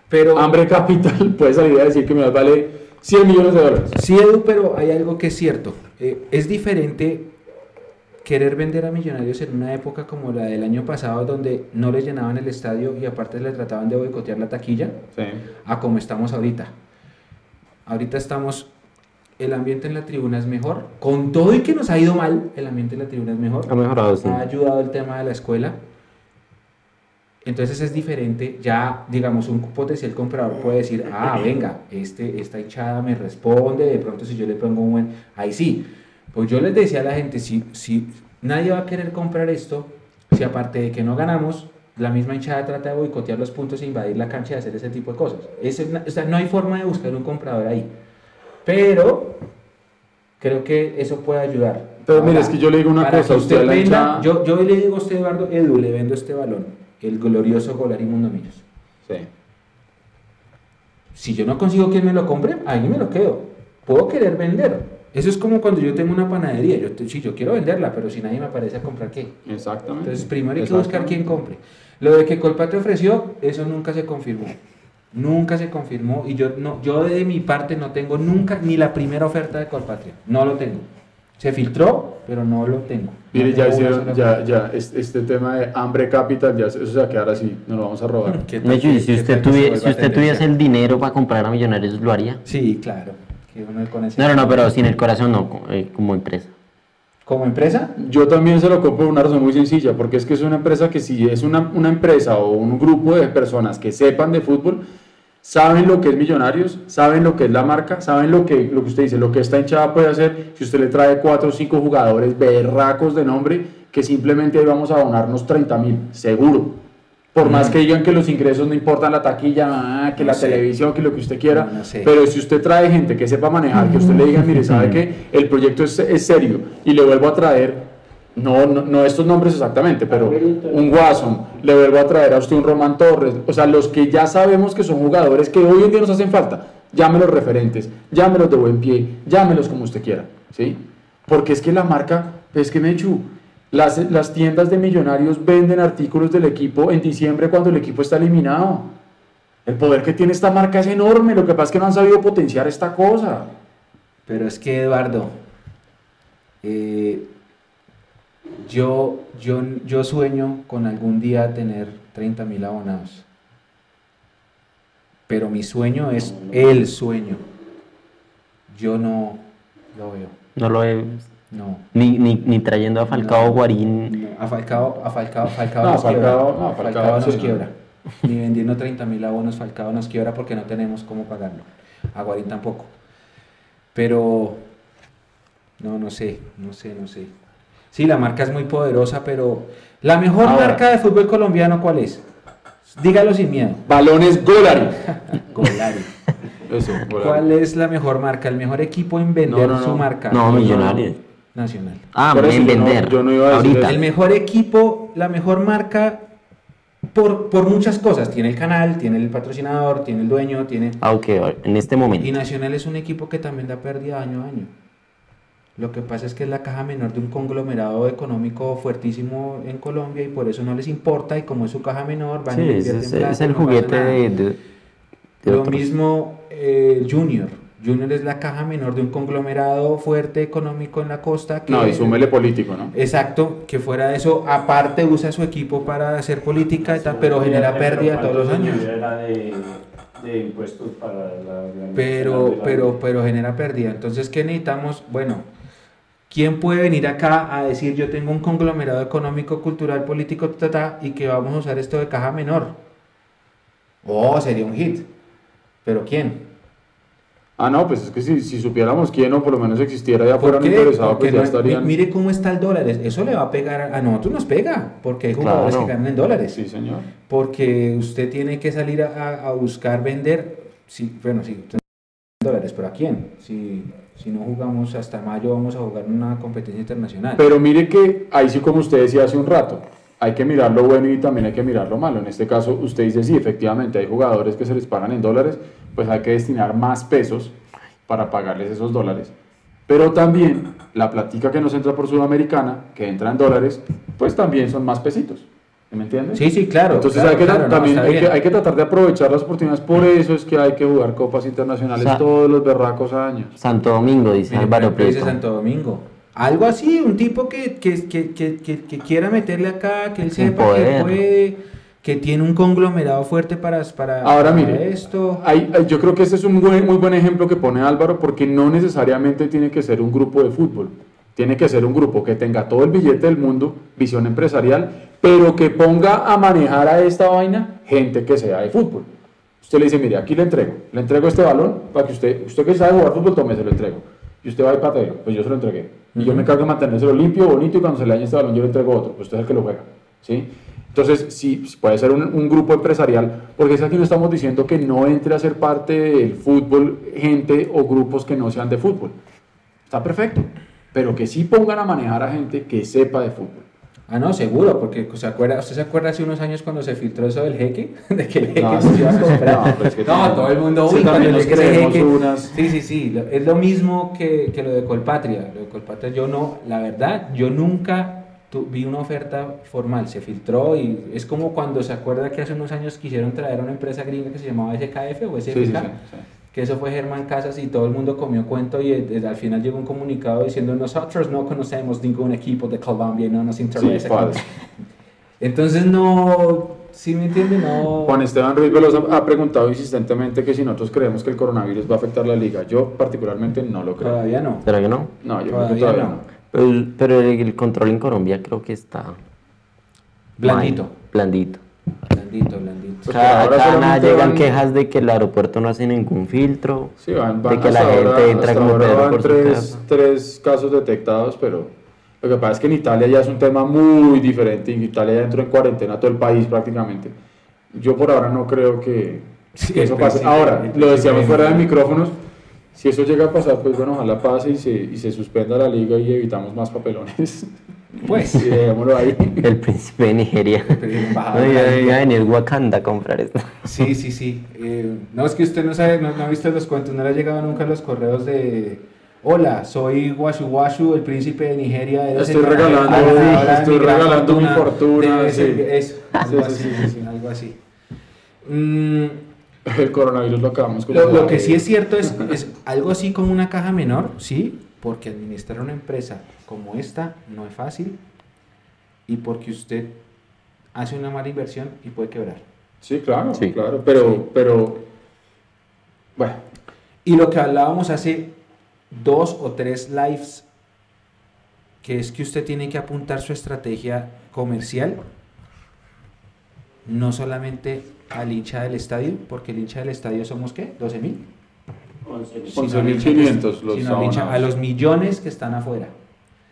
Pero, Hambre Capital puede salir a decir que me vale 100 millones de dólares. sí, Edu, pero hay algo que es cierto. Eh, es diferente querer vender a millonarios en una época como la del año pasado, donde no le llenaban el estadio y aparte le trataban de boicotear la taquilla, Sí. a como estamos ahorita. Ahorita estamos, el ambiente en la tribuna es mejor, con todo y que nos ha ido mal, el ambiente en la tribuna es mejor. Ha mejorado, sí. ha ayudado el tema de la escuela. Entonces es diferente, ya digamos un potencial comprador puede decir, ah, venga, este, esta hinchada me responde, de pronto si yo le pongo un buen, ahí sí. Pues yo les decía a la gente, si, si nadie va a querer comprar esto, si aparte de que no ganamos, la misma hinchada trata de boicotear los puntos e invadir la cancha y hacer ese tipo de cosas. Es una- o sea, no hay forma de buscar un comprador ahí. Pero creo que eso puede ayudar. Pero mire, es que yo le digo una cosa, usted venda- hinchada- yo, yo le digo a usted, Eduardo, Edu, le vendo este balón, el glorioso Golari Mundo Millos. Sí. Si yo no consigo quien me lo compre, ahí me lo quedo. Puedo querer vender. Eso es como cuando yo tengo una panadería. Yo, te- sí, yo quiero venderla, pero si nadie me aparece a comprar, ¿qué? Exactamente. Entonces, primero hay que buscar quién compre. Lo de que Colpatria ofreció, eso nunca se confirmó. Nunca se confirmó. Y yo, no, yo de mi parte no tengo nunca ni la primera oferta de Colpatria. No lo tengo. Se filtró, pero no lo tengo. Mire, No ya hicieron, ya, ya, es- este tema de hambre capital, ya, eso se va a quedar así, nos lo vamos a robar. ¿Qué tal Mechu, y que- si usted, si usted tuviese el dinero para comprar a Millonarios, ¿lo haría? Sí, claro. Que uno con ese- No, no, no, pero sin el corazón no, eh, como empresa. ¿Como empresa? Yo también se lo compro por una razón muy sencilla, porque es que es una empresa que si es una, una empresa o un grupo de personas que sepan de fútbol, saben lo que es Millonarios, saben lo que es la marca, saben lo que, lo que usted dice, lo que esta hinchada puede hacer si usted le trae cuatro o cinco jugadores berracos de nombre que simplemente ahí vamos a donarnos 30 mil, seguro. Por más que digan que los ingresos no importan la taquilla, ah, que No la sé. televisión, que lo que usted quiera, No, no sé. pero si usted trae gente que sepa manejar, que usted le diga, mire, sabe que el proyecto es, es serio y le vuelvo a traer, no, no, no estos nombres exactamente, pero un Watson, le vuelvo a traer a usted un Román Torres, o sea, los que ya sabemos que son jugadores que hoy en día nos hacen falta, llámelos referentes, llámelos de buen pie, llámelos como usted quiera, ¿sí? Porque es que la marca, es que Mechu, las, las tiendas de millonarios venden artículos del equipo en diciembre cuando el equipo está eliminado. El poder que tiene esta marca es enorme, lo que pasa es que no han sabido potenciar esta cosa. Pero es que, Eduardo, eh, yo, yo, yo sueño con algún día tener 30 mil abonados. Pero mi sueño es el sueño. Yo no lo veo. No lo he... No. Ni, ni, ni trayendo a Falcao No, Guarín. no. A Falcao, a Falcao, Falcao No, nos Falcao- quiebra. no, Falcao, Falcao, nos sí. quiebra. Ni vendiendo 30 mil abonos, Falcao nos quiebra porque no tenemos cómo pagarlo. A Guarín tampoco. Pero, no, no sé, no sé, no sé. Sí, la marca es muy poderosa, pero la mejor Ahora. marca de fútbol colombiano, ¿cuál es? Dígalo sin miedo. Balones Golari. Golari. Eso, Golari. ¿Cuál es la mejor marca? El mejor equipo en vender No, no, no. su marca. No, Millonarios. Nacional. Ah, Por eso en yo no- vender. yo no iba a decir Ahorita. El mejor equipo, la mejor marca por, por muchas cosas. Tiene el canal, tiene el patrocinador, tiene el dueño, tiene... Ah, ok, en este Y momento. Nacional es un equipo que también da pérdida año a año. Lo que pasa es que es la caja menor de un conglomerado económico fuertísimo en Colombia y por eso no les importa y como es su caja menor van Sí, y le es, invierten es- plata es y el no juguete de, de- de Lo otros. mismo eh, Junior. Junior es la caja menor de un conglomerado fuerte económico en la costa. Que, No, y súmele político, ¿no? Exacto, que fuera de eso, aparte usa su equipo para hacer política y tal, pero genera pérdida todos los años. Era de, de impuestos para la Pero, pero, pero genera pérdida. Entonces, ¿qué necesitamos? Bueno, ¿quién puede venir acá a decir yo tengo un conglomerado económico, cultural, político, ta, ta, ta, y que vamos a usar esto de caja menor? Oh, sería un hit. ¿Pero quién? Ah, no, pues es que si, si supiéramos quién o por lo menos existiera ya ¿Por fueran qué? interesados, Porque pues ya estarían. mi- Mire cómo está el dólar. Eso le va a pegar a, a nosotros, nos pega, porque hay jugadores Claro. que ganan en dólares. Sí, señor. Porque usted tiene que salir a, a buscar vender, sí, bueno, sí, dólares, pero ¿a quién? Si, si no jugamos hasta mayo, vamos a jugar una competencia internacional. Pero mire que ahí sí, como usted decía hace un rato, hay que mirar lo bueno y también hay que mirar lo malo. En este caso, usted dice, sí, efectivamente, hay jugadores que se les pagan en dólares, pues hay que destinar más pesos para pagarles esos dólares. Pero también la platica que nos entra por Sudamericana, que entra en dólares, pues también son más pesitos. ¿Me entiendes? sí, sí, claro. Entonces claro, hay, que, claro, no, también está hay, que, hay que tratar de aprovechar las oportunidades. Por eso es que hay que jugar copas internacionales O sea, todos los berracos años. Santo Domingo, dice Álvaro. Santo Domingo. Algo así, un tipo que, que, que, que, que- que quiera meterle acá, que él sepa poder. que puede, que tiene un conglomerado fuerte para, para, Ahora para mire, esto. Hay- hay- yo creo que este es un buen- muy buen ejemplo que pone Álvaro porque no necesariamente tiene que ser un grupo de fútbol. Tiene que ser un grupo que tenga todo el billete del mundo, visión empresarial, pero que ponga a manejar a esta vaina gente que sea de fútbol. Usted le dice, mire, aquí le entrego, le entrego este balón para que usted, usted que sabe jugar fútbol, tome, se lo entrego. Y usted va y pateo, pues yo se lo entregué. Y yo me encargo de mantenérselo limpio, bonito, y cuando se le dañe este balón yo le entrego otro, pues usted es el que lo juega. ¿sí? Entonces, sí, puede ser un, un grupo empresarial, porque es que aquí no estamos diciendo que no entre a ser parte del fútbol gente o grupos que no sean de fútbol. Está perfecto, pero que sí pongan a manejar a gente que sepa de fútbol. Ah, no, seguro, porque ¿se acuerda, ¿usted se acuerda hace unos años cuando se filtró eso del jeque? De que el jeque No, se iba a comprar. no, pero es que No, también- todo el mundo, sí, uy, también cuando nos creemos jeque. unas- Sí, sí, sí, es lo mismo que, que lo de Colpatria. Lo de Colpatria, yo no, la verdad, yo nunca tu- vi una oferta formal, se filtró y es como cuando se acuerda que hace unos años quisieron traer a una empresa gringa que se llamaba SKF o SFK. Sí. Que eso fue Germán Casas y todo el mundo comió cuento y al final llegó un comunicado diciendo nosotros no conocemos ningún equipo de Colombia y no nos interesa. Entonces no, ¿sí me entiende? No. Juan Esteban Ruiz Velosa ha preguntado insistentemente que si nosotros creemos que el coronavirus va a afectar la liga. Yo particularmente no lo creo. Todavía no. Pero yo no. No, yo creo Todavía que todavía no. no. Pero, el- pero el, el control en Colombia creo que está... Blandito. mal, Blandito. Blandito, blandito. Pues cada cada nada llegan van- quejas de que el aeropuerto no hace ningún filtro. Sí, van, van de que la gente ahora- entra como van por su tres, casa. tres casos detectados, pero lo que pasa es que en Italia ya es un tema muy diferente. En Italia ya entró en cuarentena todo el país prácticamente. Yo por ahora no creo que, Sí, que eso pase. Ahora, lo decíamos de- fuera de micrófonos. Si eso llega a pasar, pues bueno, ojalá pase y se, y se suspenda la liga y evitamos más papelones. Pues. Ahí. El príncipe de Nigeria. No, iba a venir Wakanda a comprar esto. Sí, sí, sí. Eh, no, es que usted no sabe, no, no ha visto los cuentos, no le ha llegado nunca los correos de... Hola, soy Washu Washu, el príncipe de Nigeria. Estoy regalando- ah, de estoy regalando mi fortuna, sí. ser- Eso, algo Sí, sí, así, sí, sí, sí. algo así. Mm, El coronavirus lo acabamos con lo, lo que sí es cierto es, es algo así como una caja menor, sí, porque administrar una empresa como esta no es fácil y porque usted hace una mala inversión y puede quebrar. Sí, claro, Sí. claro. Pero, Sí. pero, bueno, Y lo que hablábamos hace dos o tres lives, que es que usted tiene que apuntar su estrategia comercial, no solamente al hincha del estadio, porque el hincha del estadio somos qué, 12 mil. 11.500 los sino a los millones que están afuera.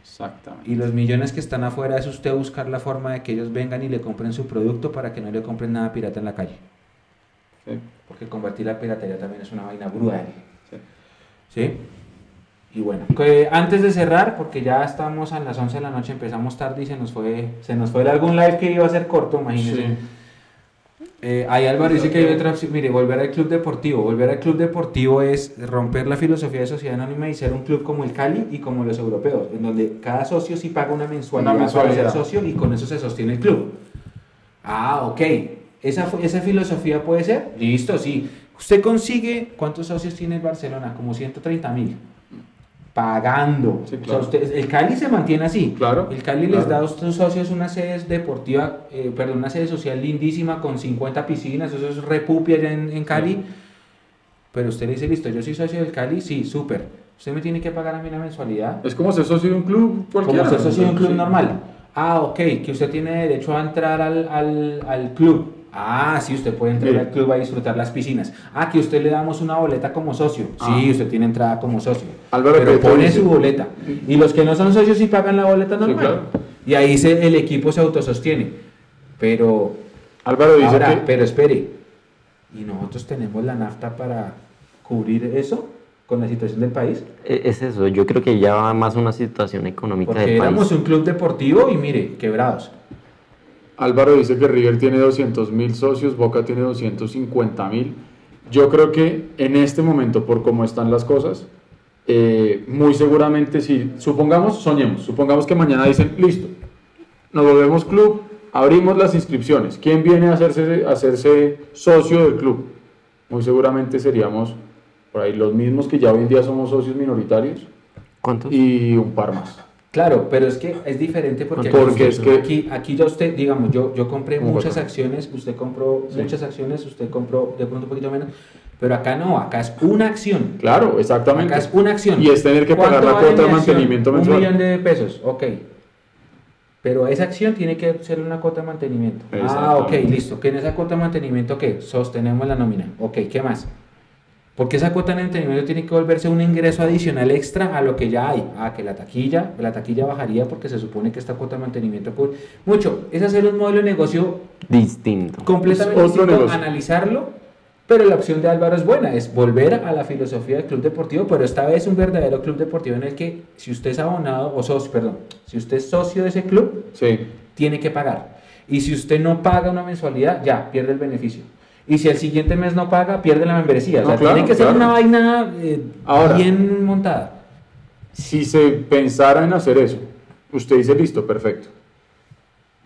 Exactamente. Y los millones que están afuera es usted buscar la forma de que ellos vengan y le compren su producto para que no le compren nada pirata en la calle. Sí, Porque combatir la piratería también es una vaina brutal. sí. ¿Sí? Y bueno, que antes de cerrar, porque ya estamos a las 11 de la noche, empezamos tarde y se nos fue, se nos fue algún live que iba a ser corto, imagínense. Sí. Eh, ahí Álvaro dice que hay otra opción. Mire, volver al club deportivo. Volver al club deportivo es romper la filosofía de sociedad anónima y ser un club como el Cali y como los europeos, en donde cada socio sí paga una mensualidad, Una mensualidad. para ser socio y con eso se sostiene el club. Ah, ok. ¿Esa, esa filosofía puede ser? Listo, sí. Usted consigue, ¿cuántos socios tiene el Barcelona? Como 130 mil. Pagando. Sí, O sea, claro. usted- el Cali se mantiene así. Claro, El Cali les da a estos socios una sede deportiva, eh, perdón, una sede social lindísima con 50 piscinas, eso es repupia allá en, en Cali. Pero usted le dice, listo, yo soy socio del Cali, sí, súper. Usted me tiene que pagar a mí una mensualidad. Es como ser socio de un club cualquiera. Como ser socio de un club Sí. normal. Ah, ok, que usted tiene derecho a entrar al, al, al club. Ah, sí, usted puede entrar al club a disfrutar las piscinas. Ah, que usted le damos una boleta como socio. Sí, Ah. usted tiene entrada como socio. Álvaro pero pone su boleta. Y los que no son socios sí pagan la boleta normal. claro. Y ahí se, el equipo se autosostiene. Pero, Álvaro dice ahora, que pero espere. ¿Y nosotros tenemos la nafta para cubrir eso con la situación del país? E- Es eso, yo creo que ya va más una situación económica Porque del éramos país. un club deportivo y mire, quebrados. Álvaro dice que River tiene 200 mil socios, Boca tiene 250 mil. Yo creo que en este momento, por cómo están las cosas, eh, muy seguramente si, supongamos, soñemos, supongamos que mañana dicen, listo, nos volvemos club, abrimos las inscripciones. ¿Quién viene a hacerse, a hacerse socio del club? Muy seguramente seríamos por ahí los mismos que ya hoy en día somos socios minoritarios ¿Cuántos? y un par más. Claro, pero es que es diferente porque, es que- aquí, aquí ya usted, digamos, yo, yo compré ¿Cómo muchas acciones, usted compró Sí. muchas acciones, usted compró de pronto un poquito menos, pero acá no, acá es una acción. Claro, exactamente. Acá es una acción. Y es tener que pagar ¿Cuánto la cuota de mantenimiento Un mensual. millón de pesos, ok. Pero esa acción tiene que ser una cuota de mantenimiento. Ah, ok, listo. ¿Que en esa cuota de mantenimiento qué? Sostenemos la nómina. Ok, ¿qué más? Porque esa cuota de mantenimiento tiene que volverse un ingreso adicional extra a lo que ya hay. Ah, que la taquilla, la taquilla bajaría porque se supone que esta cuota de mantenimiento cubre mucho. Es hacer un modelo de negocio Distinto. completamente otro distinto, negocio. analizarlo, pero la opción de Álvaro es buena, es volver a la filosofía del club deportivo, pero esta vez un verdadero club deportivo en el que si usted es abonado, o socio, perdón, si usted es socio de ese club, Sí. tiene que pagar. Y si usted no paga una mensualidad, ya, pierde el beneficio. Y si el siguiente mes no paga, pierde la membresía. O No, sea, claro, tiene que ser una vaina eh, Ahora. bien montada. Si se pensara en hacer eso, usted dice, listo, perfecto.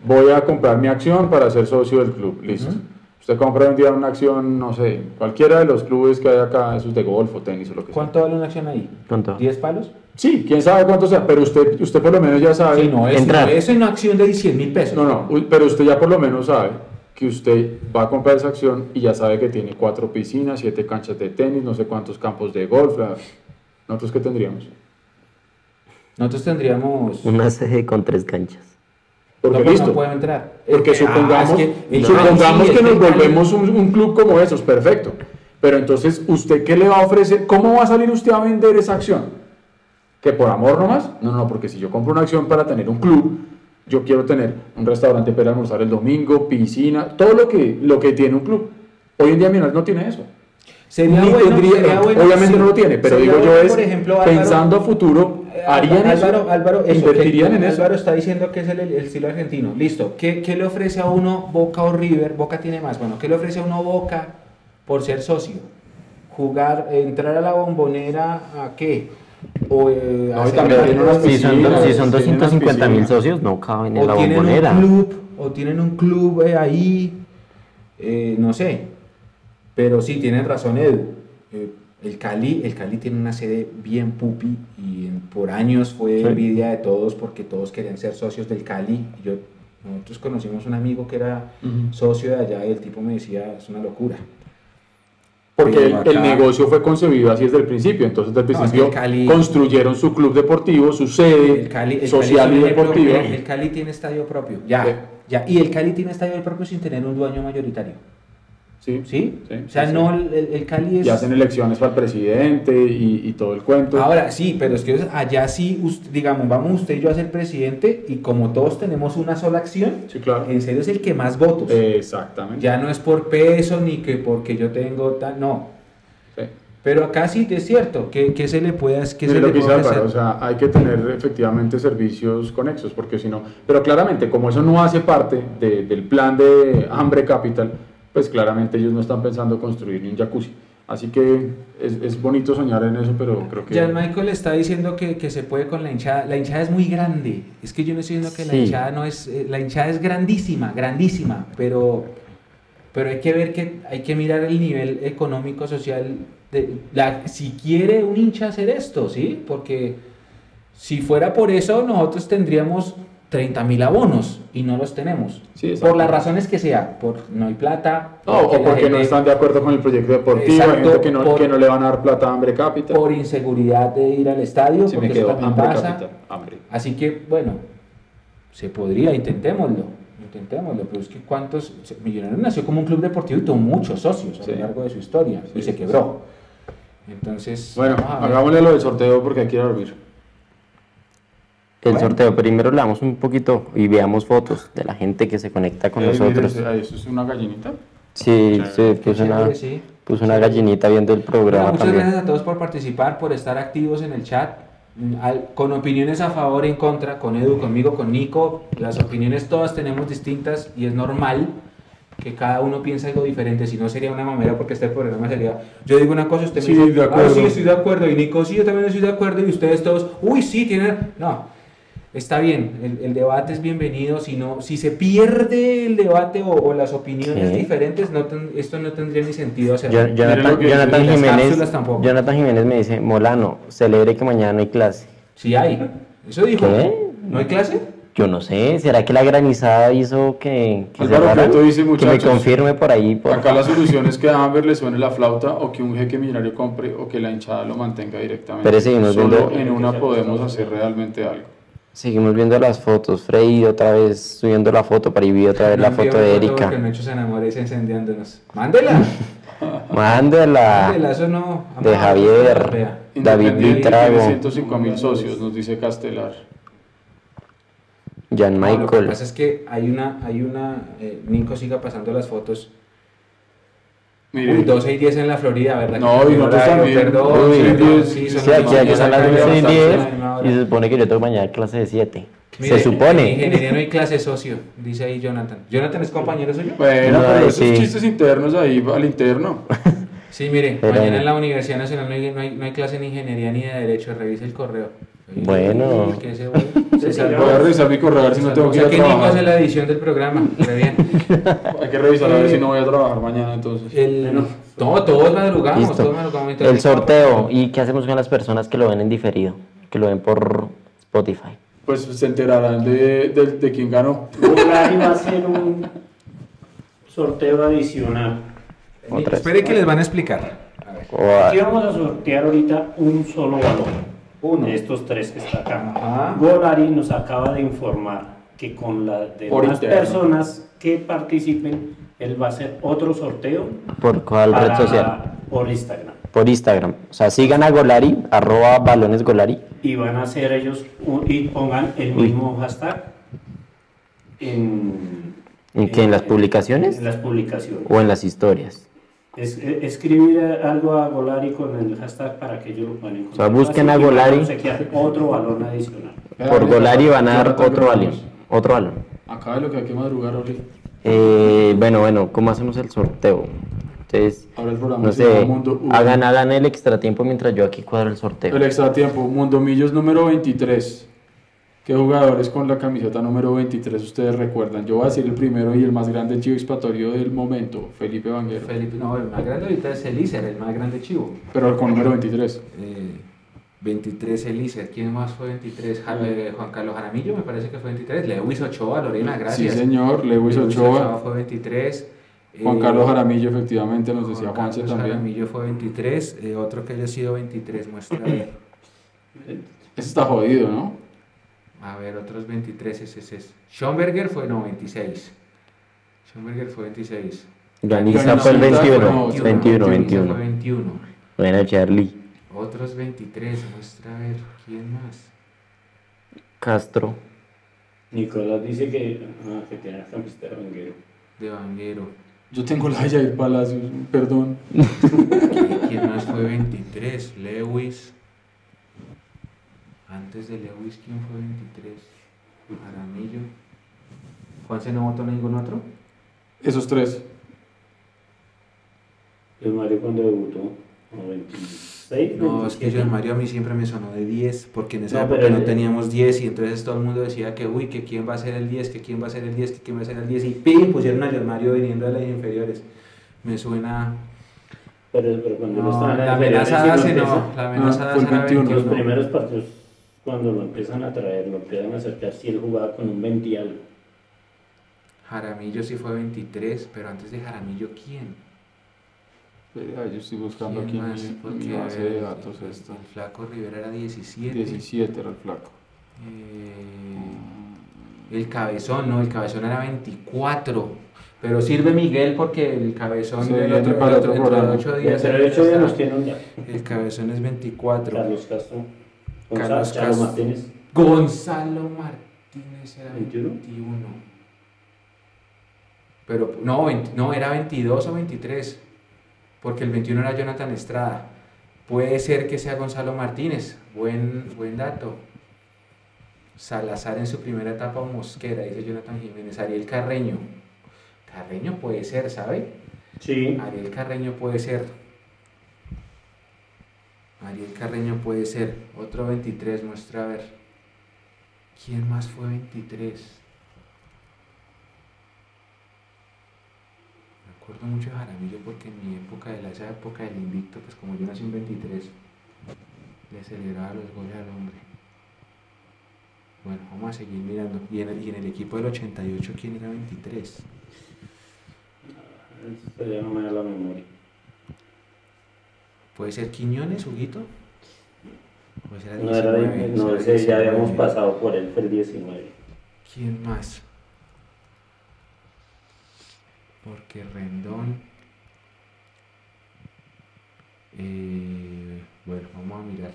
Voy a comprar mi acción para ser socio del club, listo. Usted compra en día una acción, no sé, cualquiera de los clubes que hay acá, esos de golf o tenis o lo que sea. ¿Cuánto vale una acción ahí? ¿Cuánto? ¿10 palos? Sí, quién sabe cuánto sea, pero usted, usted por lo menos ya sabe. Sí, no, es, Entrar. no, eso es una acción de 100 mil pesos. No, no, pero usted ya por lo menos sabe que usted va a comprar esa acción y ya sabe que tiene cuatro piscinas, siete canchas de tenis, no sé cuántos campos de golf. ¿Nosotros qué tendríamos? Nosotros tendríamos... Una sede con tres canchas. Porque no, pues listo. no puedo entrar. Porque Eh, ah, supongamos, es que supongamos sí, que nos volvemos un, un club como esos, perfecto. Pero entonces, ¿usted qué le va a ofrecer? ¿Cómo va a salir usted a vender esa acción? ¿Que por amor nomás? No, no, porque si yo compro una acción para tener un club, yo quiero tener un restaurante para almorzar el domingo, piscina, todo lo que, lo que tiene un club. Hoy en día Millonarios no tiene eso. Sería Ni bueno, tendría- sería bueno, obviamente sí. no lo tiene, pero Sería digo yo bueno, es, ejemplo, Álvaro- pensando a futuro, Eh, ¿harían Álvaro, eso? Álvaro, eso, ¿Invertirían que- en eso? Álvaro está diciendo que es el, el estilo argentino. Listo. ¿Qué, qué le ofrece a uno Boca o River? Boca tiene más. Bueno, ¿qué le ofrece a uno Boca por ser socio? Jugar, entrar a la bombonera, ¿a qué? O, eh, No, también tiene unas Si son, piscinas, si son tienen 250 mil socios, no caben en la o tienen bombonera. un club, o tienen un club eh, ahí, eh, no sé. Pero sí, tienen razón Edu. Eh, el Cali, el Cali tiene una sede bien pupi y por años fue Sí. envidia de todos porque todos querían ser socios del Cali. Yo, nosotros conocimos un amigo que era socio de allá y el tipo me decía, es una locura. Porque el, negocio fue concebido así desde el principio. Entonces, desde el No, es que principio el Cali- construyeron su club deportivo, su sede El Cali, el social Cali y deportiva. el- el Cali tiene estadio propio, ya, Sí. ya. Y el Cali tiene estadio propio sin tener un dueño mayoritario. Sí, ¿Sí? Sí, o sea, sí, no, el, el Cali es... Y hacen elecciones para el presidente y, y todo el cuento. Ahora sí, pero es que allá sí, us- digamos, vamos usted y yo a ser presidente y como todos tenemos una sola acción, sí, claro. en serio es el que más votos. Exactamente. Ya no es por peso ni que porque yo tengo tal, no. Pero acá sí es cierto, que, que se le pueda, que se lo le que ofrecer? o sea, hay que tener efectivamente servicios conexos, porque si no, pero claramente como eso no hace parte de- del plan de Hambre Capital, pues claramente ellos no están pensando construir ni un jacuzzi. Así que es, es bonito soñar en eso, pero creo que... Jan Michael está diciendo que, que se puede con la hinchada. La hinchada es muy grande. Es que yo no estoy diciendo que la hinchada no es. eh, la hinchada es grandísima, grandísima. Pero, pero hay que ver que hay que mirar el nivel económico, social. De, la, si quiere un hincha hacer esto, ¿sí? Porque si fuera por eso, nosotros tendríamos 30 mil abonos y no los tenemos. Sí, por las razones que sea. Por no hay plata. No, o porque no están de acuerdo con el proyecto deportivo, hay Exacto, gente que no, por- que no le van a dar plata a Hambre Capital. Por inseguridad de ir al estadio. Sí, porque eso también Hambre pasa. Capital. Hambre. Así que, bueno, se podría, intentémoslo, intentémoslo, pero es que cuántos, Millonarios nació como un club deportivo y tuvo muchos socios a lo largo de su historia y se quebró. Entonces, Bueno, hagámosle lo del sorteo porque hay que ir a dormir. El Bueno. sorteo, primero le damos un poquito y veamos fotos de la gente que se conecta con Eh, mire, nosotros. ¿Eso es una gallinita? Sí, se Qué puso una, chévere, sí. puso una gallinita viendo el Bueno, programa muchas también. gracias a todos por participar, por estar activos en el chat, mm, al- con opiniones a favor y en contra, con Edu, conmigo, con Nico. Las opiniones todas tenemos distintas y es normal que cada uno piense algo diferente, si no sería una mamera porque este programa sería, yo digo una cosa, usted me Sí, dice, de "Ah, acuerdo". sí, estoy de acuerdo, y Nico, sí, yo también estoy de acuerdo, y ustedes todos, uy, sí, tienen, no, está bien, el, el debate es bienvenido, si no, si se pierde el debate o, o las opiniones Sí. diferentes, no ten- esto no tendría ni sentido hacerlo. Jonathan, Jiménez. Jonathan me dice, Molano, celebre que mañana no hay clase. Sí hay. Eso dijo. ¿Qué? ¿No hay clase? Yo no sé, ¿será que la granizada hizo que, que Álvaro cerraran? Prieto dice, Que me confirme por ahí. Por Acá la solución es que a Amber le suene la flauta o que un jeque millonario compre o que la hinchada lo mantenga directamente. Pero seguimos Solo viendo- en una podemos hacer realmente algo. Seguimos viendo las fotos. Freddy otra vez subiendo la foto para ir vi otra vez la No envió foto de Erika. Porque Mecho se enamora y se encendiándonos. Mándela. Mándela. Mándela, eso no. De Vamos a Javier. David tiene 105 mil socios, nos dice Castelar. Jan No, lo que Michael. pasa es que hay una, hay una, eh, Nico siga pasando las fotos. Uy, 12 y 10 en la Florida, ¿verdad? No, y nosotros también. Perdón, Uy, perdón, 10, sí, sí, Sí, aquí, aquí son las 12 y 10 y se supone que yo tengo mañana clase de 7. Se En supone. ingeniería no hay clase socio, dice ahí Jonathan. ¿Jonathan es compañero suyo? Bueno, No, pero esos sí. chistes internos ahí al interno. Sí, mire, Pero- mañana en la Universidad Nacional no hay, no hay, no hay clase ni ingeniería ni de derecho, revise el correo. Bueno. que ese güey- Sí, sí, Voy a revisar mi correo a ver si no tengo O que ir a que trabajar. la edición del programa. Muy bien. Hay que revisar a ver si no voy a trabajar mañana entonces. El, Bueno. no, todos madrugamos, Listo. todos madrugamos. Entonces, El sorteo. ¿Y qué hacemos con las personas que lo ven en diferido? Que lo ven por Spotify. Pues se enterarán de, de, de quién ganó. Bulgari va a hacer un sorteo adicional. Espere que les van a explicar. A ver. O- Aquí vamos a sortear ahorita un solo balón. Uno. De estos tres que está acá. Ajá. Golari nos acaba de informar que con las demás personas que participen, él va a hacer otro sorteo ¿Por cuál red social? por Instagram. Por Instagram. O sea, sigan a Golari, arroba balones Golari. Y van a hacer ellos un- y pongan el mismo hashtag en, ¿En qué? ¿En las publicaciones? En las publicaciones. O en las historias. Es- e- escribir algo a Golari con el hashtag para que ellos lo puedan encontrar. O sea, busquen Así a Golari. otro balón adicional. Por Golari van a dar otro balón. Otro balón. Acá es lo que hay que madrugar ahorita. Eh, bueno, bueno, ¿cómo hacemos el sorteo? Entonces, Ahora el programa no sé, Mundo hagan, hagan el extra tiempo mientras yo aquí cuadro el sorteo. El extra tiempo, Mundo Millos número 23. ¿Qué jugadores con la camiseta número 23 ustedes recuerdan? Yo voy a decir el primero y el más grande chivo expiatorio del momento, Felipe Vanguero. Felipe, no, el más grande ahorita es Elícer, el más grande chivo. Pero con número 23. Eh, 23 Elícer. ¿Quién más fue 23? Ja- eh, Juan Carlos Jaramillo, me parece que fue 23. Lewis Ochoa, Lorena, gracias. Sí, señor. Lewis Ochoa. fue 23. Juan Eh, Carlos Jaramillo, efectivamente, nos decía Juan Juanse también. Jaramillo fue 23. eh, otro que haya sido 23, muestra. Ese está jodido, ¿no? A ver, otros 23, ese ese es. Schomberger fue, no, 26. Schomberger fue 26. Ganiza Ganiza fue el fue 21. 21, 21. Ganiza fue 21. Bueno, Charlie. Otros 23, muestra a ver, ¿quién más? Castro. Nicolás dice que, ah, que tiene la camiseta de Vanguero. De Vanguero. Yo tengo la de Palacios, perdón. ¿Quién más fue 23? Lewis. Antes de Lewis, ¿quién fue 23? Aramillo. ¿Juanse no votó ningún otro? Esos tres. El Mario cuando debutó, ¿no? 26. No, es que 27. yo Mario a mí siempre me sonó de 10, porque en esa No, época pero no teníamos 10 y entonces todo el mundo decía que, uy, que quién va a ser el 10, que quién va a ser el 10, que quién va a ser el 10, y ¡pim! pusieron a John Mario viniendo de las inferiores. Me suena... Pero, pero cuando No, no, la inferiores, amenaza lo hace no, la amenaza Ah, fue el hace era 21. Los 21. primeros partidos, cuando lo empiezan a traer, lo empiezan a acercar, si él jugaba con un 20 y algo. Jaramillo sí fue 23, pero antes de Jaramillo, ¿quién? Espera, yo estoy buscando ¿Quién aquí en más? mi- Porque, mi a base ver, de datos el, esto. el flaco Rivera era 17. 17 era el flaco. Eh, el cabezón, no, el cabezón era 24. Pero sirve Miguel porque el cabezón del otro, para el otro otro- dentro de programa. ocho días. Pero de hecho ya está. nos tiene un ya. El cabezón es 24. Carlos Castro. Carlos Gonzalo Charo Castro. Martínez. Gonzalo Martínez era 21. 21. Pero no, 20 no, era 22 o 23. Porque el 21 era Jonathan Estrada. Puede ser que sea Gonzalo Martínez. Buen, buen dato. Salazar en su primera etapa Mosquera, dice Jonathan Jiménez. Ariel Carreño. Carreño puede ser, ¿sabe? Sí. Ariel Carreño puede ser. Ariel Carreño puede ser. Otro 23, muestra a ver. ¿Quién más fue 23? Me acuerdo mucho de Jaramillo porque en mi época, de esa época del invicto, pues como yo nací en 23, le celebraba los goles al hombre. Bueno, vamos a seguir mirando. Y en el, equipo del 88, ¿quién era 23? Esto ya no me da la memoria. ¿Puede ser Quiñones, Huguito? ¿O ese No, era de- 19? no ¿Será ese ya 19? habíamos pasado por él, fue el 19. ¿Quién más? Porque Rendón. Eh, bueno, vamos a mirar.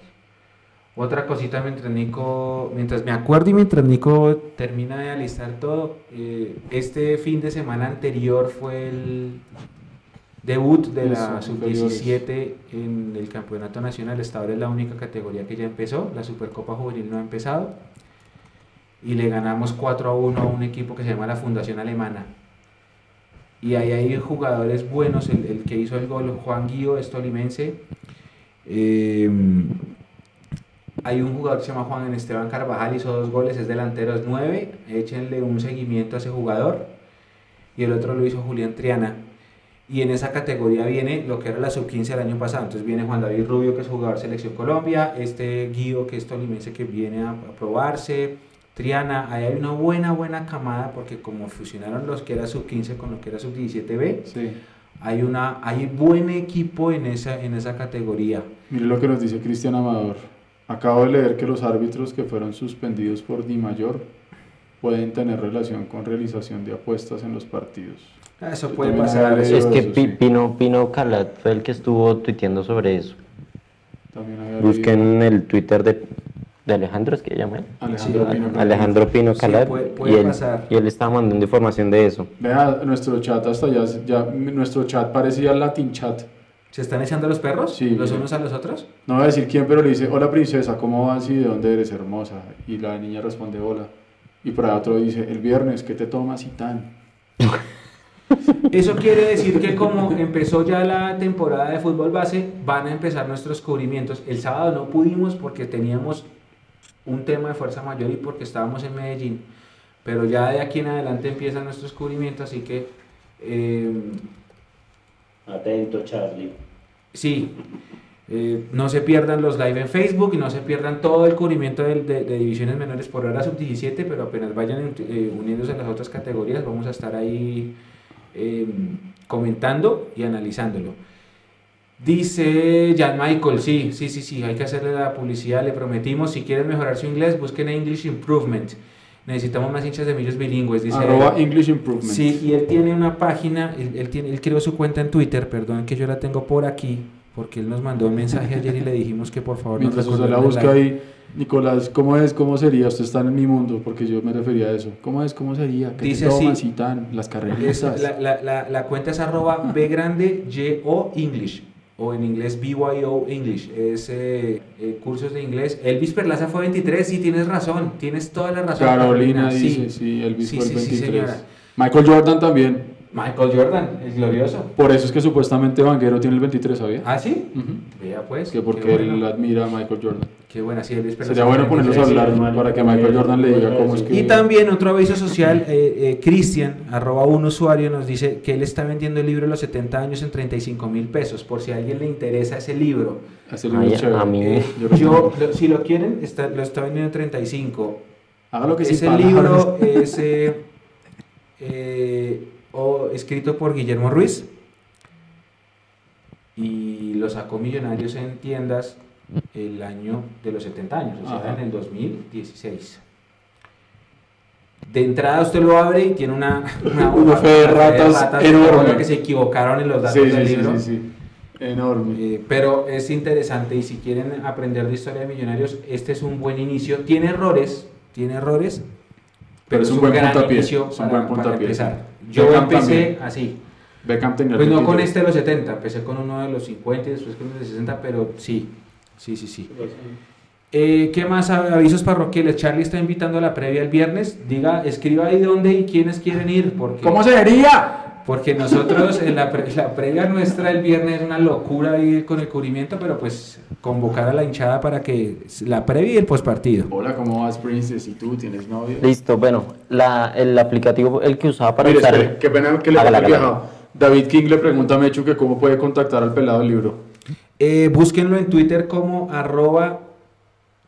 Otra cosita mientras Nico, mientras me acuerdo y mientras Nico termina de alistar todo, eh, este fin de semana anterior fue el debut de la Eso, inferiores. sub-17 en el campeonato nacional. Esta ahora es la única categoría que ya empezó, la Supercopa Juvenil no ha empezado y le ganamos 4 a 1 a un equipo que se llama la Fundación Alemana. Y ahí hay jugadores buenos, el, el que hizo el gol, Juan Guío, es tolimense. Eh, Hay un jugador que se llama Juan Esteban Carvajal, hizo dos goles, es delantero, es 9. Échenle un seguimiento a ese jugador. Y el otro lo hizo Julián Triana. Y en esa categoría viene lo que era la sub-15 el año pasado. Entonces viene Juan David Rubio, que es jugador Selección Colombia. Este Guido, que es tolimense, que viene a, a probarse. Triana, ahí hay una buena, buena camada, porque como fusionaron los que era sub-15 con lo que era sub-17B, Sí. hay, una, hay buen equipo en esa, en esa categoría. Mire lo que nos dice Cristian Amador. Acabo de leer que los árbitros que fueron suspendidos por Di Mayor pueden tener relación con realización de apuestas en los partidos. Eso puede pasar. eso- Es que eso, sí. Pino, Pino Calat fue el que estuvo tuiteando sobre eso. También había leído. Busquen el Twitter de, de Alejandro, ¿es que llama él? Alejandro Sí, Pino. Alejandro Pino Sí, Calat. puede- puede y, él, pasar. y él estaba mandando información de eso. Vea, nuestro chat hasta ya, ya nuestro chat parecía Latin chat. ¿Se están echando los perros? Sí, ¿Los unos a los otros? No voy a decir quién, pero le dice, hola princesa, ¿cómo vas y de dónde eres hermosa? Y la niña responde, hola. Y por ahí otro dice, el viernes, ¿qué te tomas y tan? Eso quiere decir que como empezó ya la temporada de fútbol base, van a empezar nuestros cubrimientos. El sábado no pudimos porque teníamos un tema de fuerza mayor y porque estábamos en Medellín. Pero ya de aquí en adelante empiezan nuestros cubrimientos, así que eh, Atento, Charlie. sí, eh, no se pierdan los live en Facebook y no se pierdan todo el cubrimiento de divisiones menores por ahora sub-17, pero apenas vayan eh, uniéndose a las otras categorías, vamos a estar ahí eh, comentando y analizándolo. Dice Jan Michael, sí, sí, sí, sí, hay que hacerle la publicidad, le prometimos, si quieren mejorar su inglés, busquen English Improvement. Necesitamos más hinchas de millos bilingües, dice Arroba él. English Improvement. Sí, y él tiene una página, él, él tiene, él creó su cuenta en Twitter, perdón que yo la tengo por aquí, porque él nos mandó un mensaje ayer y le dijimos que por favor nos Mientras usted la busca ahí, Nicolás, ¿cómo es? ¿Cómo sería? Usted está en mi mundo, porque yo me refería a eso. ¿Cómo es? ¿Cómo sería? ¿Qué Dice te así. tomas y tan? Las carreristas. la, la- la- la cuenta es arroba B grande Y O English o en inglés BYO English es eh, eh, cursos de inglés Elvis Perlaza fue 23 sí tienes razón tienes toda la razón Carolina dice, sí, Elvis Sí, fue el sí, sí, 23. señora. Michael Jordan también. Michael Jordan el glorioso Por eso es que supuestamente Vanguero tiene el 23, ¿sabía? ah sí vea pues Que porque qué bueno. él admira a Michael Jordan. qué buena sí Perlaza Sería bueno ponerlos a 23. hablar para que Michael Jordan le diga cómo es que... Y también otro aviso social, eh, eh, Cristian, arroba un usuario, nos dice que él está vendiendo el libro de los 70 años en 35 mil pesos, por si a alguien le interesa ese libro. Ese libro Ay, es chévere. a mí- Eh, Yo lo si lo quieren, está, lo está vendiendo en 35. Haga lo que sí Ese libro es eh, eh, o- escrito por Guillermo Ruiz y lo sacó Millonarios en tiendas el año de los 70 años, o sea, Ajá. en el 2016. De entrada usted lo abre y tiene una, una, Una fe de ratas enorme. que se equivocaron en los datos Sí, del sí, libro. sí. Enorme. Eh, pero es interesante y si quieren aprender de historia de Millonarios, este es un buen inicio. Tiene errores, tiene errores, pero, es un buen gran puntapié, inicio es un para, empezar. Yo Beckham empecé también. así, Beckham tenía el pues no con 23. este de los 70, empecé con uno de los 50 y después con el de 60, pero sí, sí, sí, sí. Eh, ¿Qué más avisos parroquiales? Charlie está invitando a la previa el viernes. Diga, escriba ahí dónde y quiénes quieren ir. Porque... ¿Cómo sería? Porque nosotros, en la, pre- la previa nuestra el viernes es una locura ir con el cubrimiento, pero pues convocar a la hinchada para que la previa y el postpartido. Hola, ¿cómo vas, Princess? ¿Y tú tienes novio? Listo, bueno, la, el aplicativo, el que usaba para Mire, usar... espere, qué pena que le haya viajado. David King le pregunta a Mechu que cómo puede contactar al pelado del libro. Eh, búsquenlo en Twitter como arroba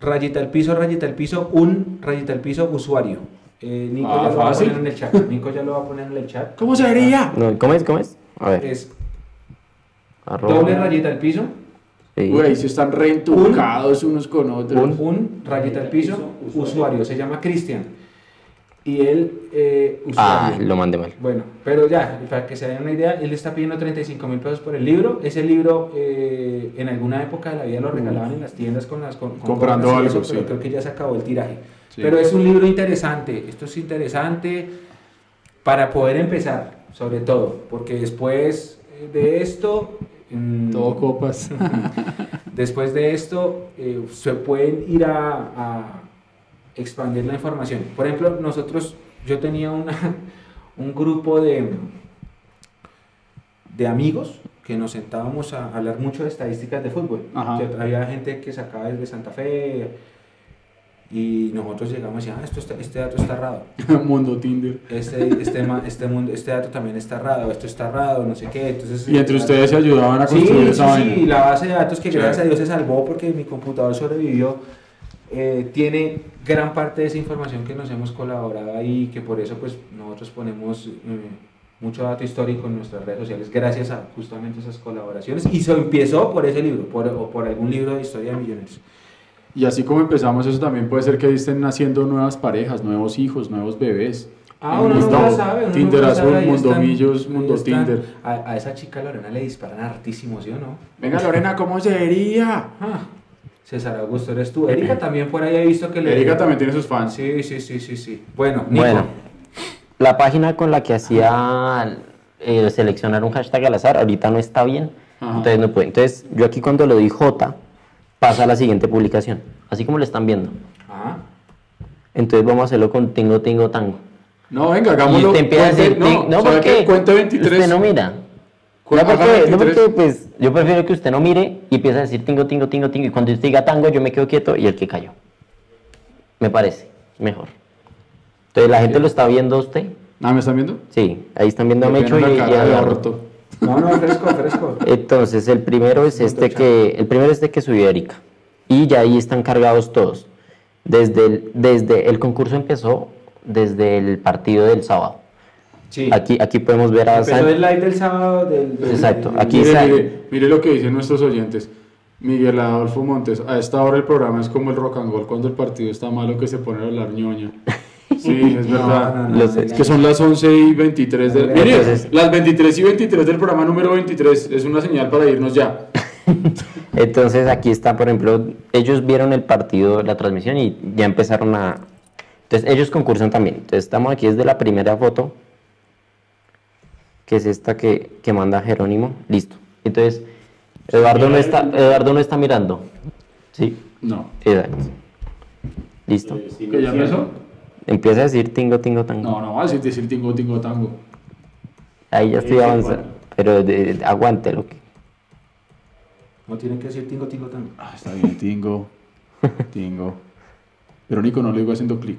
rayita al piso, rayita al piso, un rayita al piso usuario. Eh, Nico Ah, ya lo va a fácil. poner en el chat. Nico ya lo va a poner en el chat. ¿Cómo sería? No, ¿Cómo es? ¿Cómo es? A ver. Es arroba- doble rayita al piso, sí. Güey, si están reentucados unos con otros. Un- un rayita al piso, usuario. Se llama Cristian. Y él, eh, Ah, lo mandé mal. Bueno, pero ya, para que se den una idea, él está pidiendo 35 mil pesos por el libro. Ese libro eh, en alguna época de la vida lo regalaban en las tiendas con las con, con Comprando algo, eso, pero creo que ya se acabó el tiraje. Sí. Pero es un libro interesante. Esto es interesante para poder empezar, sobre todo, porque después de esto... mm, Todo copas. Después de esto, eh, se pueden ir a, a expandir la información. Por ejemplo, nosotros, yo tenía una, un grupo de, de amigos que nos sentábamos a hablar mucho de estadísticas de fútbol. Que había gente que sacaba desde Santa Fe y nosotros llegamos y decíamos, ah, esto está- este dato está errado. Mundo Tinder. Este, este, este, mundo, este dato también está errado, esto está errado, no sé qué. Entonces, Y entre ustedes se ayudaban a Sí, construir sí, esa sí, vaina. la base de datos que gracias a. Dios se salvó porque mi computador sobrevivió, eh, tiene gran parte de esa información que nos hemos colaborado ahí, que por eso pues nosotros ponemos eh, mucho dato histórico en nuestras redes sociales gracias a justamente esas colaboraciones y se empezó por ese libro por, o por algún libro de historia de millonarios. Y así como empezamos, eso también puede ser que estén naciendo nuevas parejas, nuevos hijos, nuevos bebés. Ah, uno Mundo- nunca sabe. uno Tinder nunca sabe, Azul, Mundo Millos, Mundo. Tinder. A, a esa chica Lorena le disparan hartísimo, ¿sí o no? Venga Lorena, ¿cómo sería? Ah, César Augusto, eres tú. Erika también por ahí he visto que le... Erika también tiene sus fans. Sí, sí, sí, sí, sí. Bueno, Nico. Bueno, la página con la que hacía eh, seleccionar un hashtag al azar ahorita no está bien, Ajá. entonces no puede. Entonces yo aquí cuando le doy J pasa a la siguiente publicación, así como lo están viendo. Ajá. Entonces vamos a hacerlo con Tingo Tingo Tango. No, venga, Y hagámoslo. usted empieza a decir, no, ¿sabe porque qué? Cuente 23. usted no mira. No porque, no 23. porque, pues, yo prefiero que usted no mire y empiece a decir tingo, tingo, tingo, tingo. Y cuando usted diga tango, yo me quedo quieto y el que cayó. Me parece mejor. Entonces, ¿la gente lo está viendo a usted? Ah, ¿me están viendo? Sí, ahí están viendo a Mecho y, y a. Roto. No, no, fresco, fresco. Entonces, el primero es este que, el primero es este que subió Erika. Y ya ahí están cargados todos. Desde el, desde el concurso empezó desde el partido del sábado. Sí. Aquí, aquí podemos ver a San- el live del sábado del... del- Exacto, del- aquí Mire, mire, mire lo que dicen nuestros oyentes. Miguel Adolfo Montes, a esta hora el programa es como el rock and roll cuando el partido está malo que se pone a hablar ñoña. Sí, es verdad. no, no, no, Es que son las 11 y 23 del... Mire, Entonces- las 23 y 23 del programa número 23 es una señal para irnos ya. Entonces aquí está, por ejemplo, ellos vieron el partido, la transmisión y ya empezaron a... Entonces ellos concursan también. Entonces estamos aquí desde la primera foto, que es esta que, que manda Jerónimo. Listo. Entonces, Eduardo no está, Eduardo no está mirando. Sí, No. exacto. Listo. Eh, ¿Que ya empezó? Empieza a decir tingo, tingo, tango. No, no va a decir, decir tingo, tingo, tango. Ahí ya estoy sí, avanzando. Pero de, de- aguántelo. que- No tienen que decir tingo, tingo, tango. Ah, está bien, tingo, tingo. Pero Nico no le digo haciendo clic.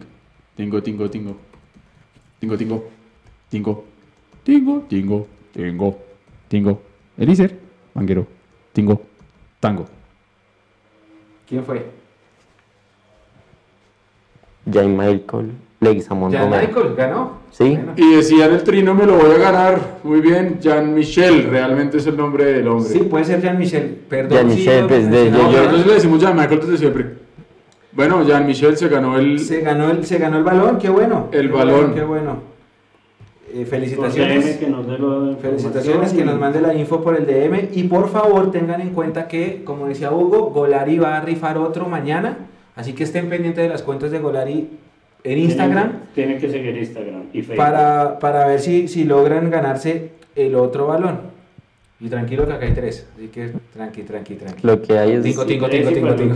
Tingo, tingo, tingo. Tingo, tingo, tingo. Tingo, tingo, tingo, tingo. Elícer, manguero, tingo, tango. ¿Quién fue? Jay Michael Leguizamón Jan Romero. Michael, ¿ganó? Sí. Bueno. Y decían el trino, me lo voy a ganar. Muy bien, Jean Michel, realmente es el nombre del hombre. Sí, puede ser Jean Michel. Perdón. Jean-Michel, sí, pues, lo de- No, nosotros le decimos Jean Michael desde siempre. Bueno, Jean Michel se ganó el. Se ganó el, se ganó el balón, qué bueno. El Qué balón. bueno, Qué bueno. Eh, felicitaciones. Que nos dé la Felicitaciones, que nos mande la info por el DM y por favor tengan en cuenta que, como decía Hugo, Golari va a rifar otro mañana, así que estén pendientes de las cuentas de Golari en Instagram Tienen que seguir Instagram y Facebook. para, para ver si, si logran ganarse el otro balón. Y tranquilo que acá hay tres, así que tranqui, tranqui, tranqui. Lo que hay es... Tingo, tingo, tingo, tingo, tingo.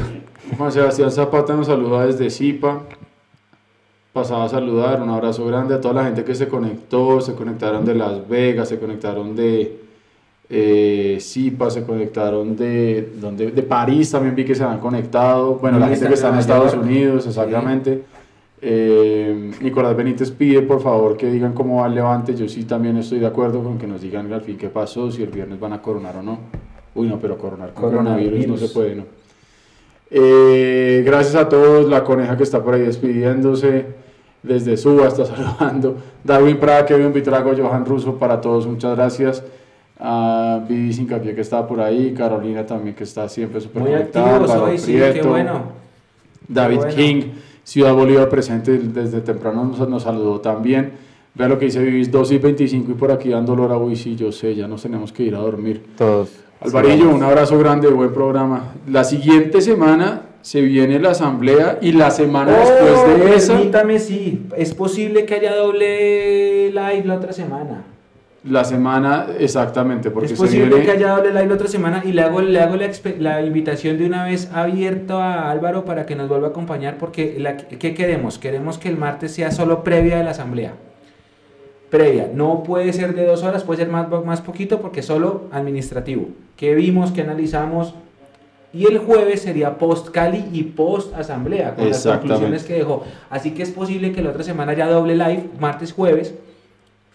Juan Sebastián Zapata nos saluda desde Zipa. Pasaba a saludar, un abrazo grande a toda la gente que se conectó, se conectaron de Las Vegas, se conectaron de eh, Zipa, se conectaron de, donde, de París, también vi que se han conectado. Bueno, la gente que está en Estados. Unidos, exactamente. Eh, Nicolás Benítez pide por favor que digan cómo va el levante. Yo sí también estoy de acuerdo con que nos digan al fin qué pasó, si el viernes van a coronar o no. Uy, no, pero coronar con coronavirus, no Coronavirus. se puede, ¿no? Eh, gracias a todos, la coneja que está por ahí despidiéndose, desde Suba está saludando, Darwin Prada, Kevin Vitrago, Johan Russo, para todos, muchas gracias. A Vivi Sincapié que está por ahí, Carolina también que está siempre súper Muy conectada, sí, qué Prieto, bueno. David Qué bueno. King, Ciudad Bolívar presente desde temprano nos, nos saludó también. Vea lo que dice Vivis, 2 y 25 y por aquí dando olor a sí, yo sé, ya nos tenemos que ir a dormir. Todos. Alvarillo, un abrazo grande, buen programa. La siguiente semana se viene la asamblea y la semana después Oh, de esa, Permítame, sí. Es posible que haya doble live la otra semana. la semana exactamente, porque es se posible viene que haya doble live la otra semana y le hago, le hago la, la invitación de una vez abierto a Álvaro para que nos vuelva a acompañar porque la, ¿qué queremos? Queremos que el martes sea solo previa de la asamblea. Previa. No puede ser de dos horas, puede ser más, más poquito porque solo administrativo. ¿Qué vimos? ¿Qué analizamos? Y el jueves sería post Cali y post asamblea, con las conclusiones que dejó. Así que es posible que la otra semana ya doble live, martes, jueves.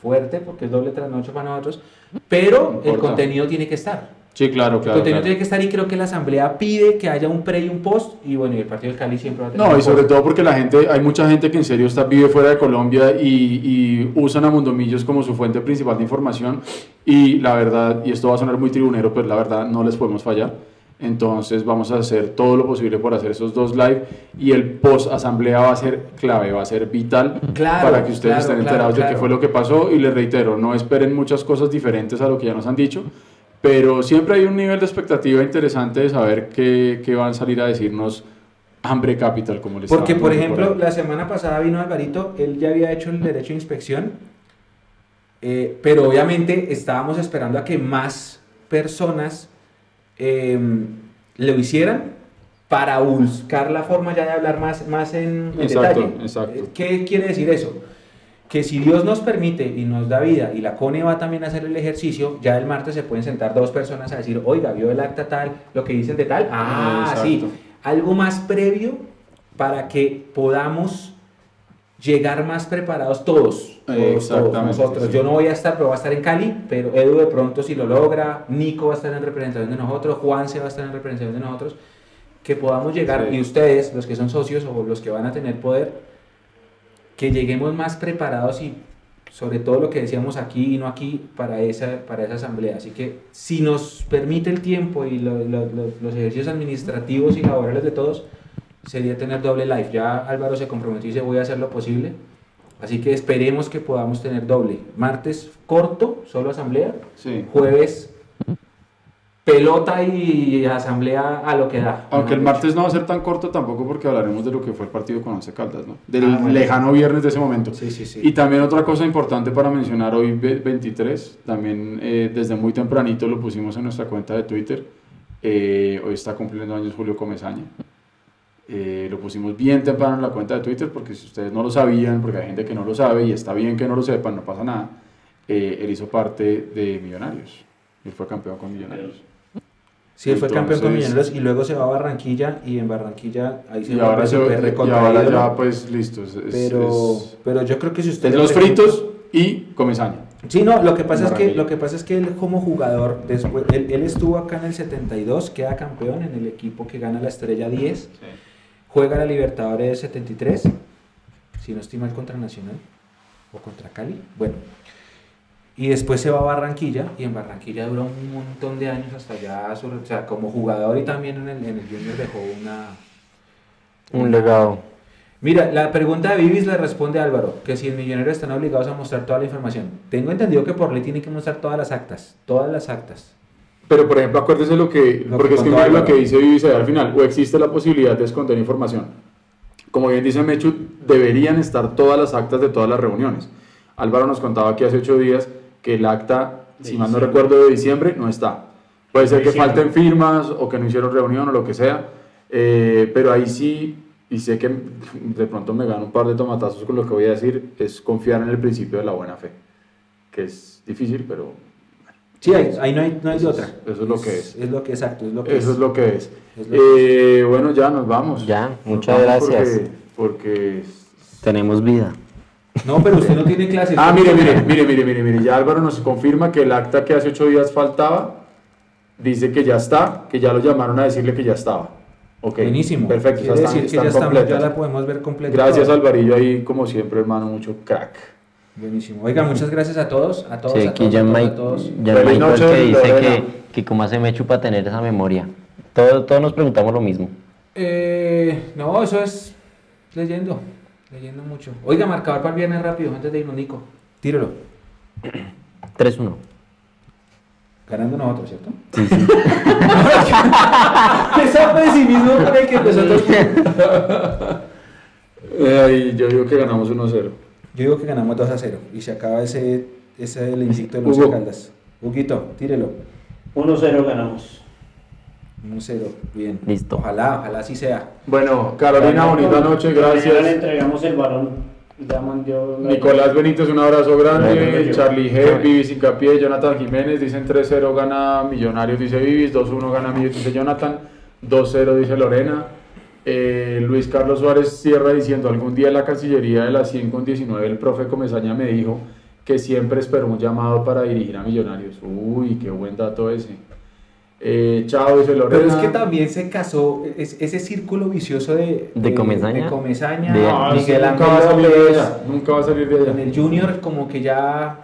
Fuerte, porque es doble trasnocho para nosotros. Pero No el contenido tiene que estar. Sí, claro, El claro. contenido claro. tiene que estar y creo que la asamblea pide que haya un pre y un post. Y bueno, y el partido del Cali siempre va a tener No, un y sobre post. todo porque la gente, hay mucha gente que en serio está, vive fuera de Colombia y, y usan a Mundomillos como su fuente principal de información y la verdad, y esto va a sonar muy tribunero, pero la verdad no les podemos fallar. Entonces vamos a hacer todo lo posible por hacer esos dos live y el post asamblea va a ser clave, va a ser vital Claro, para que ustedes claro, estén enterados de qué fue lo que pasó y les reitero, no esperen muchas cosas diferentes a lo que ya nos han dicho, pero siempre hay un nivel de expectativa interesante de saber qué, qué van a salir a decirnos Hambre Capital, como les Porque, por ejemplo, la semana pasada vino Alvarito, él ya había hecho el derecho de inspección, eh, pero obviamente estábamos esperando a que más personas eh, lo hicieran para buscar la forma ya de hablar más, más en, en Exacto, detalle. exacto. Eh, ¿Qué quiere decir eso? Que si Dios nos permite y nos da vida y la CONE va también a hacer el ejercicio, ya el martes se pueden sentar dos personas a decir, oiga, vio el acta tal, lo que dicen de tal, ah, Exacto. sí, algo más previo para que podamos llegar más preparados todos. todos, nosotros. sí. Yo no voy a estar, pero va a estar en Cali, pero Edu de pronto si lo logra, Nico va a estar en representación de nosotros, Juan se va a estar en representación de nosotros, que podamos llegar, Sí. y ustedes, los que son socios o los que van a tener poder, que lleguemos más preparados y sobre todo lo que decíamos aquí y no aquí para esa, para esa asamblea. Así que si nos permite el tiempo y lo- lo- lo- los ejercicios administrativos y laborales de todos, sería tener doble live. Ya Álvaro se comprometió y dice voy a hacer lo posible. Así que esperemos que podamos tener doble. Martes corto, solo asamblea. Sí. Jueves pelota y asamblea a lo que da. Aunque el martes no va a ser tan corto tampoco porque hablaremos de lo que fue el partido con Once Caldas, ¿no? Del Ah, lejano viernes de ese momento. Sí, sí, sí. Y también otra cosa importante para mencionar hoy ve- 23, también eh, desde muy tempranito lo pusimos en nuestra cuenta de Twitter. Eh, hoy está cumpliendo años Julio Comesaña. Eh, lo pusimos bien temprano en la cuenta de Twitter porque si ustedes no lo sabían, porque hay gente que no lo sabe y está bien que no lo sepan, no pasa nada. eh, él hizo parte de Millonarios. Él fue campeón con Millonarios. Sí, él fue campeón con Entonces- Millonarios y luego se va a Barranquilla y en Barranquilla ahí se Y vuelve ahora, se, y ahora ya pues listo. Es, pero, es- pero yo creo que si usted es los fritos y Comesaña. Sí, no, lo que pasa es que lo que pasa es que él como jugador después él, él estuvo acá en el 72, queda campeón en el equipo que gana la Estrella 10, juega la Libertadores 73, si no estoy mal contra Nacional o contra Cali, bueno. Y después se va a Barranquilla y en Barranquilla dura un montón de años hasta ya, su- o sea, como jugador y también en el, en el Junior dejó una Un legado. Mira, la pregunta de Vivis le responde Álvaro, que si en Millonarios están obligados a mostrar toda la información. Tengo entendido que por ley tienen que mostrar todas las actas, todas las actas. Pero por ejemplo, acuérdese lo que, Lo porque que es que mire lo que dice Vivi al final, o existe la posibilidad de esconder información. Como bien dice Mechu, deberían estar todas las actas de todas las reuniones. Álvaro nos contaba aquí hace ocho días que el acta, De si mal no recuerdo, de diciembre no está. Puede ser que Diciembre. falten firmas o que no hicieron reunión o lo que sea, eh, pero ahí sí, y sé que de pronto me gano un par de tomatazos con lo que voy a decir, es confiar en el principio de la buena fe, que es difícil, pero Sí, ahí, ahí no hay, no hay Eso otra. es- eso es lo que es. Es lo que exacto, es lo que Eso es lo que es. Es lo Eh, bueno, ya nos vamos. Ya, Nos muchas vamos gracias. Porque, porque- Tenemos vida. No, pero usted no tiene clases. Ah, mire, mire, mire, mire, mire, mire. Ya Álvaro nos confirma que el acta que hace ocho días faltaba dice que ya está, que ya lo llamaron a decirle que ya estaba. Ok. Buenísimo. Perfecto. Quiere están- decir que están ya estamos, ya la podemos ver completa. Gracias. Alvarillo, ahí como siempre, hermano, mucho crack. Buenísimo. Oiga, muchas gracias a todos, a todos, Sí, a aquí todos, ya a todos, Mike, a todos. ya Feliz Michael noche, que dice Lorena. que, que cómo hace Mechu para tener esa memoria. Todos, todos nos preguntamos lo mismo. Eh, no, eso es leyendo, leyendo mucho. Oiga, marcador para el viernes rápido, antes de irnos, Nico. Tíralo. 3-1. Ganando nosotros, ¿cierto? Sí, sí. Ese pesimismo con el que nosotros... Eh, yo digo que ganamos 1-0. Yo digo que ganamos 2 a 0 y se acaba ese, ese el invicto de los. Caldas. Huguito, tírelo. 1-0 ganamos. 1 0, bien. Listo. Ojalá, ojalá así sea. Bueno, Carolina, bonita noche, Mañana le gracias. entregamos el balón. Nicolás Benítez, un abrazo grande. Charlie G, Vivis Incapié, Jonathan Jiménez, dicen 3-0 gana Millonarios, dice Vivis, 2-1 gana Millonarios, dice Jonathan, 2-0 dice Lorena. Eh, Luis Carlos Suárez cierra diciendo, algún día en la Cancillería de la 100 con 19 el profe Comesaña me dijo que siempre esperó un llamado para dirigir a Millonarios. Uy, qué buen dato ese. Eh, chao, dice Lorena. Pero es que también se casó es- ese círculo vicioso de, ¿De Comesaña? de Comesaña, De- Ah, sí, Miguel nunca va a Ángel salir de López, allá, nunca va a salir de en el Junior como que ya...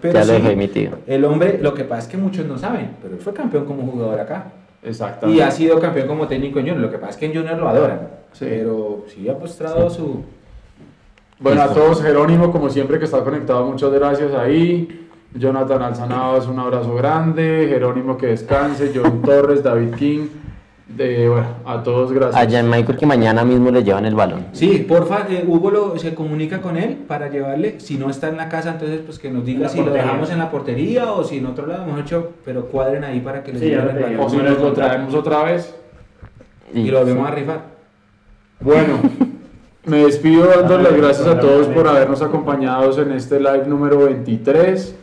Pero ya lo sí, emitido. el hombre, lo que pasa es que muchos no saben, pero él fue campeón como jugador acá. Exactamente. Y ha sido campeón como técnico en Junior. Lo que pasa es que en Junior lo adoran. Sí. Pero sí ha mostrado su... Bueno, a Listo. todos, Jerónimo, como siempre, que está conectado, muchas gracias ahí. Jonathan Alzanabas, un abrazo grande. Jerónimo, que descanse. John Torres, David King. De, bueno, a todos, gracias. A Jan Michael que mañana mismo le llevan el balón. Sí, porfa, eh, Hugo lo- se comunica con él para llevarle. Si no está en la casa, entonces pues que nos diga si lo dejamos en la portería o si en otro lado, mejor dicho, pero cuadren ahí para que les Sí, lleven lo el pedí. O balón. si nos lo traemos otra vez. Y lo volvemos a rifar. Bueno, me despido dando las gracias a todos por habernos acompañado en este live número 23.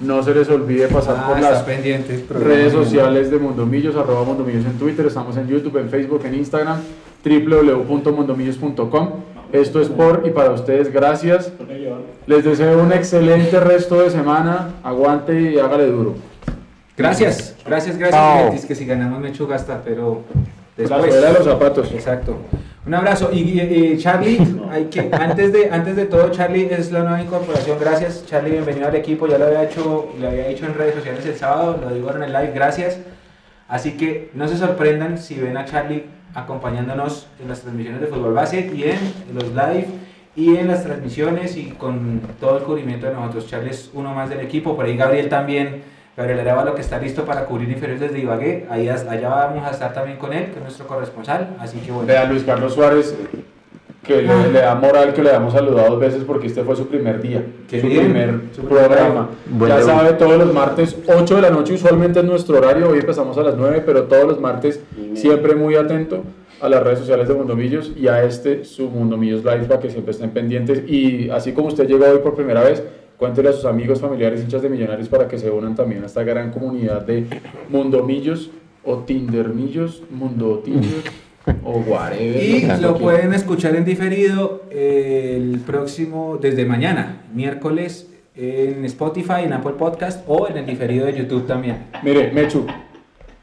No se les olvide pasar Ah, por las pendiente. redes sociales de Mondomillos, arroba Mondomillos en Twitter, estamos en YouTube, en Facebook, en Instagram, www.mondomillos.com. Esto es por y para ustedes, gracias. Les deseo un excelente resto de semana, aguante y hágale duro. Gracias, gracias, gracias. Mentis, que si ganamos me echo gasta, pero La después. suela de los zapatos. Exacto. Un abrazo. Y, y- y Charlie, hay que, antes, de, antes de todo, Charlie es la nueva incorporación. Gracias, Charlie, bienvenido al equipo. Ya lo había hecho, lo había dicho en redes sociales el sábado, lo digo ahora en el live, gracias. Así que no se sorprendan si ven a Charlie acompañándonos en las transmisiones de Fútbol Base y en los live y en las transmisiones y con todo el cubrimiento de nosotros. Charlie es uno más del equipo, por ahí Gabriel también. Gabriel Arevalo que está listo para cubrir inferiores desde Ibagué. Ahí, allá vamos a estar también con él, que es nuestro corresponsal. Así que bueno. Vea Luis Carlos Suárez, que le, le da moral que le hemos saludado dos veces porque este fue su primer día, Qué su bien, primer su primer programa. Ya sabe, todos los martes, 8 de la noche usualmente es nuestro horario, hoy empezamos a las 9, pero todos los martes siempre muy atento a las redes sociales de Mundomillos y a este su Mundomillos Live para que siempre estén pendientes y así como usted llegó hoy por primera vez, cuéntele a sus amigos, familiares, hinchas de millonarios para que se unan también a esta gran comunidad de Mundomillos o Tindermillos, Mundo Tinder o whatever. Y lo quieran. pueden escuchar en diferido eh, el próximo, desde mañana, miércoles, en Spotify, en Apple Podcast o en el diferido de YouTube también. Mire, Mechu.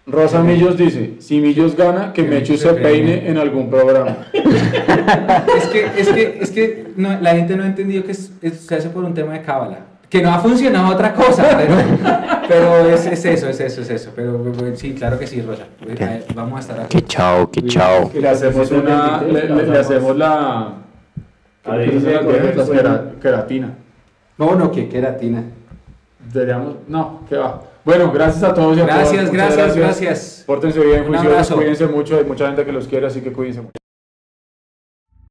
Rosa Millos dice, si Millos gana, que Que Mechu se peine peine. en algún programa. Es que, es que, es que no, la gente no ha entendido que es- es- se hace por un tema de cábala. Que no ha funcionado otra cosa, pero, pero es, es eso, es eso, es eso. Pero sí, claro que sí, Rosa. Vamos a estar aquí. Que chao, que chao. Le hacemos una, le, le- le hacemos la, queratina. No, no, que queratina. Deberíamos, no, que va. Bueno, gracias a todos y a todas. Gracias, muchas gracias, gracias. Pórtense bien, juiciosos, cuídense mucho, hay mucha gente que los quiere, así que cuídense mucho.